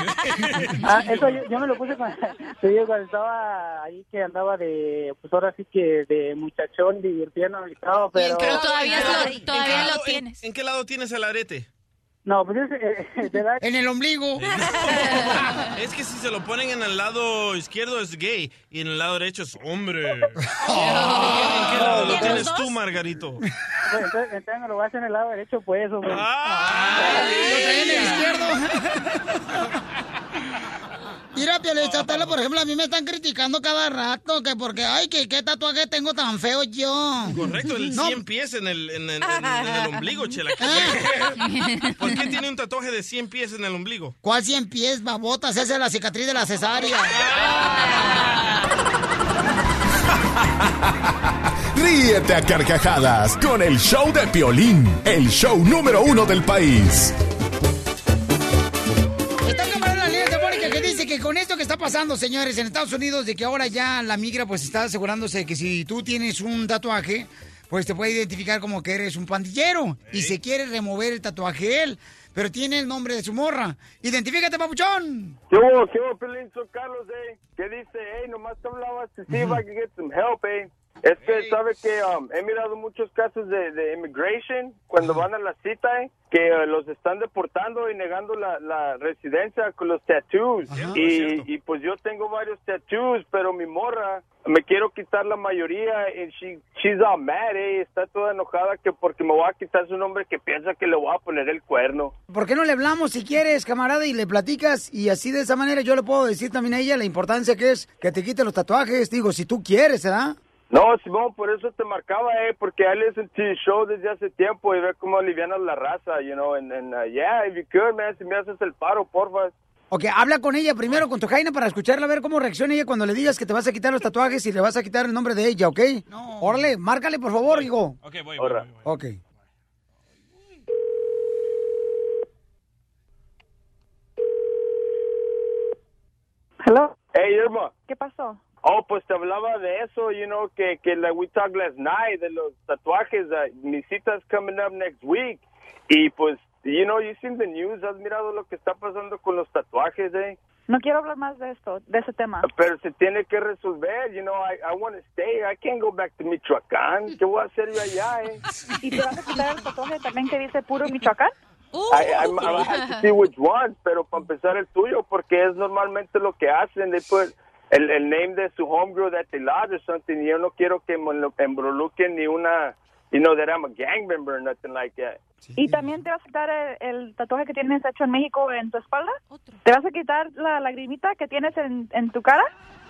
(laughs) Ah, eso yo, yo me lo puse (laughs) cuando, estaba ahí que andaba de, pues ahora sí que de muchachón divirtiéndome y todo, pero... Pero todavía, lo, todavía ¿En qué lo lado- tienes. ¿En qué lado tienes el arete? No, pues es, eh, (laughs) En el ombligo. (laughs) Es que si se lo ponen en el lado izquierdo es gay y en el lado derecho es hombre. (laughs) ¿En qué lado lo tienes tú, Margarito? Entonces, entonces lo vas en el lado derecho, pues, hombre. Lo traía en el izquierdo. Mira, Piolizotelo, por ejemplo, a mí me están criticando cada rato que porque, ay, que qué tatuaje tengo tan feo yo. Correcto, el No, 100 pies en el, en, el- en- en el ombligo, chela. (laughs) ¿Por qué tiene un tatuaje de 100 pies en el ombligo? ¿Cuál 100 pies, babotas? Esa es la cicatriz de la cesárea. (laughs) (laughs) Ríete a carcajadas con el show de Piolín, el show número uno del país. Está pasando, señores, en Estados Unidos, de que ahora ya la migra pues está asegurándose que si tú tienes un tatuaje, pues te puede identificar como que eres un pandillero y se quiere remover el tatuaje él, pero tiene el nombre de su morra. Identifícate, papuchón. ¿Qué hubo, qué hubo, Pelín? Soy Carlos, eh. ¿Qué dice? Hey, nomás te hablaba to see if I can get some help, eh. Es que sabe que um, he mirado muchos casos de, de immigration cuando van a la cita eh, que eh, los están deportando y negando la, la residencia con los tattoos. Y, y pues yo tengo varios tattoos, pero mi morra me quiero quitar la mayoría y she, she's all mad, eh, está toda enojada que porque me voy a quitar su nombre que piensa que le voy a poner el cuerno. ¿Por qué no le hablamos si quieres, camarada, y le platicas? Y así de esa manera yo le puedo decir también a ella la importancia que es que te quite los tatuajes. Digo, si tú quieres, ¿verdad? No, Simón, por eso te marcaba, eh, porque I listen to your show desde hace tiempo y ve cómo alivianas la raza, you know, and, and uh, yeah, if you could, man, si me haces el paro, porfa. Ok, habla con ella primero, con tu Jaina, para escucharla, a ver cómo reacciona ella cuando le digas que te vas a quitar los tatuajes y le vas a quitar el nombre de ella, ¿ok? No. Órale, márcale, por favor, hijo. Ok, voy, voy, Ok. Hello. Hey, Irma. ¿Qué pasó? Oh, pues te hablaba de eso, you know, que, que la, we talked last night, de los tatuajes, uh, mi cita's coming up next week. Y pues, you know, you seen the news, has mirado lo que está pasando con los tatuajes, eh? No quiero hablar más de esto, de ese tema. Pero se tiene que resolver, you know, I, I want to stay, I can't go back to Michoacán. ¿Qué voy a hacer yo allá, eh? ¿Y te vas a quitar el tatuaje también que dice puro Michoacán? I, I, I have to see which one, pero para empezar el tuyo, porque es normalmente lo que hacen, they put el, el name de su homegirl that they lost or something, y yo no quiero que me lo embroluquen ni una, you know, that I'm a gang member or nothing like that. ¿Y también te vas a quitar el, el tatuaje que tienes hecho en México en tu espalda? ¿Te vas a quitar la lagrimita que tienes en, en tu cara?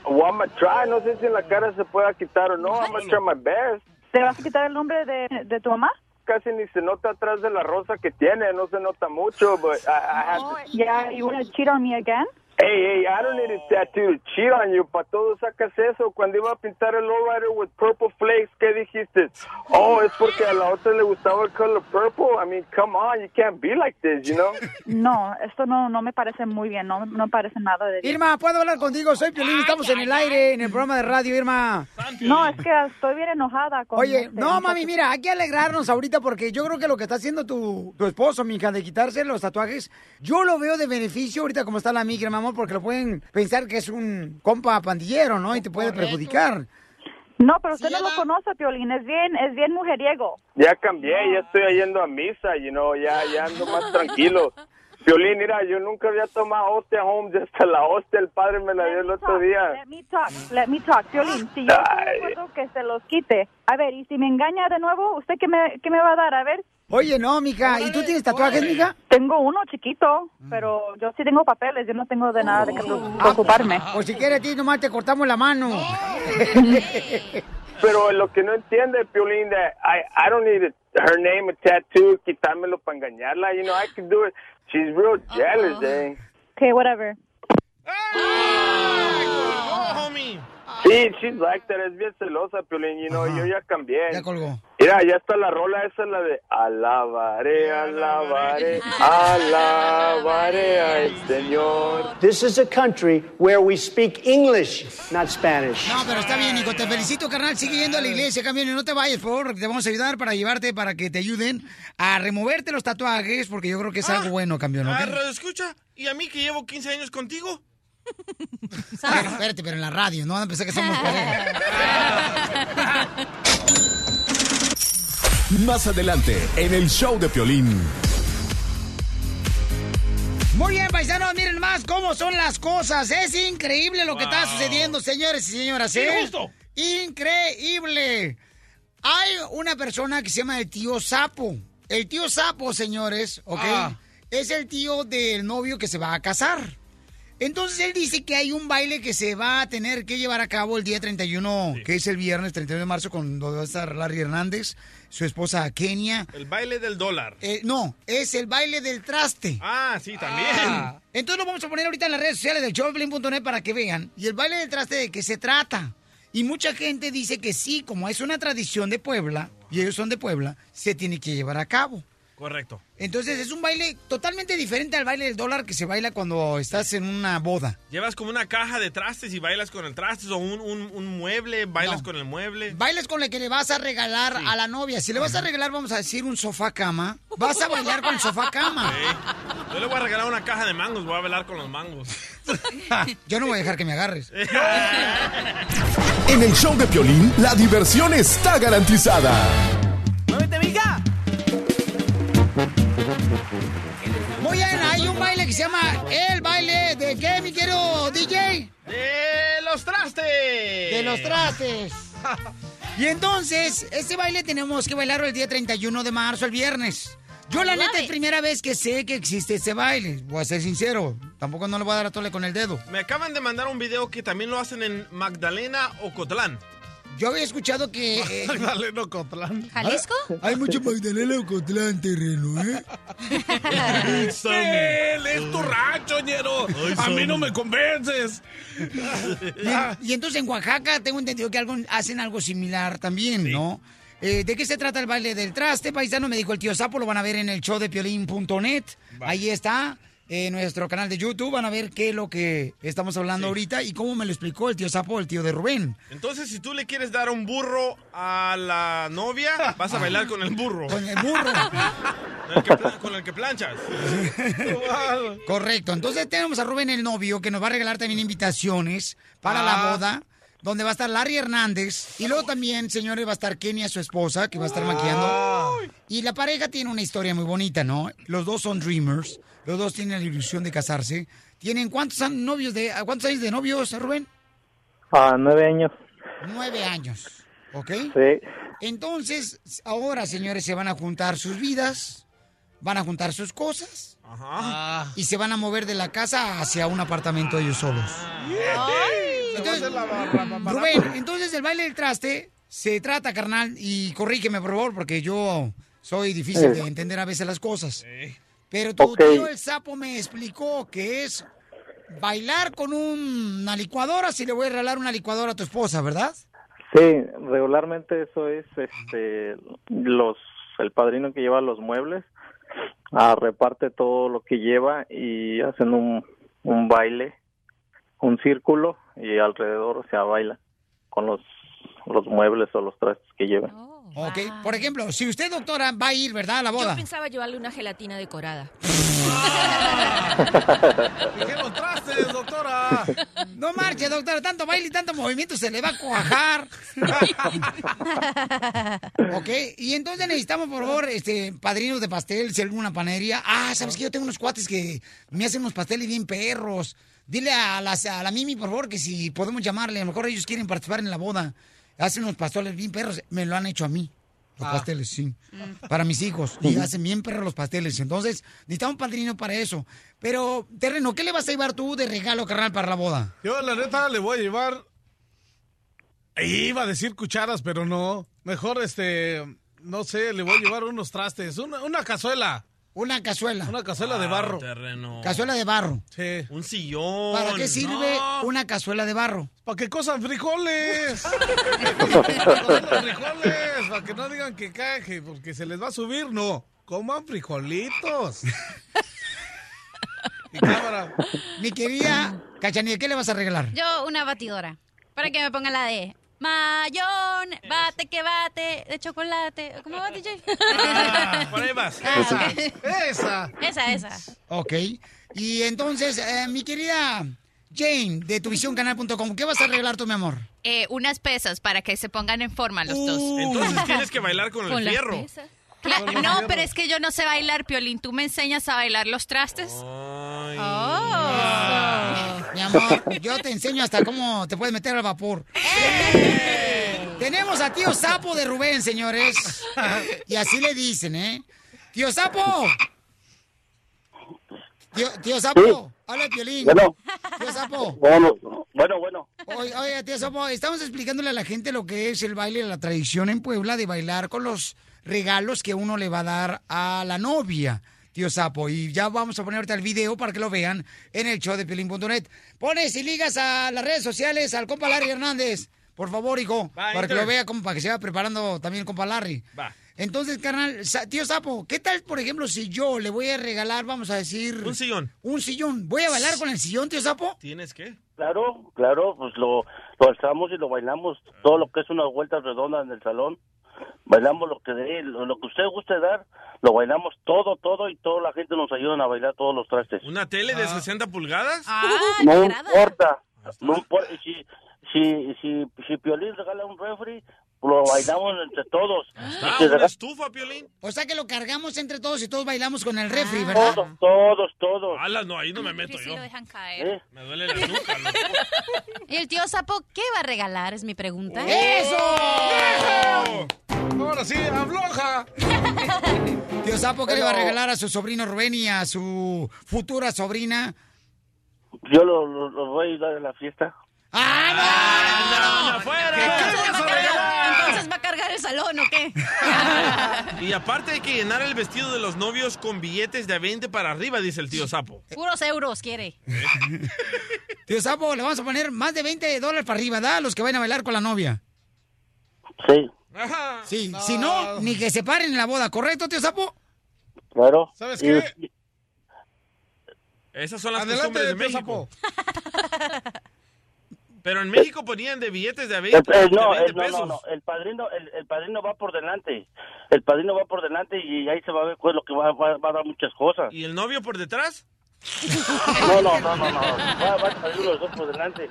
Well, I'm gonna try, no sé si en la cara se pueda quitar o no, I'm gonna try my best. ¿Te vas a quitar el nombre de, de tu mamá? Casi ni se nota atrás de la rosa que tiene, no se nota mucho, but I, I have to... Yeah, you want to cheat on me again? Hey, hey, I don't need a tattoo to cheat on you. Pa' todo sacas eso. Cuando iba a pintar el lowrider with purple flakes, ¿qué dijiste? Oh, es porque a la otra le gustaba el color purple. I mean, come on, you can't be like this, you know? (laughs) No, esto no, no me parece muy bien, no, no parece nada de bien. Irma, ¿puedo hablar contigo? Soy Piolín, estamos en el aire, en el programa de radio, Irma. No, es que estoy bien enojada con Oye, este no, mami, mira, hay que alegrarnos ahorita porque yo creo que lo que está haciendo tu, tu esposo, mija, de quitarse los tatuajes, yo lo veo de beneficio ahorita como está la migra, mi amor, porque lo pueden pensar que es un compa pandillero, ¿no? Y te puede perjudicar. No, pero usted no lo conoce, Piolín, es bien, es bien mujeriego. Ya cambié, ya estoy yendo a misa, you know, ya, ya ando más tranquilo. (laughs) Violín, mira, yo nunca había tomado hostia home, ya hasta la hostia el padre me la dio el otro día. Let me talk, let me talk, Piolín, si yo estoy de acuerdo que se los quite. A ver, y si me engaña de nuevo, ¿usted qué me, qué me va a dar? A ver. Oye, no, mija, ¿y tú tienes tatuajes, mija? Tengo uno chiquito, pero yo sí tengo papeles, yo no tengo de nada de que preocuparme. O si quieres, a ti nomás te cortamos la mano. (laughs) Pero lo que no entiende, Piolín, that I, I don't need a- her name, a tattoo, quitármelo para engañarla, you know, I can do it. She's real jealous, eh. Okay, whatever. Sí, she's like that, es bien celosa, Piolín, you know, yo ya cambié. Ya colgó. Mira, ya está la rola, esa es la de alabaré, alabaré, alabaré al Señor. This is a country where we speak English, not Spanish. No, pero está bien, Nico. Te felicito, carnal. Sigue yendo a la iglesia, campeón. Y no te vayas, por favor. Te vamos a ayudar para llevarte, para que te ayuden a removerte los tatuajes, porque yo creo que es algo bueno, campeón. ¿ok? Ah, escucha. ¿Y a mí que llevo 15 años contigo? Pero, espérate, pero en la radio, no van a pensar que somos pareja. (laughs) Más adelante, en el show de Piolín. Muy bien, paisanos, miren más cómo son las cosas. Es increíble lo que está sucediendo, señores y señoras. ¿eh? Injusto. Increíble. Hay una persona que se llama el tío Sapo. El tío Sapo, señores, ¿ok? Ah. Es el tío del novio que se va a casar. Entonces él dice que hay un baile que se va a tener que llevar a cabo el día 31, que es el viernes 31 de marzo, cuando va a estar Larry Hernández, su esposa Kenia. El baile del dólar. Eh, no, es el baile del traste. Ah, sí, también. Ah. Entonces lo vamos a poner ahorita en las redes sociales del showplane.net para que vean. Y el baile del traste de qué se trata. Y mucha gente dice que sí, como es una tradición de Puebla, y ellos son de Puebla, se tiene que llevar a cabo. Correcto. Entonces es un baile totalmente diferente al baile del dólar que se baila cuando estás en una boda. Llevas como una caja de trastes y bailas con el trastes o un, un- un mueble, bailas No. con el mueble. Bailes con el que le vas a regalar a la novia. Si le vas a regalar, vamos a decir, un sofá cama, vas a bailar con el sofá cama. Yo le voy a regalar una caja de mangos, voy a bailar con los mangos. (laughs) Yo no voy a dejar que me agarres. En el show de Piolín, la diversión está garantizada. Muy bien, hay un baile que se llama el baile de qué, mi querido DJ? ¡De los trastes! De los trastes. (laughs) Y entonces, este baile tenemos que bailarlo el día 31 de marzo, el viernes. Yo la neta es primera vez que sé que existe este baile. Voy a ser sincero. Tampoco no le voy a dar a tole con el dedo. Me acaban de mandar un video que también lo hacen en Magdalena o Cotlán. Yo había escuchado que... eh, (laughs) Magdalena Cotlán. ¿Jalisco? Hay mucho Magdalena Ocotlán terreno, ¿eh? Él es tu rancho, ñero. A mí no me convences. Y, y entonces en Oaxaca tengo entendido que algo, hacen algo similar también, ¿no? Eh, ¿De qué se trata el baile del traste, paisano? Me dijo el tío Sapo, lo van a ver en el show de piolín.net. Ahí está, en nuestro canal de YouTube. Van a ver qué es lo que estamos hablando ahorita y cómo me lo explicó el tío Sapo, el tío de Rubén. Entonces, si tú le quieres dar un burro a la novia, vas a bailar con el burro. Con el burro. Con (laughs) el que, pla- con el que planchas. (laughs) Correcto. Entonces tenemos a Rubén el novio que nos va a regalar también invitaciones para la Ah. boda. Donde va a estar Larry Hernández. Y luego también, señores, va a estar Kenia, su esposa, que va a estar maquillando. Y la pareja tiene una historia muy bonita, ¿no? Los dos son dreamers. Los dos tienen la ilusión de casarse. ¿Tienen cuántos novios de, a cuántos años de novios, Rubén? A nueve años. Nueve años. ¿Ok? Sí. Entonces, ahora, señores, se van a juntar sus vidas, van a juntar sus cosas y se van a mover de la casa hacia un apartamento ellos solos. Entonces, Rubén, entonces el baile del traste se trata, carnal, y corrígeme, por favor, porque yo soy difícil de entender a veces las cosas. Pero tu tío el sapo me explicó que es bailar con un- una licuadora si le voy a regalar una licuadora a tu esposa, ¿verdad? Sí, regularmente eso es este los el padrino que lleva los muebles ah, reparte todo lo que lleva y hacen un, un baile, un círculo y alrededor o sea baila con los los muebles o los trastes que lleva. Ok, por ejemplo, si usted, doctora, va a ir, ¿verdad? A la Yo boda. pensaba llevarle una gelatina decorada. (laughs) Trastes, doctora. No marche, doctora, tanto baile y tanto movimiento se le va a cuajar. (laughs) ok, y entonces necesitamos, por favor, este, padrinos de pastel, si alguna panadería. Ah, ¿sabes que Yo tengo unos cuates que me hacen unos pasteles bien perros. Dile a, las- a la Mimi, por favor, que si podemos llamarle, a lo mejor ellos quieren participar en la boda. Hacen unos pasteles bien perros. Me lo han hecho a mí. Los Ah. pasteles, sí. Para mis hijos. Y hacen bien perros los pasteles. Entonces, necesitamos un padrino para eso. Pero, Terreno, ¿qué le vas a llevar tú de regalo, carnal, para la boda? Yo, la neta, le voy a llevar. Iba a decir cucharas, pero no. Mejor, este. No sé, le voy a llevar unos trastes. Una, una cazuela. Una cazuela. Una cazuela de Ah, barro. terreno. Cazuela de barro. Sí. Un sillón. ¿Para qué sirve No. una cazuela de barro? ¿Para qué cosan frijoles? (laughs) Para frijoles. Que no digan que caje, porque se les va a subir. No. Coman frijolitos. Y cámara. Mi querida Cachanilla, ¿qué le vas a regalar? Yo una batidora. Para que me ponga la de Mayón, bate que bate, de chocolate. ¿Cómo va, DJ? Ah, por ahí vas. Ah, Esa. Esa, esa. Ok. Y entonces, eh, mi querida Jane, de tuvisioncanal.com, ¿qué vas a regalar tú, mi amor? Eh, unas pesas para que se pongan en forma los dos. Entonces tienes que bailar con, el fierro. No, pero es que yo no sé bailar, Piolín. ¿Tú me enseñas a bailar los trastes? Oh. Mi amor, yo te enseño hasta cómo te puedes meter al vapor. Tenemos a tío Sapo de Rubén, señores. Y así le dicen, ¿eh? Tío Sapo. Tío, tío Sapo, habla Piolín. Bueno. Tío Sapo. Bueno, bueno, bueno. Oye, oye, tío Sapo, estamos explicándole a la gente lo que es el baile, la tradición en Puebla de bailar con los regalos que uno le va a dar a la novia, tío Sapo. Y ya vamos a poner ahorita el video para que lo vean en el show de Piolín.net. Pones y ligas a las redes sociales al compa Larry Hernández. Por favor, hijo, Va, para que lo vea, como para que se vaya preparando también el compa Larry. Va. Entonces, carnal, tío Sapo, ¿qué tal, por ejemplo, si yo le voy a regalar, vamos a decir... Un sillón. Un sillón. ¿Voy a bailar con el sillón, tío Sapo? ¿Tienes qué? Claro, claro, pues lo, lo alzamos y lo bailamos, todo lo que es unas vueltas redondas en el salón, bailamos lo que dé, lo, lo que usted guste dar, lo bailamos todo, todo y toda la gente nos ayuda a bailar todos los trastes. ¿Una tele de 60 pulgadas? no importa, no importa, si, si, si, si Piolín regala un refri, lo bailamos entre todos. Ah, ¿una estufa, Piolín? O sea que lo cargamos entre todos y todos bailamos con el refri, ¿verdad? Todos, todos, todos. Ala, no, ahí no me meto yo. dejan caer. ¿Eh? Me duele la nuca, loco. (laughs) ¿Y el tío Sapo qué va a regalar? Es mi pregunta. ¡Eso! Ahora sí, afloja. (laughs) Tío Sapo, ¿qué le va a regalar a su sobrino Rubén y a su futura sobrina? Yo lo, lo, lo voy a ayudar a la fiesta. ¡Ah, Entonces va a cargar el salón, ¿o qué? (laughs) Y aparte hay que llenar el vestido de los novios con billetes de a 20 para arriba, dice el tío Sapo. Puros euros quiere. (laughs) Tío Sapo, le vamos a poner más de 20 dólares para arriba, ¿da? Los que van a bailar con la novia. Sí, Sí, si no, ni que se paren en la boda, ¿correcto, tío Sapo? claro. ¿Sabes Y- qué? Esas son las Adelante, costumbres de tío México. (laughs) Pero en México ponían de billetes de a El- 20, el- de no, 20 el, no, pesos. no, no, el padrino, el, el padrino va por delante. El padrino va por delante y ahí se va a ver pues, lo que va, va- va a dar muchas cosas. ¿Y el novio por detrás? No, no, no, no, no. Va, va a salir los dos por delante.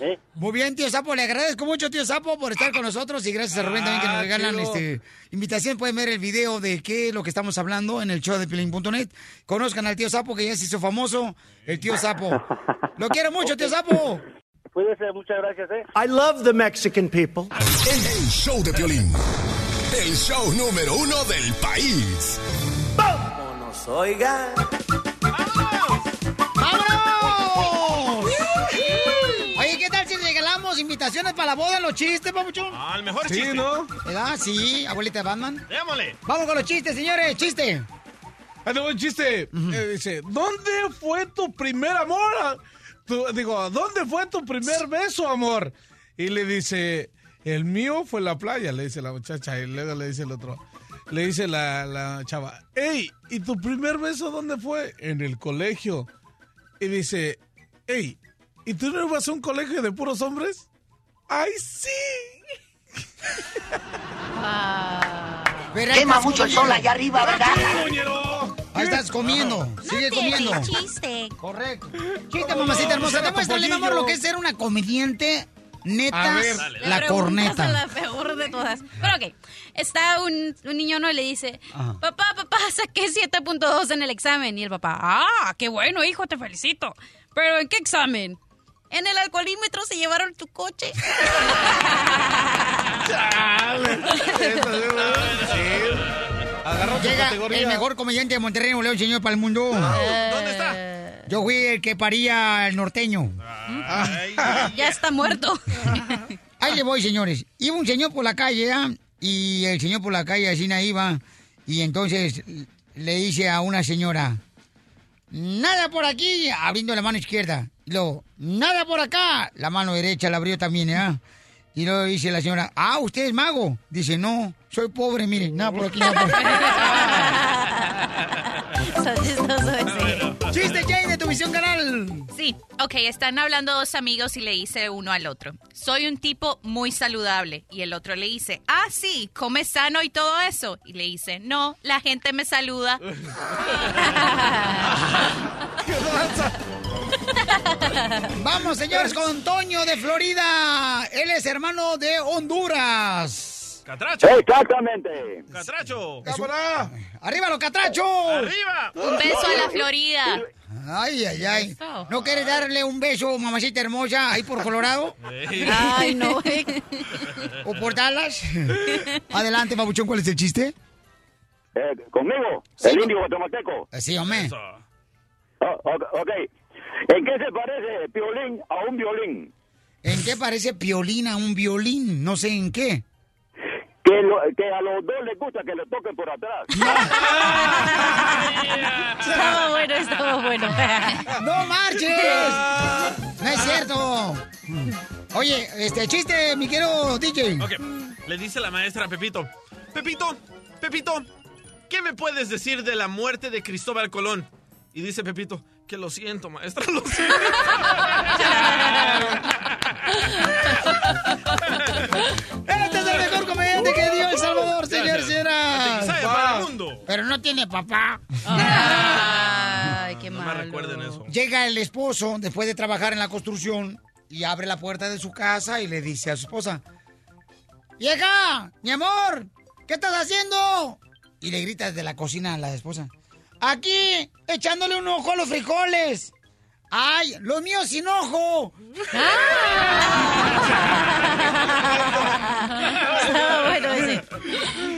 ¿eh? Muy bien, tío Sapo, le agradezco mucho, tío Sapo, por estar con nosotros y gracias a Rubén también que nos Ah, regalan chido. este invitación. Pueden ver el video de qué es lo que estamos hablando en el show de Pilín.net. Conozcan al tío Sapo que ya se hizo famoso, el tío Sapo. Lo quiero mucho, tío Sapo. Cuídese, muchas gracias, ¿eh? I love the Mexican people. El show de Piolín. El show número uno del país. Vámonos, oiga. ¡Vámonos! Oye, ¿qué tal si regalamos invitaciones para la boda, los chistes, papuchón? Ah, el mejor Sí, chiste. ¿no? ¿Verdad? Sí, abuelita de Batman. Démosle. Vamos con los chistes, señores, chiste. Ahí tengo un chiste. Eh, dice, ¿dónde fue tu primer amor? Ah, tu- digo, ¿dónde fue tu primer beso, amor? Y le dice, el mío fue en la playa, le dice la muchacha. Y luego le dice el otro. Le dice la, la chava, hey, ¿y tu primer beso dónde fue? En el colegio. Y dice, hey, ¿y tú no ibas a un colegio de puros hombres? ¡Ay, sí! (laughs) Quema mucho el sol allá arriba, ¿verdad? Ahí estás comiendo. Sigue comiendo. chiste. Correcto. Chiste, mamacita hermosa. Demuéstrale, mi amor, lo que es ser una comediante neta. La preguntas corneta. a la peor de todas. Pero ok, está un, un niño no y le dice, Ajá. papá, papá, saqué 7.2 en el examen. Y el papá, ah, qué bueno, hijo, te felicito. Pero ¿en qué examen? En el alcoholímetro se llevaron tu coche. (laughs) (laughs) Agarró Llega categoría. el mejor comediante de Monterrey, Nuevo León, señor, para el mundo. ¿Dónde está? Yo fui el que paría el norteño. Ay, (laughs) ya está muerto. Ahí le voy, señores. Iba un señor por la calle, ¿ah? Y el señor por la calle así na iba. Y entonces le dice a una señora, nada por aquí, abriendo la mano izquierda. Y luego, nada por acá, la mano derecha la abrió también, ¿ah? Y luego dice la señora, ah, ¿usted es mago? Dice, no, soy pobre, mire, nada por aquí. (laughs) ¡Chiste, Jane, de tu visión canal! Sí, ok, están hablando dos amigos y le dice uno al otro, soy un tipo muy saludable. Y el otro le dice, ah, sí, come sano y todo eso. Y le dice, no, la gente me saluda. (laughs) Vamos, señores, con Toño de Florida. Él es hermano de Honduras. ¡Catracho! Exactamente. ¡Catracho! ¡Cámara! ¡Arriba los catrachos! ¡Arriba! Un beso a la Florida. Ay, ay, ay. ¿No quieres darle un beso, mamacita hermosa, ahí por Colorado? Ay, no. ¿O por Dallas? Adelante, babuchón, ¿cuál es el chiste? Eh, ¿Conmigo? Sí. El indio guatemalteco. Eh, Sí, hombre. Oh, ok. ¿En qué se parece violín a un violín? ¿En qué parece piolín a un violín? No sé en qué. Que, lo- que a los dos les gusta que le toquen por atrás. (laughs) Estaba bueno, estaba bueno. ¡No marches! No es cierto. Oye, este chiste, mi querido DJ. Ok, le dice la maestra a Pepito, Pepito, Pepito, ¿qué me puedes decir de la muerte de Cristóbal Colón? Y dice Pepito, que lo siento, maestra, lo siento. (laughs) Este es el mejor que dio El Salvador, señor, el mundo. Pero no tiene papá. Ay, qué No me malo. recuerden eso. Llega el esposo después de trabajar en la construcción y abre la puerta de su casa y le dice a su esposa, ¡Vieja! ¡Mi amor! ¿Qué estás haciendo? Y le grita desde la cocina a la esposa, ¡Aquí! ¡Echándole un ojo a los frijoles! ¡Ay! ¡Los míos sin ojo! (laughs) bueno, ese. ¡Chiste!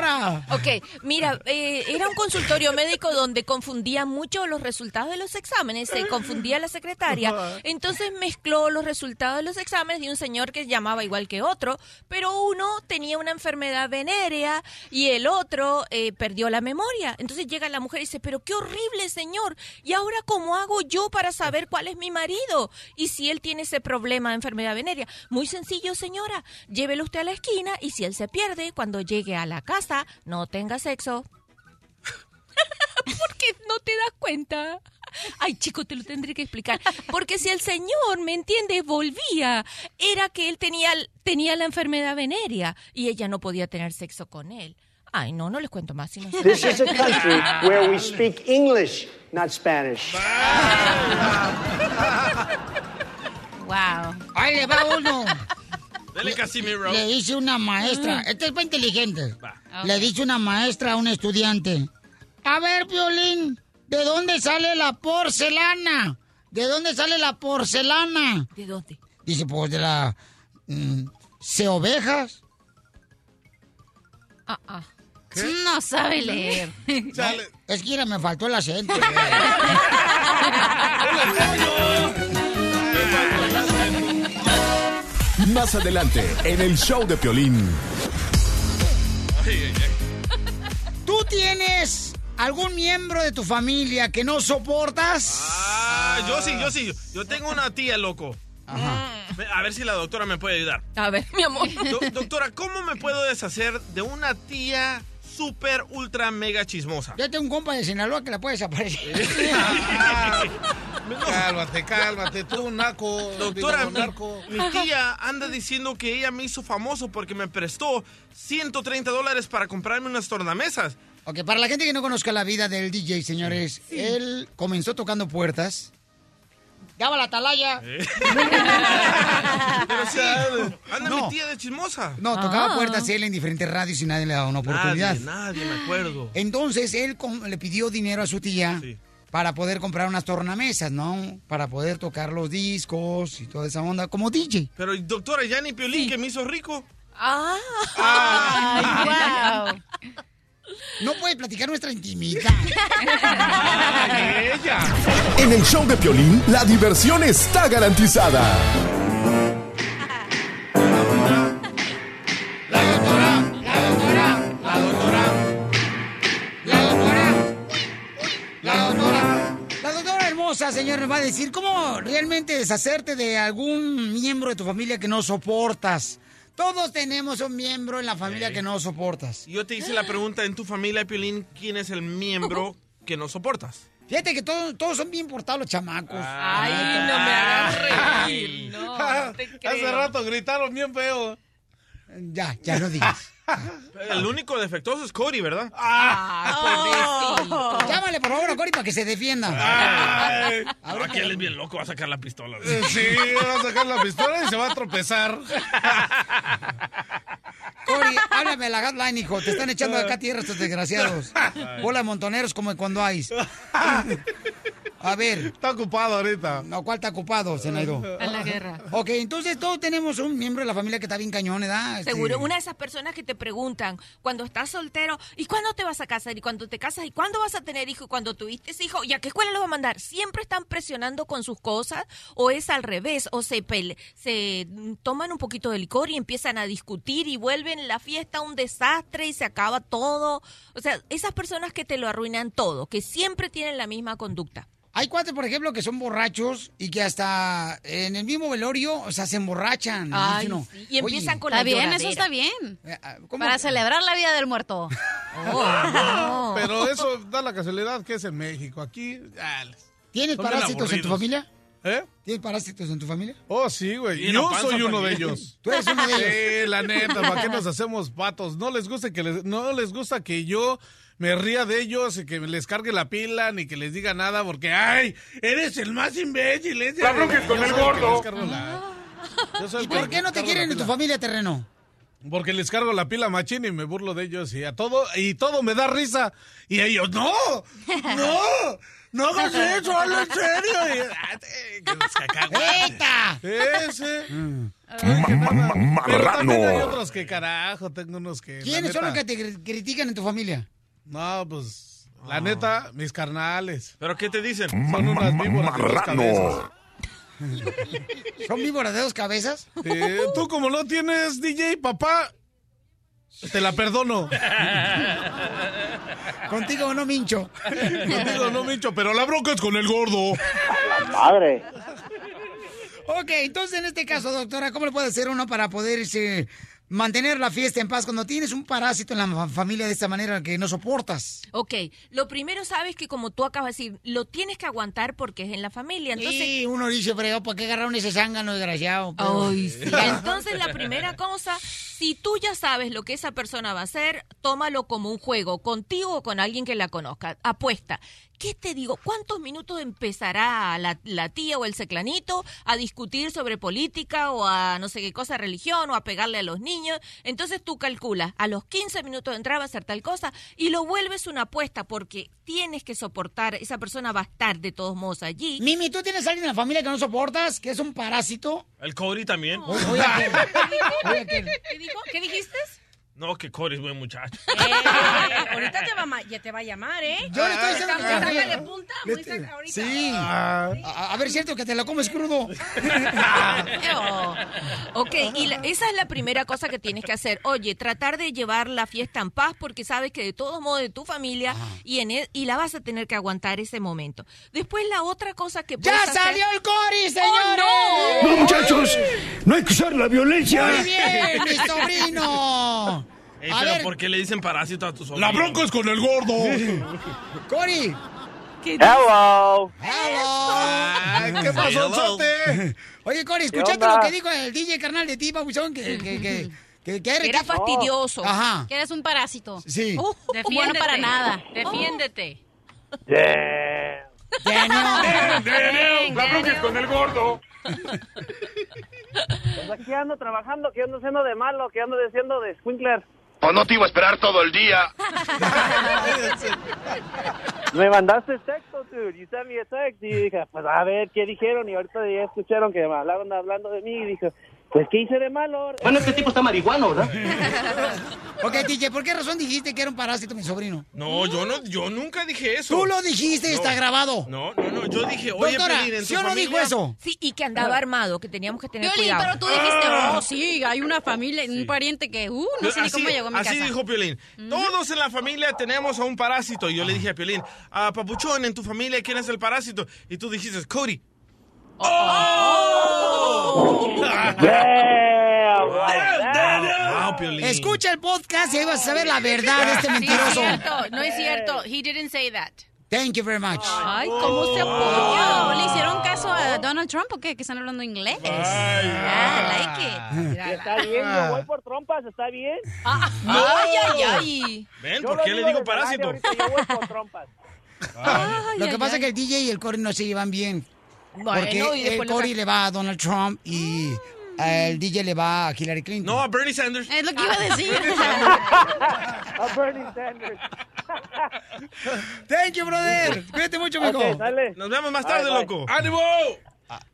¡Doctora! Ok, mira, eh, era un consultorio médico donde confundían mucho los resultados de los exámenes, se confundía la secretaria, entonces mezcló los resultados de los exámenes de un señor que llamaba igual que otro, pero uno tenía una enfermedad venérea y el otro eh, perdió la memoria. Entonces llega la mujer y dice, pero qué horrible señor, ¿y ahora cómo hago yo para saber cuál es mi marido? Y si él tiene ese problema de enfermedad venérea. Muy sencillo, señora, llévelo usted a la esquina y si él se pierde, cuando llegue a la casa, no tenga sexo. (laughs) Porque no te das cuenta. Ay, chico, te lo tendré que explicar. Porque si el señor, ¿me entiende? Volvía, era que él tenía, tenía la enfermedad venérea y ella no podía tener sexo con él. Ay, no, no les cuento más. This is a country where we speak English, not Spanish. Wow. Ahí le va uno. Dele Casimiro. Le dice una maestra, este es para inteligente. Le dice una maestra a un estudiante. A ver, Violín, ¿de dónde sale la porcelana? ¿De dónde sale la porcelana? ¿De dónde? Dice, pues de la... mm, ¿Se ovejas? Ah, ah. No sabe leer. (laughs) (laughs) Es que mira, me faltó el acento. (laughs) Más adelante, en el show de Piolín. (laughs) ¿Tú tienes algún miembro de tu familia que no soportas? Ah, yo sí, yo sí. Yo tengo una tía, loco. A ver si la doctora me puede ayudar. A ver, mi amor. Do- doctora, ¿cómo me puedo deshacer de una tía súper, ultra, mega chismosa? Yo tengo un compa de Sinaloa que la puede desaparecer. (laughs) (laughs) Cálmate, cálmate, tú, naco. Doctora, digo, mi, narco. mi tía anda diciendo que ella me hizo famoso porque me prestó 130 dólares para comprarme unas tornamesas. Ok, para la gente que no conozca la vida del DJ, señores, él comenzó tocando puertas. ¡Daba la atalaya! (laughs) Pero sí, anda No. mi tía de chismosa. No, tocaba puertas él en diferentes radios y nadie le daba una oportunidad. Nadie, nadie me acuerdo. Entonces él le pidió dinero a su tía para poder comprar unas tornamesas, ¿no? Para poder tocar los discos y toda esa onda, como DJ. Pero doctora, ya ni Piolín que me hizo rico. Ah. Ay, wow. No puede platicar nuestra intimidad. (laughs) En el show de Piolín, la diversión está garantizada. Hermosa, señor, nos va a decir cómo realmente deshacerte de algún miembro de tu familia que no soportas. Todos tenemos un miembro en la familia que no soportas. Yo te hice la pregunta en tu familia, Piolín, ¿quién es el miembro que no soportas? Fíjate que todos, todos son bien portados los chamacos. Ay, no me hagas reír. No, no te (laughs) Hace creo. rato gritaron bien feo. Ya, ya no digas. (laughs) El único defectuoso es Cody, ¿verdad? Oh. Llámale, por favor, a Cory para que se defienda. Ay, (laughs) Aquí él es bien loco, va a sacar la pistola. Eh, Sí, va a sacar la pistola y se va a tropezar. (laughs) Cory, háblame a la hotline, hijo. Te están echando acá tierra estos desgraciados. Bola de montoneros como cuando hay. A ver. Está ocupado ahorita. No, ¿cuál está ocupado, Zenaido? En la guerra. Ok, entonces todos tenemos un miembro de la familia que está bien cañón, ¿verdad? Este, Seguro, una de esas personas que te preguntan cuando estás soltero, ¿y cuándo te vas a casar? ¿Y cuando te casas? ¿Y cuándo vas a tener hijo? ¿Y cuando tuviste hijo? ¿Y a qué escuela lo va a mandar? ¿Siempre están presionando con sus cosas? ¿O es al revés? ¿O se, pele- se toman un poquito de licor y empiezan a discutir y vuelven la fiesta un desastre y se acaba todo? O sea, esas personas que te lo arruinan todo, que siempre tienen la misma conducta. Hay cuates, por ejemplo, que son borrachos y que hasta en el mismo velorio, o sea, se emborrachan. Ay, sí. Y empiezan "Oye, con Está la bien, eso lloradera". está bien. Para celebrar la vida del muerto. (laughs) Oh, Pero eso da la casualidad que es en México. Aquí. ah, ¿Tienes parásitos en tu familia? ¿Eh? ¿Tienes parásitos en tu familia? Oh, sí, güey. Yo soy uno de ellos. Tú eres uno de ellos. Sí, la neta, ¿para qué nos (laughs) hacemos patos? No les gusta que les, no les gusta que yo me ría de ellos y que les cargue la pila ni que les diga nada porque ¡ay! Eres el más imbécil. ese- La bronca es con el que gordo. la- ¿Y por que qué no te quieren en tu familia, terreno? Porque les cargo la pila machín y me burlo de ellos y a todo, y todo me da risa. Y ellos, ¡no! ¡No! ¡No hagas (laughs) eso! ¡Habla en serio! Y, ah, te- que los (laughs) cacahuates. ¡Eta! Ese. Ma- Pero también hay Marrano. otros que carajo, tengo unos que. ¿Quiénes son los que te cri- critican en tu familia? No, pues, la neta, mis carnales. ¿Pero qué te dicen? Son unas víboras de dos cabezas. ¿Son víboras de dos cabezas? Eh, tú como no tienes DJ, papá, te la perdono. Contigo no mincho. Contigo no mincho, pero la bronca es con el gordo. Madre. Ok, entonces en este caso, doctora, ¿cómo le puede hacer uno para poderse mantener la fiesta en paz cuando tienes un parásito en la fa- familia de esta manera que no soportas? Ok, lo primero sabes que como tú acabas de decir, lo tienes que aguantar porque es en la familia. Entonces, y uno dice, fregado, ¿para qué agarraron ese zángano desgraciado? Pero- Ay, (laughs) sí. Entonces, la primera cosa, si tú ya sabes lo que esa persona va a hacer, tómalo como un juego, contigo o con alguien que la conozca. Apuesta. ¿Qué te digo? ¿Cuántos minutos empezará la, tía o el seclanito a discutir sobre política o a no sé qué cosa, religión o a pegarle a los niños? Entonces tú calculas, a los 15 minutos de entrar va a hacer tal cosa y lo vuelves una apuesta porque tienes que soportar, esa persona va a estar de todos modos allí. Mimi, ¿tú tienes alguien en la familia que no soportas, que es un parásito? El Cody también. Oye, (laughs) Oye, ¿qué? ¿Qué dijo? ¿Qué dijiste? No, que Cody es buen muchacho. (laughs) Eh, ahorita te va, ya te va a llamar, ¿eh? Yo le estoy diciendo que- sácale punta, muy saca ahorita. Sí. Ah. A, a ver, cierto que te lo comes crudo. (laughs) Oh. Ok, y la- esa es la primera cosa que tienes que hacer. Oye, tratar de llevar la fiesta en paz porque sabes que de todos modos de tu familia y en e- y la vas a tener que aguantar ese momento. Después la otra cosa que ¡Ya hacer- salió el Cori, ¡Oh, señores! no! No, muchachos, no hay que usar la violencia. Muy bien, mi sobrino. (laughs) Ey, A pero ver. ¿por qué le dicen parásito a tus sobrino? La bronca es con el gordo. (laughs) Cori. Hello. Ay, ¿Qué pasó, Hello. Sote? Oye, Cori, ¿escuchaste lo que dijo el DJ carnal de ti, Pabuchón? Que, que, que, que, que Era fastidioso. Ajá. Que eres un parásito. Sí. Uh, Bueno para nada. Defiéndete. Yeah. Daniel. La bronca es con el gordo. Pues aquí ando trabajando, que ando haciendo de malo, que ando diciendo de sprinkler. O no te iba a esperar todo el día. (laughs) Me mandaste texto, dude. You sent me a text. Y dije, pues a ver qué dijeron. Y ahorita ya escucharon que me hablaron hablando de mí. Y dije, pues qué hice de malo. Bueno, este tipo está marihuano, ¿verdad? (laughs) Ok, DJ, ¿por qué razón dijiste que era un parásito mi sobrino? No, yo no, yo nunca dije eso. Tú lo dijiste y No. está grabado. No, no, no, yo dije, oye, Doctora, Pelín, en tu ¿sí o no familia- dijo eso? Sí, y que andaba armado, que teníamos que tener Piolín, cuidado. pero tú dijiste, oh, sí, hay una familia, un pariente que, uh, no sé ni así, cómo llegó a mi así casa. dijo Piolín. Todos en la familia tenemos a un parásito. Y yo le dije a Piolín, ah, Papuchón, en tu familia, ¿quién es el parásito? Y tú dijiste, Cody. ¡Oh! Escucha el podcast y ahí vas a saber la verdad de este Sí, es mentiroso. cierto, no es cierto. He didn't say that. Thank you very much. Ay, ¿cómo se apoya? ¿Le hicieron caso a Donald Trump o qué? Que están hablando inglés. Ah, like it. Está bien, yo voy por trompas, está bien. Ay, ay, ay. ¿Ven? ¿Por lo qué le digo parásito? Yo voy por trompas. Lo que ay, pasa ay. es que el DJ y el Cory no se llevan bien. Bueno, porque y el lo Cory le va a Donald Trump y el DJ le va a Hillary Clinton. No, a Bernie Sanders. Es lo que iba a decir. (laughs) A Bernie Sanders. Thank you, brother. Cuídate mucho, mijo. Dale. Nos vemos más tarde, Bye, bye. loco. ¡Ánimo!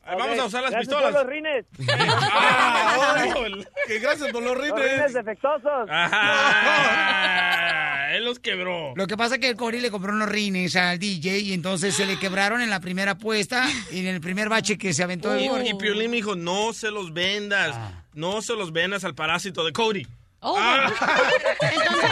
Ahí Vamos a usar las gracias pistolas. por los rines. Ah. (laughs) ¡Que gracias por los Los rines rines! defectuosos. Ajá. (laughs) Él los quebró. Lo que pasa es que el Cory le compró unos rines al DJ y entonces se le (gasps) quebraron en la primera apuesta y en el primer bache que se aventó el Y, Piolín me dijo, no se los vendas. No se los vendas al parásito de Cody. Oh, Ah. (laughs) entonces,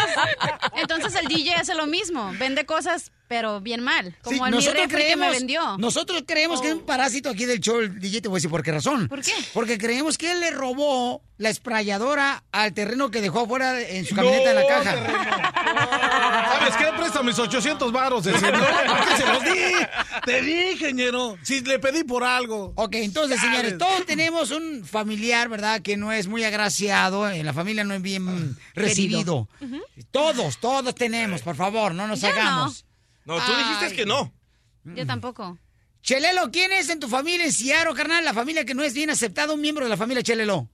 Entonces el DJ hace lo mismo, vende cosas, pero bien mal. Como Sí, el mi refri que me vendió. Nosotros creemos que es un parásito aquí del show, el DJ, te voy a decir por qué razón. ¿Por qué? Porque creemos que él le robó la esprayadora al terreno que dejó afuera en su camioneta en la caja. ¿Sabes qué? Presta mis 800 varos de señor. (laughs) ¿Por qué se los di? Te dije, ñero. Si le pedí por algo. Ok, entonces, señores, todos tenemos un familiar, ¿verdad? Que no es muy agraciado, en la familia no es bien recibido. Todos, todos tenemos, por favor, no nos Yo no. hagamos. No, tú dijiste Ay. que no. Yo tampoco. Chelelo, ¿quién es en tu familia en Ciaro, carnal? La familia que no es bien aceptada, un miembro de la familia Chelelo.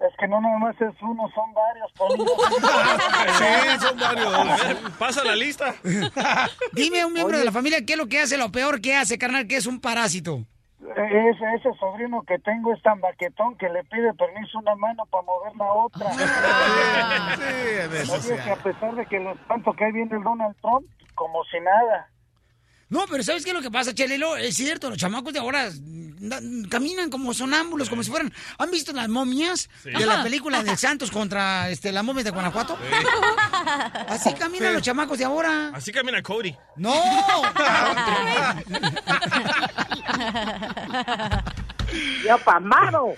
Es que no nomás es uno, son varios. (laughs) Sí, son varios. A ver, pasa la lista. (laughs) Dime un miembro Oye. de la familia qué es lo que hace, lo peor que hace, carnal, que es un parásito. Ese, ese sobrino que tengo es tan baquetón que le pide permiso una mano para mover la otra. (laughs) Oye, que a pesar de que lo tanto que ahí viene el Donald Trump, como si nada. No, pero ¿sabes qué es lo que pasa, Chelelo? Es cierto, los chamacos de ahora caminan como sonámbulos, como si fueran... ¿Han visto las momias Sí. de la película de Santos contra este, la momia de Guanajuato? Así caminan Sí. los chamacos de ahora. Así camina Cody. ¡No! (laughs) (laughs) (laughs) ¡Ya pamado!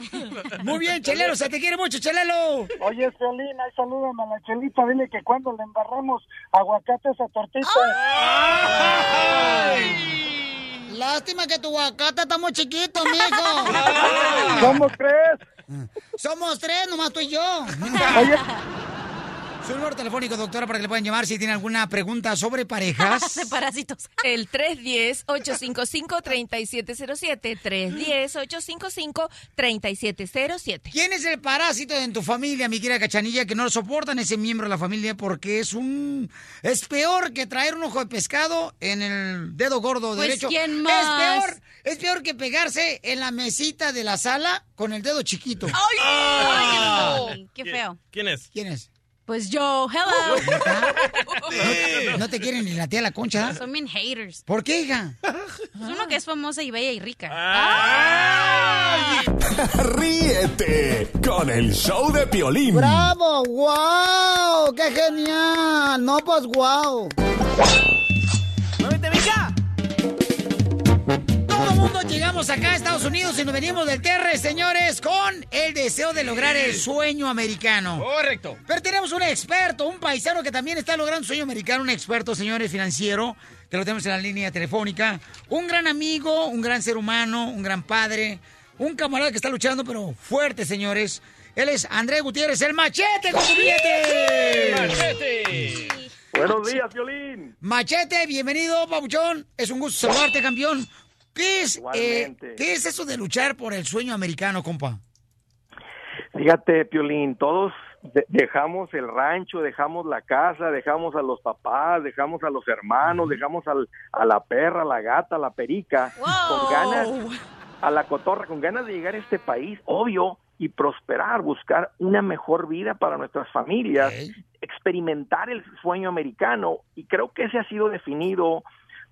Muy bien, Chelelo, se te quiere mucho, Chelelo. Oye, Celina, salúdame a la chelita, dile que cuando le embarramos aguacate a esa tortita. Lástima que tu aguacate está muy chiquito, mijo. (laughs) ¿Cómo crees? Somos tres, nomás tú y yo. Oye. Su número telefónico, doctora, para que le puedan llamar si tiene alguna pregunta sobre parejas. (laughs) de parásitos. El 310-855-3707. 310-855-3707. ¿Quién es el parásito en tu familia, mi querida Cachanilla, que no lo soportan ese miembro de la familia porque es un... Es peor que traer un ojo de pescado en el dedo gordo Pues, derecho. ¿quién Es más? peor, es peor que pegarse en la mesita de la sala con el dedo chiquito. Ay, qué feo. ¿Quién es? ¿Quién es? Pues yo, hello. (laughs) No te quieren ni la tía la concha. Son bien haters. ¿Por qué, hija? Es uno que es famosa y bella y rica. Ríete con el show de Piolín. ¡Bravo! ¡Wow! ¡Qué genial! No, pues wow. Todo el mundo llegamos acá a Estados Unidos y nos venimos del TR, señores, con el deseo de lograr el sueño americano. Correcto. Pero tenemos un experto, un paisano que también está logrando un sueño americano, un experto, señores, financiero, que lo tenemos en la línea telefónica. Un gran amigo, un gran ser humano, un gran padre, un camarada que está luchando, pero fuerte, señores. Él es Andrés Gutiérrez, el machete con su billete. ¡Machete! Buenos días, Violín. Machete, bienvenido, Pabuchón. Es un gusto saludarte, campeón. ¿Qué es, eh. ¿Qué es eso de luchar por el sueño americano, compa? Fíjate, Piolín, todos de- dejamos el rancho, dejamos la casa, dejamos a los papás, dejamos a los hermanos, dejamos al- a la perra, a la gata, a la perica, con ganas, a la cotorra, con ganas de llegar a este país, obvio, y prosperar, buscar una mejor vida para nuestras familias, experimentar el sueño americano, y creo que ese ha sido definido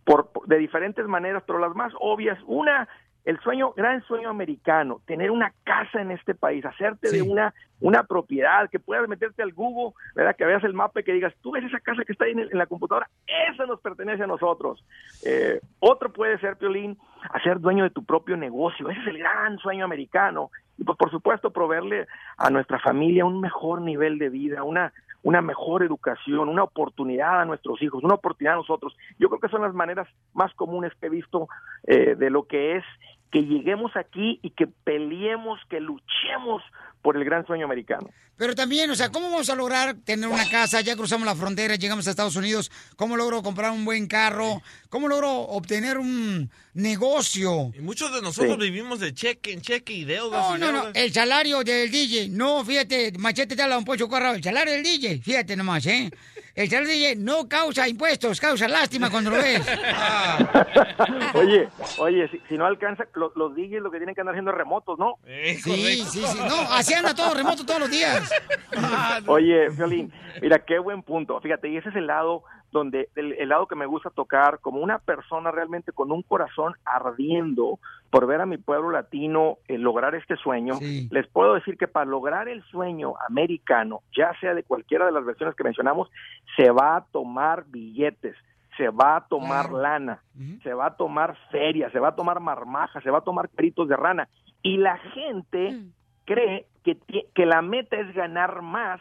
por, de diferentes maneras, pero las más obvias, una, el sueño, gran sueño americano, tener una casa en este país, hacerte de una, una propiedad, que puedas meterte al Google, ¿verdad? que veas el mapa y que digas, tú ves esa casa que está ahí en, el- en la computadora, esa nos pertenece a nosotros. Eh, otro puede ser, Piolín, hacer dueño de tu propio negocio, ese es el gran sueño americano. Y pues por supuesto proveerle a nuestra familia un mejor nivel de vida, una, una mejor educación, una oportunidad a nuestros hijos, una oportunidad a nosotros. Yo creo que son las maneras más comunes que he visto eh, de lo que es que lleguemos aquí y que peleemos, que luchemos por el gran sueño americano. Pero también, o sea, ¿cómo vamos a lograr tener una casa? Ya cruzamos la frontera, llegamos a Estados Unidos. ¿Cómo logro comprar un buen carro? ¿Cómo logro obtener un negocio? Y muchos de nosotros Sí. vivimos de cheque en cheque y deudas. No, y no, no, deudas. el salario del DJ. No, fíjate, Machete te habla un pocho corrado. El salario del DJ, fíjate nomás, ¿eh? El salario del DJ no causa impuestos, causa lástima cuando lo ves. (laughs) Oye, oye, si, si no alcanza, lo- los DJs lo que tienen que andar haciendo es remotos, ¿no? Sí, sí, sí. No, así anda todo remoto todos los días. (laughs) Oye, Violín, mira, qué buen punto. Fíjate, y ese es el lado donde el, el lado que me gusta tocar como una persona realmente con un corazón ardiendo por ver a mi pueblo latino eh, lograr este sueño, les puedo decir que para lograr el sueño americano, ya sea de cualquiera de las versiones que mencionamos, se va a tomar billetes, se va a tomar lana, se va a tomar feria, se va a tomar marmaja, se va a tomar peritos de rana. Y la gente cree que, que la meta es ganar más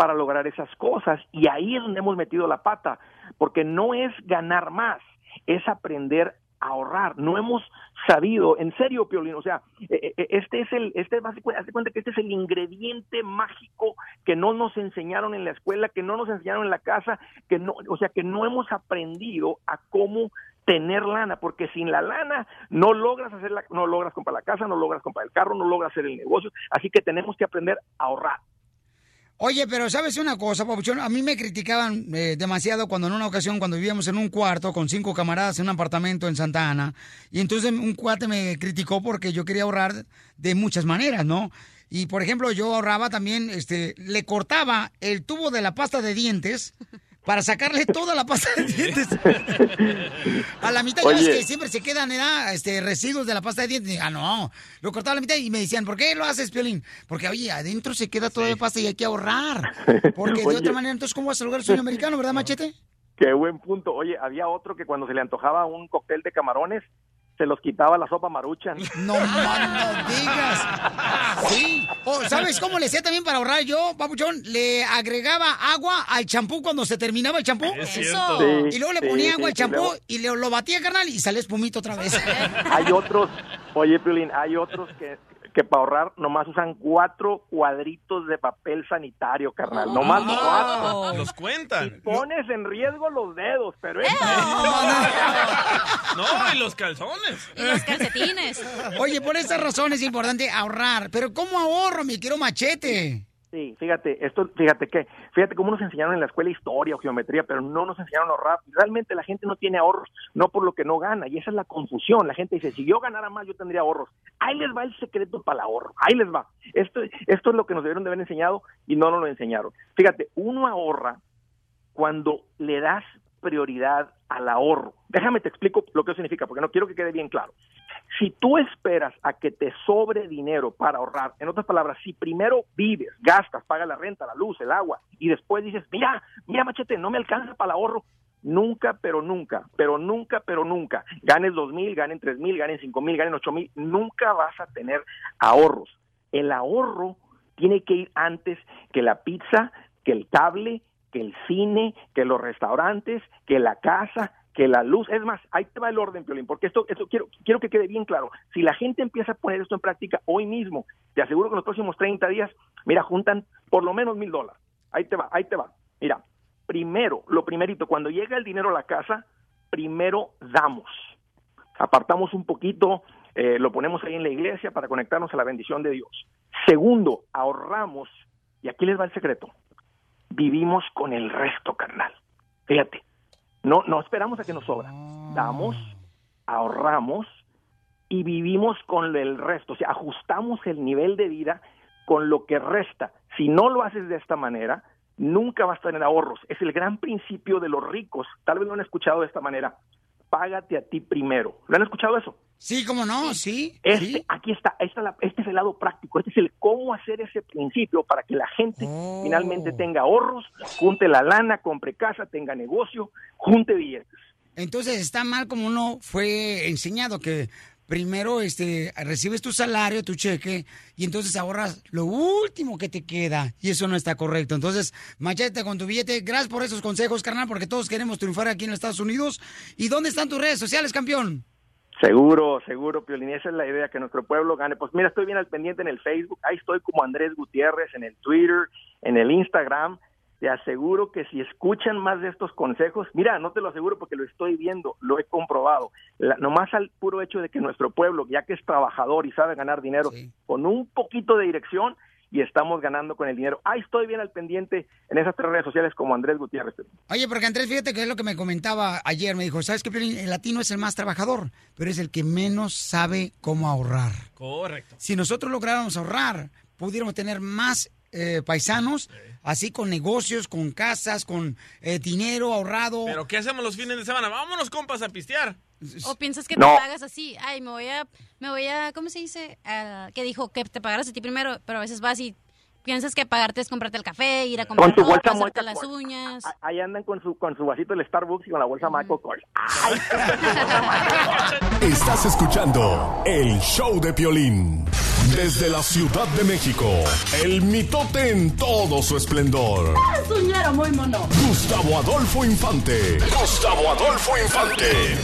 para lograr esas cosas. Y ahí es donde hemos metido la pata, porque no es ganar más, es aprender a ahorrar. No hemos sabido, en serio, Piolín, o sea, eh, eh, este es el, este, básico- haz de cuenta que este es el ingrediente mágico que no nos enseñaron en la escuela, que no nos enseñaron en la casa, que no, o sea, que no hemos aprendido a cómo tener lana, porque sin la lana no logras hacer la, no logras comprar la casa, no logras comprar el carro, no logras hacer el negocio, así que tenemos que aprender a ahorrar. Oye, pero ¿sabes una cosa, Papuchón? A mí me criticaban eh, demasiado cuando en una ocasión, cuando vivíamos en un cuarto con cinco camaradas en un apartamento en Santa Ana, y entonces un cuate me criticó porque yo quería ahorrar de muchas maneras, ¿no? Y, por ejemplo, yo ahorraba también, este, le cortaba el tubo de la pasta de dientes para sacarle toda la pasta de dientes. (laughs) A la mitad, ya ves Oye. que siempre se quedan ¿verdad? este, residuos de la pasta de dientes. Ah, no, lo cortaba a la mitad y me decían, ¿por qué lo haces, Piolín? Porque, oye, adentro se queda toda la pasta y hay que ahorrar. (laughs) Porque de Oye. otra manera, entonces, ¿cómo vas a lograr el sueño americano, verdad, (laughs) Machete? Qué buen punto. Oye, había otro que cuando se le antojaba un cóctel de camarones, se los quitaba la sopa maruchan. (laughs) No, no digas. Sí. O, ¿sabes cómo le hacía también para ahorrar yo, papuchón? Le agregaba agua al champú cuando se terminaba el champú. Es cierto. Sí, y luego le ponía sí, agua al champú luego- y le, lo batía, carnal, y salía espumito otra vez. Hay otros, oye, Piolín, hay otros que, que para ahorrar nomás usan cuatro cuadritos de papel sanitario, carnal. Nomás cuatro. Los cuentan. Pones en riesgo los dedos, pero es... No, y los calzones. Y los calcetines. Oye, por esa razón es importante ahorrar. Pero ¿cómo ahorro, mi quiero machete? Sí, fíjate, esto, fíjate que, fíjate cómo nos enseñaron en la escuela historia o geometría, pero no nos enseñaron a ahorrar. Realmente la gente no tiene ahorros, no por lo que no gana, y esa es la confusión. La gente dice, si yo ganara más, yo tendría ahorros. Ahí les va el secreto para el ahorro, ahí les va. Esto, esto es lo que nos debieron de haber enseñado y no nos lo enseñaron. Fíjate, uno ahorra cuando le das prioridad al ahorro. Déjame te explico lo que significa, porque no quiero que quede bien claro. Si tú esperas a que te sobre dinero para ahorrar, en otras palabras, si primero vives, gastas, pagas la renta, la luz, el agua, y después dices, mira, mira, machete, no me alcanza para el ahorro, nunca, pero nunca, pero nunca, pero nunca, ganes dos mil, ganen tres mil, ganen cinco mil, ganen ocho mil, nunca vas a tener ahorros. El ahorro tiene que ir antes que la pizza, que el cable, que el cine, que los restaurantes, que la casa, que la luz. Es más, ahí te va el orden, Piolín, porque esto, esto quiero, quiero que quede bien claro. Si la gente empieza a poner esto en práctica hoy mismo, te aseguro que en los próximos 30 días, mira, juntan por lo menos mil dólares. Ahí te va, ahí te va. Mira, primero, lo primerito, cuando llega el dinero a la casa, primero damos. Apartamos un poquito, eh, lo ponemos ahí en la iglesia para conectarnos a la bendición de Dios. Segundo, ahorramos, y aquí les va el secreto, vivimos con el resto, carnal. Fíjate, no, no esperamos a que nos sobra. Damos, ahorramos y vivimos con el resto. O sea, ajustamos el nivel de vida con lo que resta. Si no lo haces de esta manera, nunca vas a tener ahorros. Es el gran principio de los ricos. Tal vez lo han escuchado de esta manera. Págate a ti primero. ¿Lo han escuchado eso? Sí, cómo no, sí. Este, aquí está, esta la- este es el lado práctico, este es el cómo hacer ese principio para que la gente Oh. finalmente tenga ahorros, junte la lana, compre casa, tenga negocio, junte billetes. Entonces está mal como uno fue enseñado que primero este recibes tu salario, tu cheque y entonces ahorras lo último que te queda y eso no está correcto. Entonces, machete con tu billete. Gracias por esos consejos, carnal, porque todos queremos triunfar aquí en los Estados Unidos. ¿Y dónde están tus redes sociales, campeón? Seguro, seguro, Piolín, esa es la idea, que nuestro pueblo gane. Pues mira, estoy bien al pendiente en el Facebook, ahí estoy como Andrés Gutiérrez, en el Twitter, en el Instagram. Te aseguro que si escuchan más de estos consejos, mira, no te lo aseguro porque lo estoy viendo, lo he comprobado. La- nomás al puro hecho de que nuestro pueblo, ya que es trabajador y sabe ganar dinero, con un poquito de dirección y estamos ganando con el dinero. Ahí estoy bien al pendiente en esas tres redes sociales como Andrés Gutiérrez. Oye, porque Andrés, fíjate que es lo que me comentaba ayer. Me dijo, ¿sabes qué? El latino es el más trabajador, pero es el que menos sabe cómo ahorrar. Correcto. Si nosotros lográramos ahorrar, pudiéramos tener más eh, paisanos, así con negocios, con casas, con eh, dinero ahorrado. ¿Pero qué hacemos los fines de semana? Vámonos, compas, a pistear. O piensas que No. te pagas así, ay, me voy a, me voy a, ¿cómo se dice? Que dijo que te pagaras a ti primero, pero a veces vas y piensas que pagarte es comprarte el café, ir a comprar Con su bolsa las uñas. Ahí andan con su, con su vasito del Starbucks y con la bolsa Michael Kors. (laughs) (laughs) Estás escuchando el show de Piolín. Desde la Ciudad de México, el mitote en todo su esplendor. Suñero muy mono. Gustavo Adolfo Infante. Gustavo Adolfo Infante.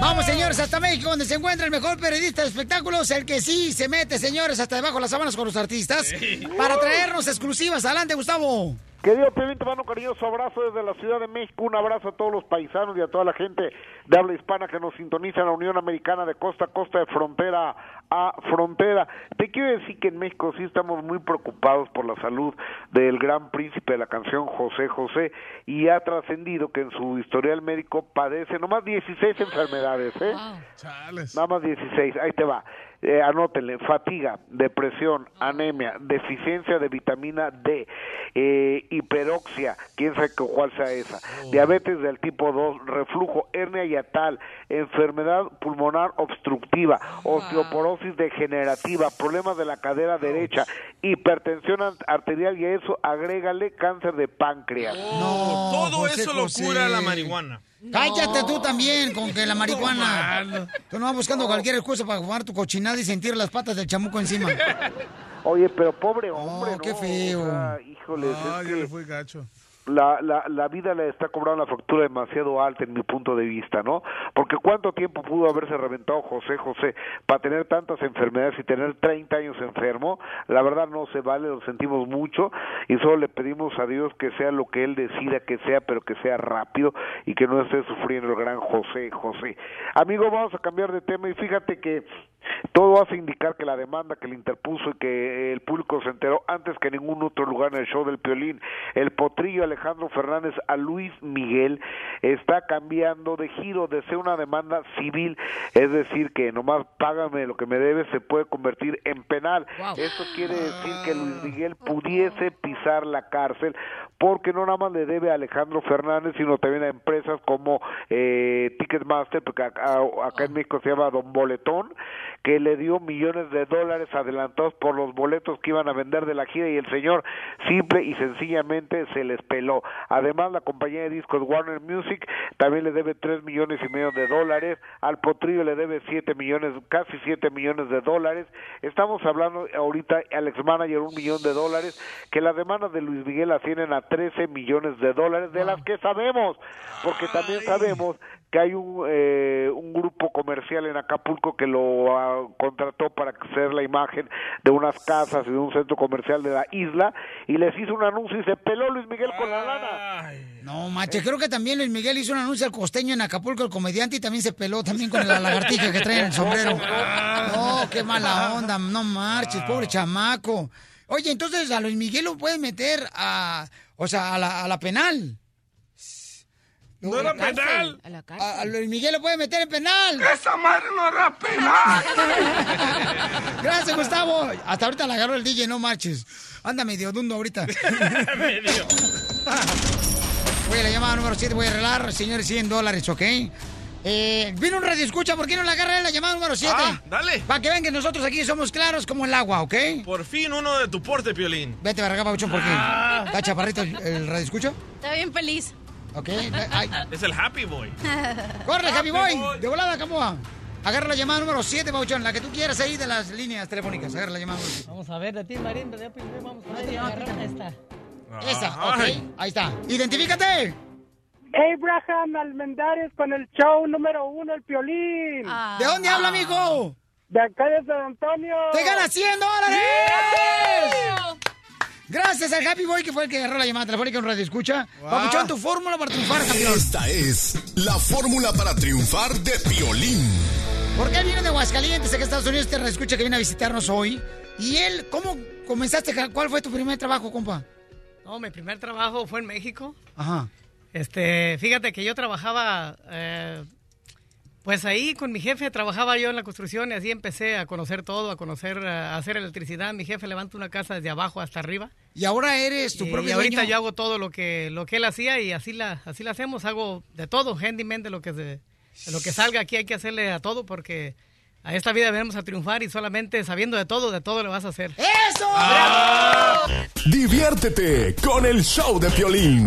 Vamos, señores, hasta México, donde se encuentra el mejor periodista de espectáculos, el que sí se mete, señores, hasta debajo de las sábanas con los artistas, para traernos exclusivas. Adelante, Gustavo. Querido Piolín, te mando un cariñoso abrazo desde la Ciudad de México, un abrazo a todos los paisanos y a toda la gente de habla hispana que nos sintoniza en la Unión Americana de costa a costa, de frontera a frontera. Te quiero decir que en México sí estamos muy preocupados por la salud del gran príncipe de la canción José José y ha trascendido que en su historial médico padece nomás 16 enfermedades, ¿eh? Nada más 16, ahí te va. Eh, anótenle, fatiga, depresión, anemia, deficiencia de vitamina D, eh, hiperoxia, quién sabe cu- cuál sea esa, diabetes del tipo 2, reflujo, hernia hiatal, enfermedad pulmonar obstructiva, osteoporosis degenerativa, problemas de la cadera derecha, hipertensión arterial y a eso agrégale cáncer de páncreas. No, Todo José eso lo José. cura la marihuana. Cállate tú también con que la marihuana. Tú no vas buscando cualquier excusa para fumar tu cochinada y sentir las patas del chamuco encima. Oye, pero pobre hombre, qué ¿no? feo. O sea, híjole, Ah, es ya que- le fue gacho. La, la, la vida le está cobrando la factura demasiado alta en mi punto de vista, ¿no? Porque cuánto tiempo pudo haberse reventado José José para tener tantas enfermedades y tener 30 años enfermo, la verdad no se vale, lo sentimos mucho y solo le pedimos a Dios que sea lo que él decida que sea, pero que sea rápido y que no esté sufriendo el gran José José. Amigo, vamos a cambiar de tema y fíjate que todo hace indicar que la demanda que le interpuso y que el público se enteró antes que en ningún otro lugar en el show del Piolín, el potrillo Alejandro Fernández a Luis Miguel está cambiando de giro de ser una demanda civil, es decir, que nomás págame lo que me debes, se puede convertir en penal. Esto quiere decir que Luis Miguel pudiese pisar la cárcel porque no nada más le debe a Alejandro Fernández, sino también a empresas como eh, Ticketmaster, porque acá, acá en México se llama Don Boletón, que le dio millones de dólares adelantados por los boletos que iban a vender de la gira y el señor simple y sencillamente se les peló. Además, la compañía de discos Warner Music también le debe tres millones y medio de dólares, al Potrillo le debe siete millones, casi siete millones de dólares. Estamos hablando ahorita al ex manager un millón de dólares, que las demandas de Luis Miguel ascienden a 13 millones de dólares, de las que sabemos, porque también sabemos que hay un, eh, un grupo comercial en Acapulco que lo contrató para hacer la imagen de unas casas y de un centro comercial de la isla y les hizo un anuncio y se peló Luis Miguel con la lana. No, macho, creo que también Luis Miguel hizo un anuncio al costeño en Acapulco, el comediante, y también se peló también con la lagartija que trae en el (laughs) sombrero. No, qué mala onda, no marches, pobre chamaco. Oye, entonces a Luis Miguel lo pueden meter a, o sea, a la, a la penal. No era penal. A la A, a Luis Miguel lo pueden meter en penal. ¡Esa madre no era penal! (laughs) Gracias, Gustavo. Hasta ahorita la agarró el DJ, no marches. Anda medio dundo ahorita. (laughs) (laughs) Voy a la llamada número 7, voy a arreglar, señores, 100 dólares, ¿ok? Eh, vino un radio escucha, ¿por qué no la agarra la llamada número 7? Ah, dale. Para que vean que nosotros aquí somos claros como el agua, ¿ok? Por fin uno de tu porte, Piolín. Vete para acá, Pabuchón, porque Ah. está chaparrito el, el radio escucha. Está bien feliz. ¿Ok? Ay. Es el Happy Boy. (laughs) ¡Corre, Happy Happy Boy! Boy. De volada, Camoa. Agarra la llamada número 7, Pabuchón, la que tú quieras ahí de las líneas telefónicas. Agarra la llamada número 7. Vamos a ver de ti, Marín, de vamos a ver. agarrar esta. Esa, ok. Ahí está. ¡Identifícate! Abraham Almendares con el show número uno, el Piolín. ¿De dónde habla, amigo? De acá de San Antonio. ¡Te gana 100 dólares! Gracias al Happy Boy que fue el que agarró la llamada telefónica en Radio Escucha. Papuchón, tu fórmula para triunfar, campeón. Esta es la fórmula para triunfar de Piolín. Porque él viene de Aguascalientes, en Estados Unidos, te escucha que viene a visitarnos hoy. Y él, ¿cómo comenzaste? ¿Cuál fue tu primer trabajo, compa? No, mi primer trabajo fue en México. Ajá. Este, fíjate que yo trabajaba, eh, Pues ahí con mi jefe trabajaba yo en la construcción y así empecé a conocer todo, a conocer, a hacer electricidad. Mi jefe levanta una casa desde abajo hasta arriba. Y ahora eres tu Y, propio y ahorita dueño. yo hago todo lo que lo que él hacía y así la así la hacemos. Hago de todo, handyman de lo que se- de lo que salga aquí hay que hacerle a todo porque a esta vida venimos a triunfar y solamente sabiendo de todo, de todo le vas a hacer. ¡Eso! Diviértete con el show de Piolín.